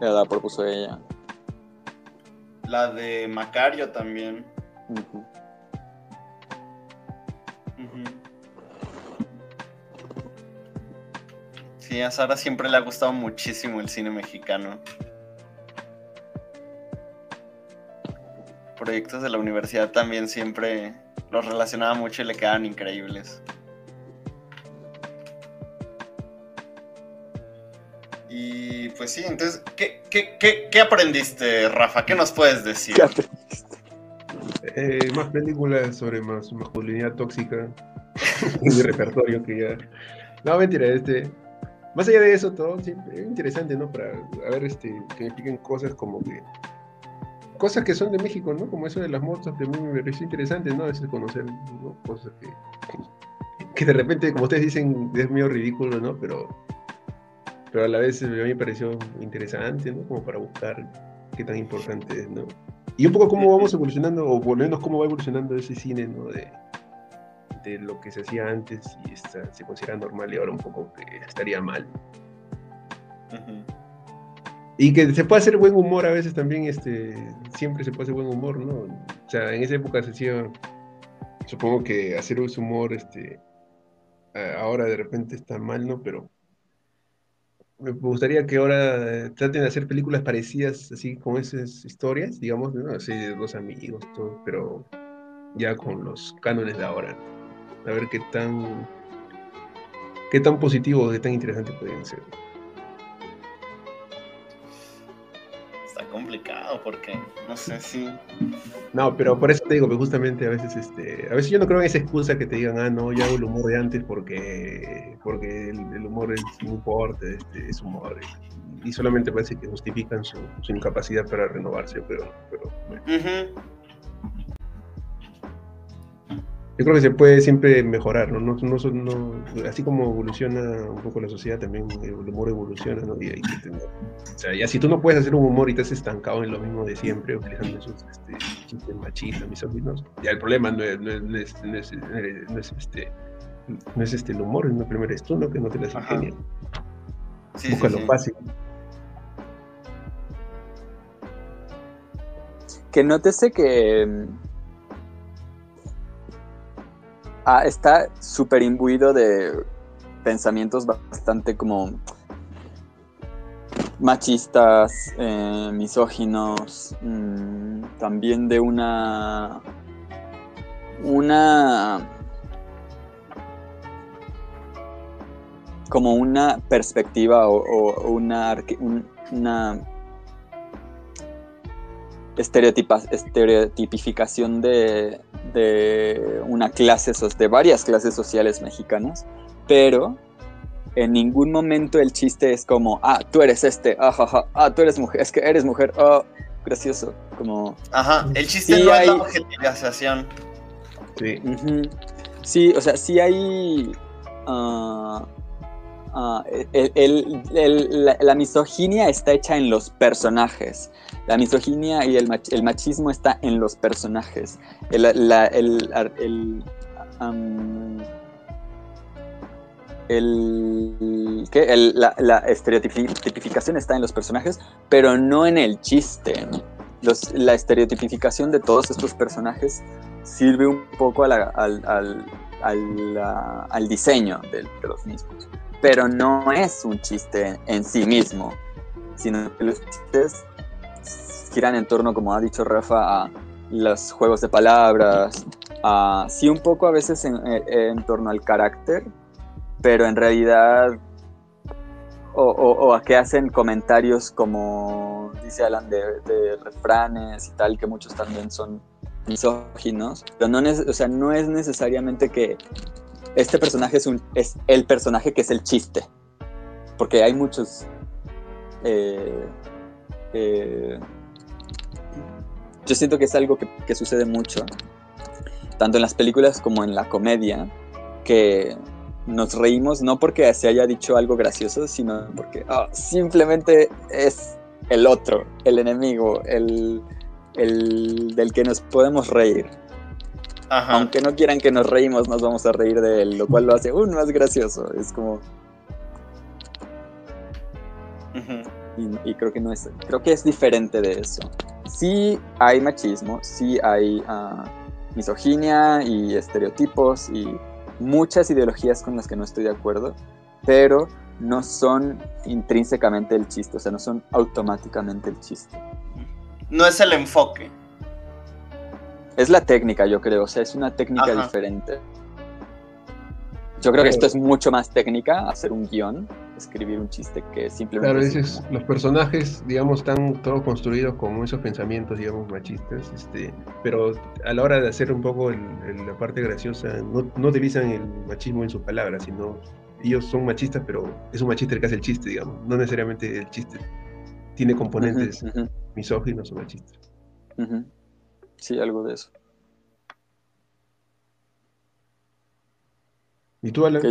Ya la propuso ella. La de Macario también. Sí, a Sara siempre le ha gustado muchísimo el cine mexicano. Proyectos de la universidad también siempre los relacionaba mucho y le quedaban increíbles. Y pues sí, entonces, ¿qué, qué, aprendiste, Rafa? ¿Qué nos puedes decir? Eh, más películas sobre más masculinidad tóxica. mi repertorio que ya. No, mentira, este. Más allá de eso, todo siempre es interesante, ¿no? Para a ver, este, que me expliquen cosas como que cosas que son de México, ¿no? Como eso de las motos, que me pareció interesante, ¿no? Veces conocer cosas que, que de repente, como ustedes dicen, es medio ridículo, ¿no? Pero, pero a la vez a mí me pareció interesante, ¿no? Como para buscar qué tan importante es, ¿no? Y un poco cómo vamos evolucionando, o por lo menos cómo va evolucionando ese cine, ¿no? De, de lo que se hacía antes y está, se considera normal y ahora un poco que estaría mal. Y que se puede hacer buen humor a veces también, este, siempre se puede hacer buen humor, ¿no? O sea, en esa época se hacía, supongo que hacer ese humor, este, ahora de repente está mal, ¿no? Pero me gustaría que ahora traten de hacer películas parecidas, así como esas historias, digamos, ¿no? Así de dos amigos, todo, pero ya con los cánones de ahora. A ver qué tan, qué tan positivo, qué tan interesante pueden ser. Complicado porque no sé si. No, pero por eso te digo que justamente a veces, este, a veces yo no creo en esa excusa que te digan, ah, no, yo hago el humor de antes porque, porque el, humor es, no importa, este, es humor. Y, solamente parece que justifican su, incapacidad para renovarse, pero, pero yo creo que se puede siempre mejorar, ¿no? No, no, así como evoluciona un poco la sociedad, también el humor evoluciona, ¿no? Y hay que tener, o sea, ya si tú no puedes hacer un humor y te has estancado en lo mismo de siempre, utilizando esos este, chistes machistas, misóginos, ya el problema no es, no es, no es, no es, este, no es este el humor, no primero es tú, ¿no? Que no te las ingenias. Sí, Busca lo fácil. Que nótese que Ah, está súper imbuido de pensamientos bastante como machistas, eh, misóginos, mm, también de una una como una perspectiva o, una, una estereotipificación de, de una clase, de varias clases sociales mexicanas, pero en ningún momento el chiste es como, ah, tú eres este, ah, ah, tú eres mujer, es que eres mujer, oh, gracioso, como... Ajá, el chiste no es la objetivización. Sí. Sí, o sea, sí hay... Uh, la, misoginia está hecha en los personajes. La misoginia y el, machismo está en los personajes. la, estereotipificación está en los personajes, pero no en el chiste. la estereotipificación de todos estos personajes sirve un poco al, diseño de, los mismos. Pero no es un chiste en sí mismo, sino que los chistes giran en torno, como ha dicho Rafa, a los juegos de palabras, a, sí un poco a veces en, en torno al carácter, pero en realidad o, a que hacen comentarios como dice Alan de, refranes y tal, que muchos también son misóginos, pero no, o sea, no es necesariamente que este personaje es, un, el personaje que es el chiste, porque hay muchos... Eh, eh, yo siento que es algo que, que sucede mucho, tanto en las películas como en la comedia, que nos reímos no porque se haya dicho algo gracioso, sino porque ah, simplemente es el otro, el enemigo, el, del que nos podemos reír. Aunque no quieran que nos reímos, nos vamos a reír de él, lo cual lo hace aún más gracioso. Es como. y, creo que no es. Creo que es diferente de eso. Sí hay machismo, sí hay uh, misoginia y estereotipos y muchas ideologías con las que no estoy de acuerdo, pero no son intrínsecamente el chiste, o sea, no son automáticamente el chiste. No es el enfoque. Es la técnica, yo creo, o sea, es una técnica diferente. Yo creo que esto es mucho más técnica, hacer un guion, escribir un chiste que simplemente... Claro, dices, los personajes, digamos, están todos construidos con esos pensamientos, digamos, machistas, este, pero a la hora de hacer un poco la parte graciosa, no, no utilizan el machismo en sus palabras, sino ellos son machistas, pero es un machista el que hace el chiste, digamos, no necesariamente el chiste tiene componentes misóginos o machistas. Sí, algo de eso. ¿Y tú, Alan?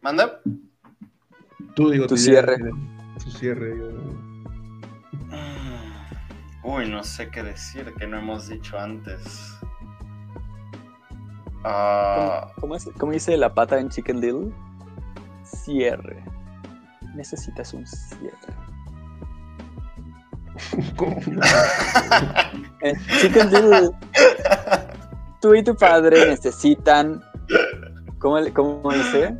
¿Manda? Tú, digo, tu cierre. tu cierre, Uy, no sé qué decir, que no hemos dicho antes. Ah. ¿Cómo, ¿Cómo, dice la pata en Chicken Little? Cierre. Necesitas un cierre. ¿Cómo? Chicken Little. Tú y tu padre necesitan. ¿Cómo, cómo dice?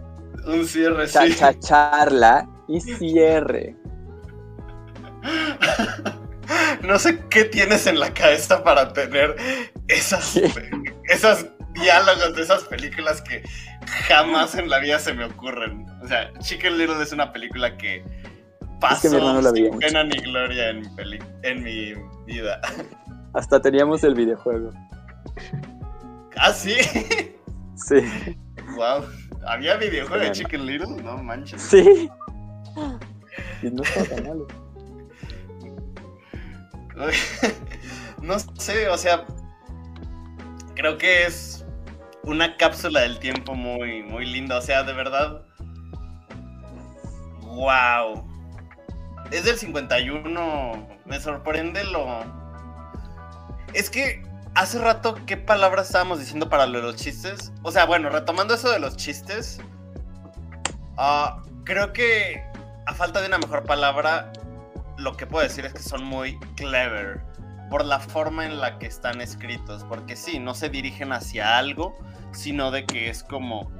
Un cierre, sí. charla y cierre. No sé qué tienes en la cabeza para tener esas, esas diálogos de esas películas que jamás en la vida se me ocurren. O sea, Chicken Little es una película que pasó sin pena ni gloria en mi, en mi vida. Hasta teníamos el videojuego. ¿Ah, sí? Sí. Wow. ¿Había videojuego de Chicken Little? No manches. Sí. Y no está tan malo. no sé, o sea, creo que es una cápsula del tiempo muy, muy linda. O sea, de verdad. ¡Wow! Es del 51. Me sorprende lo. Es que hace rato, ¿qué palabras estábamos diciendo para los chistes? O sea, bueno, retomando eso de los chistes, ah, creo que a falta de una mejor palabra, lo que puedo decir es que son muy clever por la forma en la que están escritos, porque sí, no se dirigen hacia algo, sino de que es como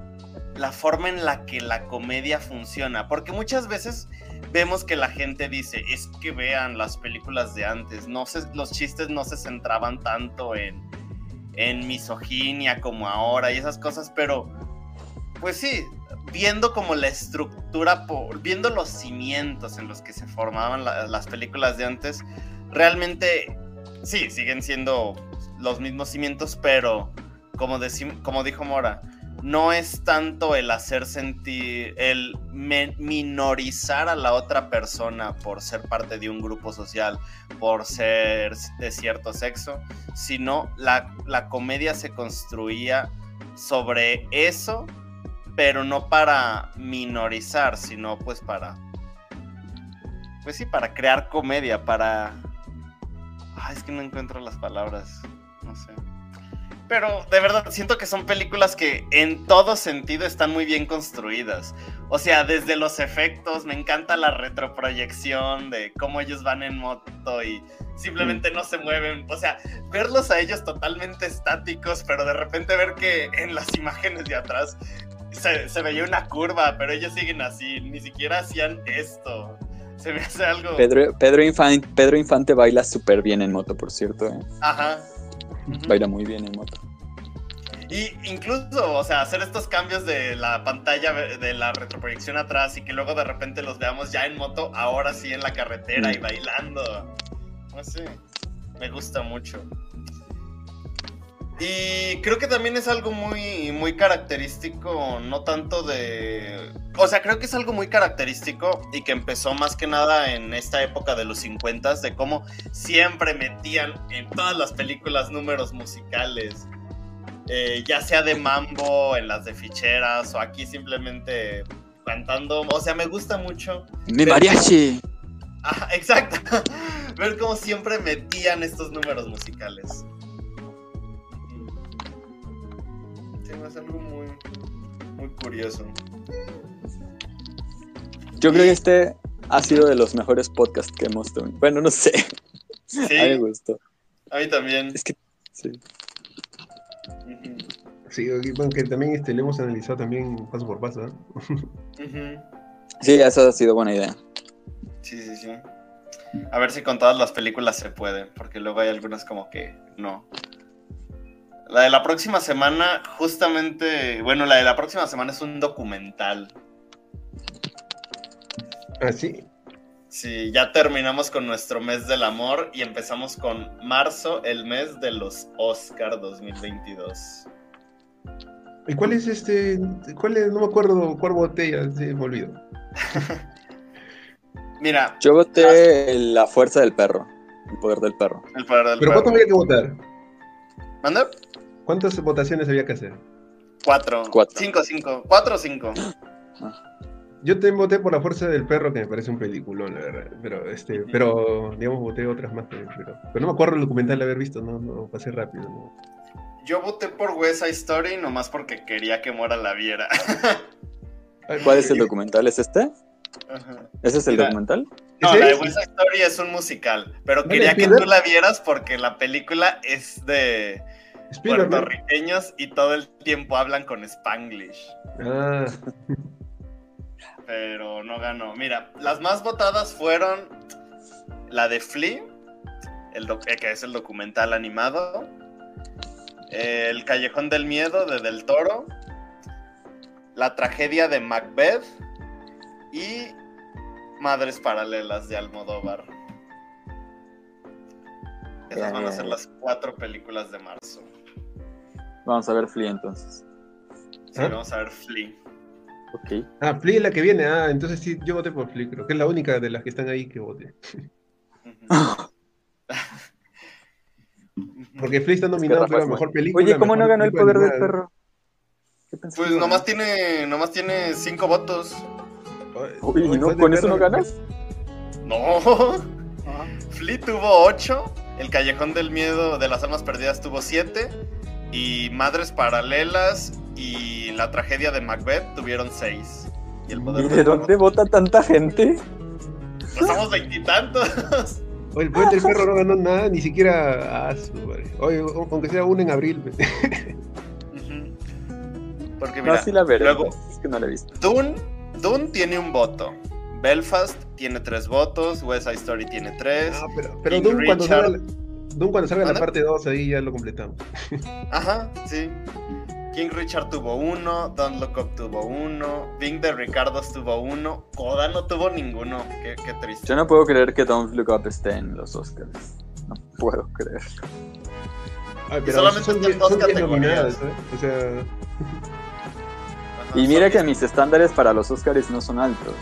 la forma en la que la comedia funciona, porque muchas veces vemos que la gente dice, es que vean las películas de antes, no los chistes no se centraban tanto en, en misoginia como ahora y esas cosas, pero pues sí, viendo como la estructura, viendo los cimientos en los que se formaban las películas de antes, realmente sí, siguen siendo los mismos cimientos, pero como, como dijo Mora, no es tanto el hacer sentir, el minorizar a la otra persona por ser parte de un grupo social, por ser de cierto sexo, sino la, la comedia se construía sobre eso, pero no para minorizar, sino pues para, pues sí, para crear comedia, para... Ay, es que no encuentro las palabras, no sé. Pero de verdad, siento que son películas que en todo sentido están muy bien construidas. O sea, desde los efectos, me encanta la retroproyección de cómo ellos van en moto y simplemente no se mueven. O sea, verlos a ellos totalmente estáticos, pero de repente ver que en las imágenes de atrás se, veía una curva, pero ellos siguen así, ni siquiera hacían esto. Se me hace algo. Pedro, Pedro, Infante, Pedro Infante baila súper bien en moto, por cierto. ¿eh? Ajá. Baila muy bien en moto. Y incluso, o sea, hacer estos cambios de la pantalla de la retroproyección atrás y que luego de repente los veamos ya en moto, ahora sí en la carretera y bailando. No sé, me gusta mucho. Y creo que también es algo muy, muy característico, no tanto de... O sea, creo que es algo muy característico y que empezó más que nada en esta época de los 50 de cómo siempre metían en todas las películas números musicales. Eh, ya sea de mambo, en las de ficheras o aquí simplemente cantando. O sea, me gusta mucho. Mi mariachi. Exacto. Ver cómo siempre metían estos números musicales. Es algo muy, muy curioso. Yo creo que este ha sido de los mejores podcasts que hemos tenido. Bueno, no sé. Sí. A mí me gustó. A mí también. Es que, sí. Sí, aunque también este, lo hemos analizado también paso por paso. ¿eh? Sí, esa ha sido buena idea. Sí, sí, sí. A ver si con todas las películas se puede, porque luego hay algunas como que no. La de la próxima semana, justamente, bueno, la de la próxima semana es un documental. ¿Ah, sí? Sí, ya terminamos con nuestro mes del amor y empezamos con marzo, el mes de los Oscar 2022. ¿Y cuál es este? ¿Cuál es? No me acuerdo cuál botella, sí, me olvido. Mira. Yo voté La Fuerza del Perro, el poder del perro. El poder del ¿Pero perro. cuánto había que votar? ¿Manda? ¿Cuántas votaciones había que hacer? Cuatro. Cuatro. Cinco, cinco. Cuatro o cinco. Yo te voté por la fuerza del perro, que me parece un peliculón, la verdad. Pero, este, pero digamos, voté otras más también. Pero, pero no me acuerdo el documental de haber visto, no, no, pasé rápido. ¿no? Yo voté por West Side Story nomás porque quería que Mora la viera. ¿Cuál es el documental? ¿Es este? Ajá. ¿Ese es el Mira. documental? No, ¿Ese la de es? West Side Story es un musical, pero ¿No quería que tú la vieras porque la película es de Puertorriqueños y todo el tiempo hablan con Spanglish. Ah, pero no ganó. Mira, las más votadas fueron la de Flea, el eh, que es el documental animado, El Callejón del Miedo de Del Toro, La tragedia de Macbeth y Madres Paralelas de Almodóvar. Esas van a ser las cuatro películas de marzo. Vamos a ver Flea entonces. Sí, ¿Ah? vamos a ver Flea. Ok. ah, Flea es la que viene. Ah, entonces sí, yo voté por Flea, creo que es la única de las que están ahí que voté. Porque Flea está nominado Rafa a es mejor película. Oye, ¿cómo no ganó el poder del perro? ¿Qué pensé Pues que nomás tiene, nomás tiene cinco votos. Uy, ¿y no, ¿con eso no ganas? No. Flea tuvo 8, El Callejón del Miedo de las Almas Perdidas tuvo 7 y Madres Paralelas y La Tragedia de Macbeth tuvieron 6. Y el poder ¿Y de perro, dónde vota tanta gente? pues somos veintitantos. Oye, el poder del perro no ganó nada, ni siquiera. Ah, su madre. Oye, aunque sea uno en abril. Porque No, mira, sí la veré. luego Es que no la he visto. Dune, Dune tiene un voto. Belfast tiene 3 votos, West Side Story tiene 3. Ah, pero, pero cuando Richard. salga, Doom cuando salga la parte 2, ahí ya lo completamos. Ajá, sí. King Richard tuvo uno, Don't Look Up tuvo uno, Bing de Ricardos tuvo uno, Coda no tuvo ninguno. Qué, qué triste. Yo no puedo creer que Don't Look Up esté en los Oscars. No puedo creer. Ay, Y pero solamente son están 10 dos son 10 categorías. ¿sabes? O sea, Ajá, Y mira son- que mis estándares para los Oscars no son altos.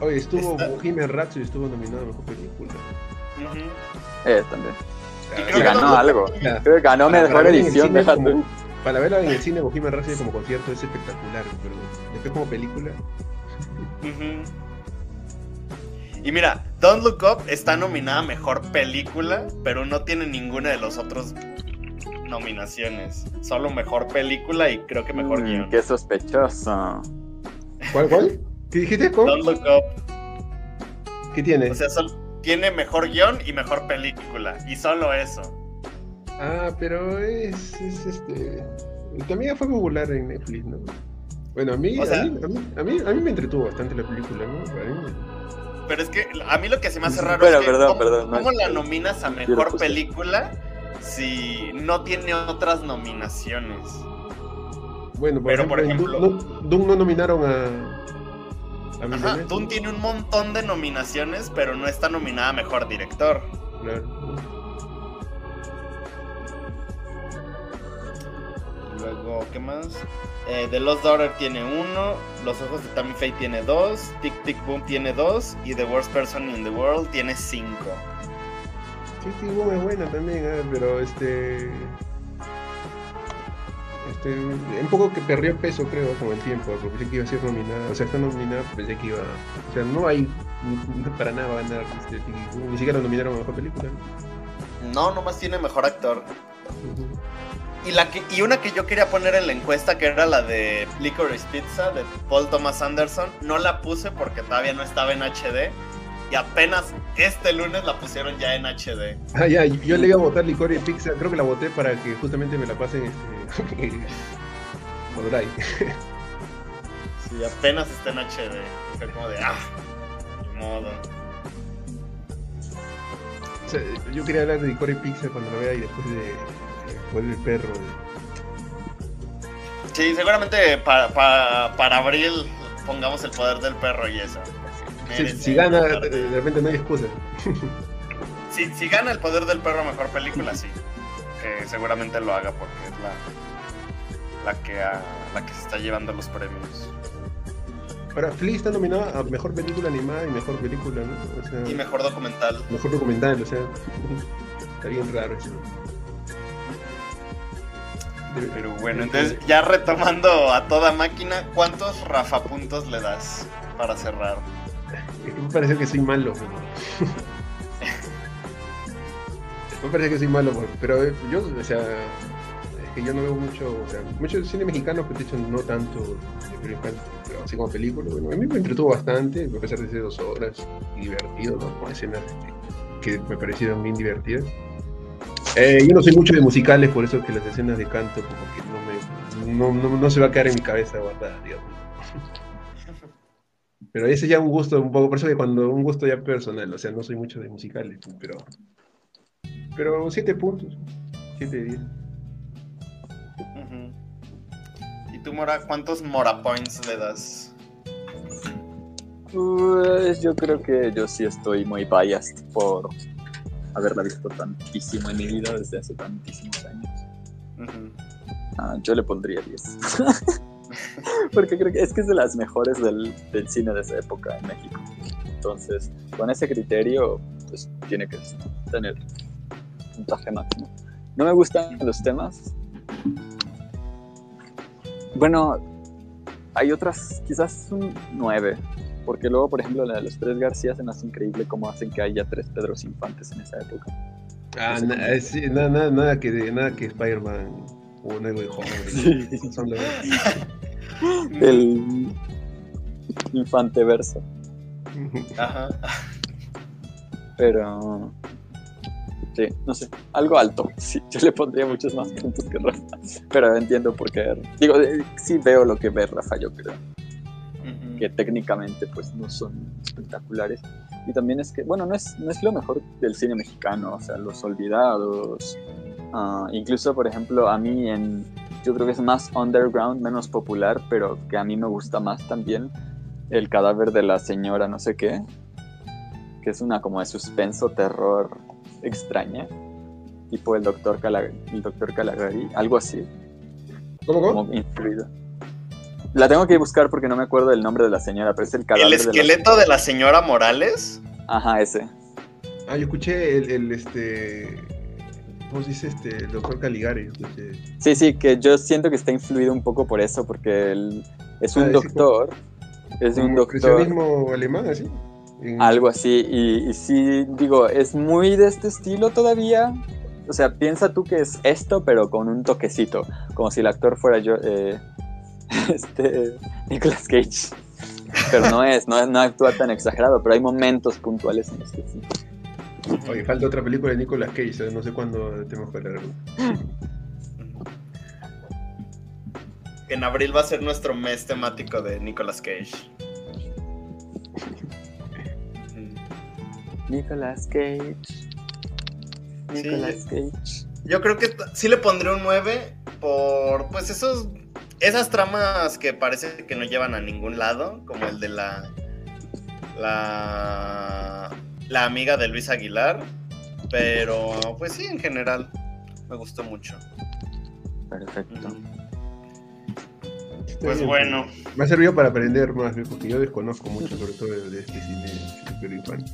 oye, estuvo Está- Bohemian Rhapsody, estuvo nominado a Mejor Película. Ujú. Eh, también. Y creo Y que ganó no- algo. Creo que ganó mejor edición, déjate. como- Para verla en el cine, Bohemian Rhapsody como concierto es espectacular, pero después como película. Y mira, Don't Look Up está nominada a mejor película, pero no tiene ninguna de los otros nominaciones. Solo mejor película y creo que mejor Mm, guion. Qué sospechoso. ¿Cuál, cuál? ¿Qué dijiste? ¿Cómo? Don't Look Up. ¿Qué tiene? O sea, sol- tiene mejor guion y mejor película. Y solo eso. Ah, pero es, es este. También fue popular en Netflix, ¿no? Bueno, a mí, a, mí, a, mí, me entretuvo bastante la película, ¿no? Pero es que a mí lo que se me hace raro es que ¿cómo, la nominas a mejor película si no tiene otras nominaciones? Bueno, por Pero ejemplo, por ejemplo, Doom, no nominaron a Ajá, Doom tiene un montón de nominaciones, pero no está nominada a mejor director. Luego, ¿qué más? Eh, The Lost Daughter tiene uno, Los Ojos de Tammy Faye tiene dos, Tic Tic Boom tiene dos y The Worst Person in the World tiene cinco. Tic Tic Boom es buena también, ¿eh? pero este este, un poco que perdió peso, creo, con el tiempo, porque pensé que iba a ser nominada. O sea, está nominada, pensé que iba. O sea, no hay para nada va a ganar este, ni siquiera lo nominaron a mejor película. No, nomás tiene mejor actor. Y, la que, y una que yo quería poner en la encuesta, que era la de Licorice Pizza, de Paul Thomas Anderson, no la puse porque todavía no estaba en HD y apenas este lunes la pusieron ya en HD. Ah, ya, yo le iba a votar Licor y Pizza, creo que la voté para que justamente me la pasen este, sí, apenas está en HD. Fue como de, ah, de modo. O sea, yo quería hablar de Licor y Pizza cuando la vea y después de después del perro. Sí, seguramente para, para, para abril pongamos el poder del perro y eso si, gana, de repente no hay excusa. Si, si gana el poder del perro mejor película, sí. Que seguramente lo haga porque es la, la, que, la que se está llevando los premios. Ahora, Flea está nominada a mejor película animada y mejor película, ¿no? y mejor documental. Mejor documental, o sea, está bien raro eso. Pero bueno, entonces ya retomando a toda máquina, ¿cuántos Rafa puntos le das para cerrar? Me parece que soy malo. me parece que soy malo, pero eh, yo, o sea, es que yo no veo mucho, o sea, mucho cine mexicano, pero de hecho no tanto, pero así como película. Bueno, a mí me entretuvo bastante, a pesar de ser dos horas, divertido, ¿no? Con escenas este, que me parecieron bien divertidas. Eh, yo no soy mucho de musicales, por eso que las escenas de canto como que no me no, no, se va a quedar en mi cabeza guardada, digamos. Pero ese ya un gusto un poco, por eso que cuando un gusto ya personal, o sea, no soy mucho de musicales, pero pero siete puntos, siete de diez. ¿Y tú, Mora, cuántos Mora Points le das? Pues yo creo que yo sí estoy muy biased por haberla visto tantísimo en mi vida desde hace tantísimos años. Ah, yo le pondría 10. Porque creo que es que es de las mejores del, cine de esa época en México. Entonces, con ese criterio, pues tiene que tener puntaje máximo. No me gustan los temas. Bueno, hay otras, quizás un 9. Porque luego, por ejemplo, la de los tres García se me hace increíble cómo hacen que haya tres Pedros Infantes en esa época. Ah, nada, nada, que, nada que Spider-Man o un héroe joven. Son los... El infante verso. Ajá. Pero. Sí, no sé, algo alto. Sí, yo le pondría muchos más puntos que Rafa. Pero entiendo por qué. Digo, eh, sí veo lo que ve Rafa, yo creo. Que técnicamente, pues no son espectaculares. Y también es que, bueno, no es, no es lo mejor del cine mexicano. O sea, Los Olvidados. Ah, incluso, por ejemplo, a mí en yo creo que es más underground, menos popular, pero que a mí me gusta más también. El cadáver de la señora no sé qué, que es una como de suspenso, terror extraña, tipo el doctor, el doctor Calagari, algo así. ¿Cómo, cómo? Como La tengo que buscar porque no me acuerdo del nombre de la señora, pero es el cadáver. ¿El esqueleto de la, señora Morales? Ajá, ese. Ah, yo escuché el, el este ¿Cómo dice este, el doctor Caligari? Sí, sí, que yo siento que está influido un poco por eso, porque él es un ah, doctor. Es un doctor. alemán, así? Algo así, y, sí, digo, es muy de este estilo todavía. O sea, piensa tú que es esto, pero con un toquecito, como si el actor fuera yo, eh, este, Nicolas Cage. Pero no es, no, no actúa tan exagerado, pero hay momentos puntuales en este sitio. Oye, falta otra película de Nicolas Cage, no sé cuándo tenemos que hablar. en abril va a ser nuestro mes temático de Nicolas Cage. Nicolas Cage. Nicolas Cage. Yo creo que sí le pondré un 9 por pues esos esas tramas que parece que no llevan a ningún lado, como el de la la la amiga de Luis Aguilar, pero pues sí en general me gustó mucho. Perfecto. Pues bueno. Me ha servido para aprender más, porque yo desconozco mucho sobre todo de este cine super infante.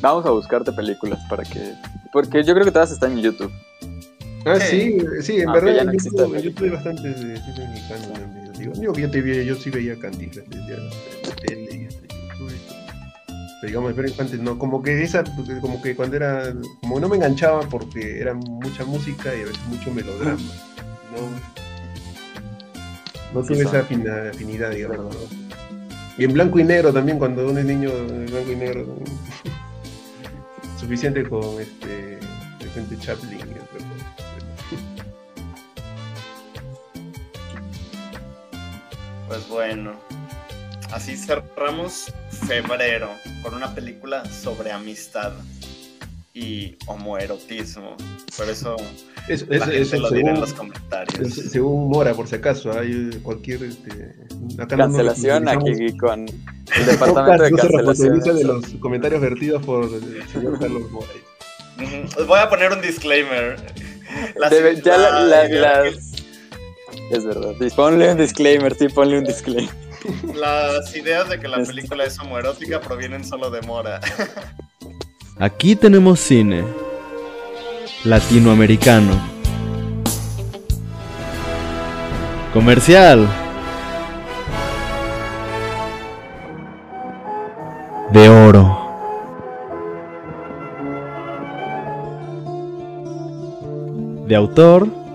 Vamos a buscarte películas para que. Porque yo creo que todas están en YouTube. Ah, sí, sí, en verdad. en YouTube, YouTube hay bastantes de cine mexicano. Digo, yo, yo, te vi, yo sí veía Cantinflas desde la tele y hasta YouTube. Pero digamos, pero infantes no, como que esa, como que cuando era, como no me enganchaba porque era mucha música y a veces mucho melodrama. No, no tuve esa afinidad, digamos. Y en blanco y negro también, cuando uno es niño en blanco y negro. suficiente con este Chaplin Pues bueno, así cerramos febrero con una película sobre amistad y homoerotismo. Por eso es, es, la gente lo dirá en los comentarios. según Mora, por si acaso, hay cualquier este, cancelación aquí con el departamento de cancelación. de los comentarios vertidos por el señor Carlos Mora. Voy a poner un disclaimer. ya la, las... Es verdad. ponle un disclaimer, sí, ponle un disclaimer. Las ideas de que la película es homoerótica provienen solo de Mora. Aquí tenemos cine latinoamericano. Comercial. De oro. De autor.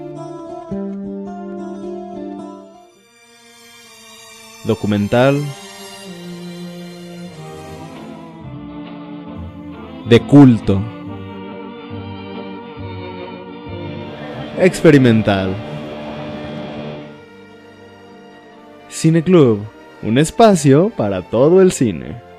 Documental. De culto. Experimental. Cine Club, un espacio para todo el cine.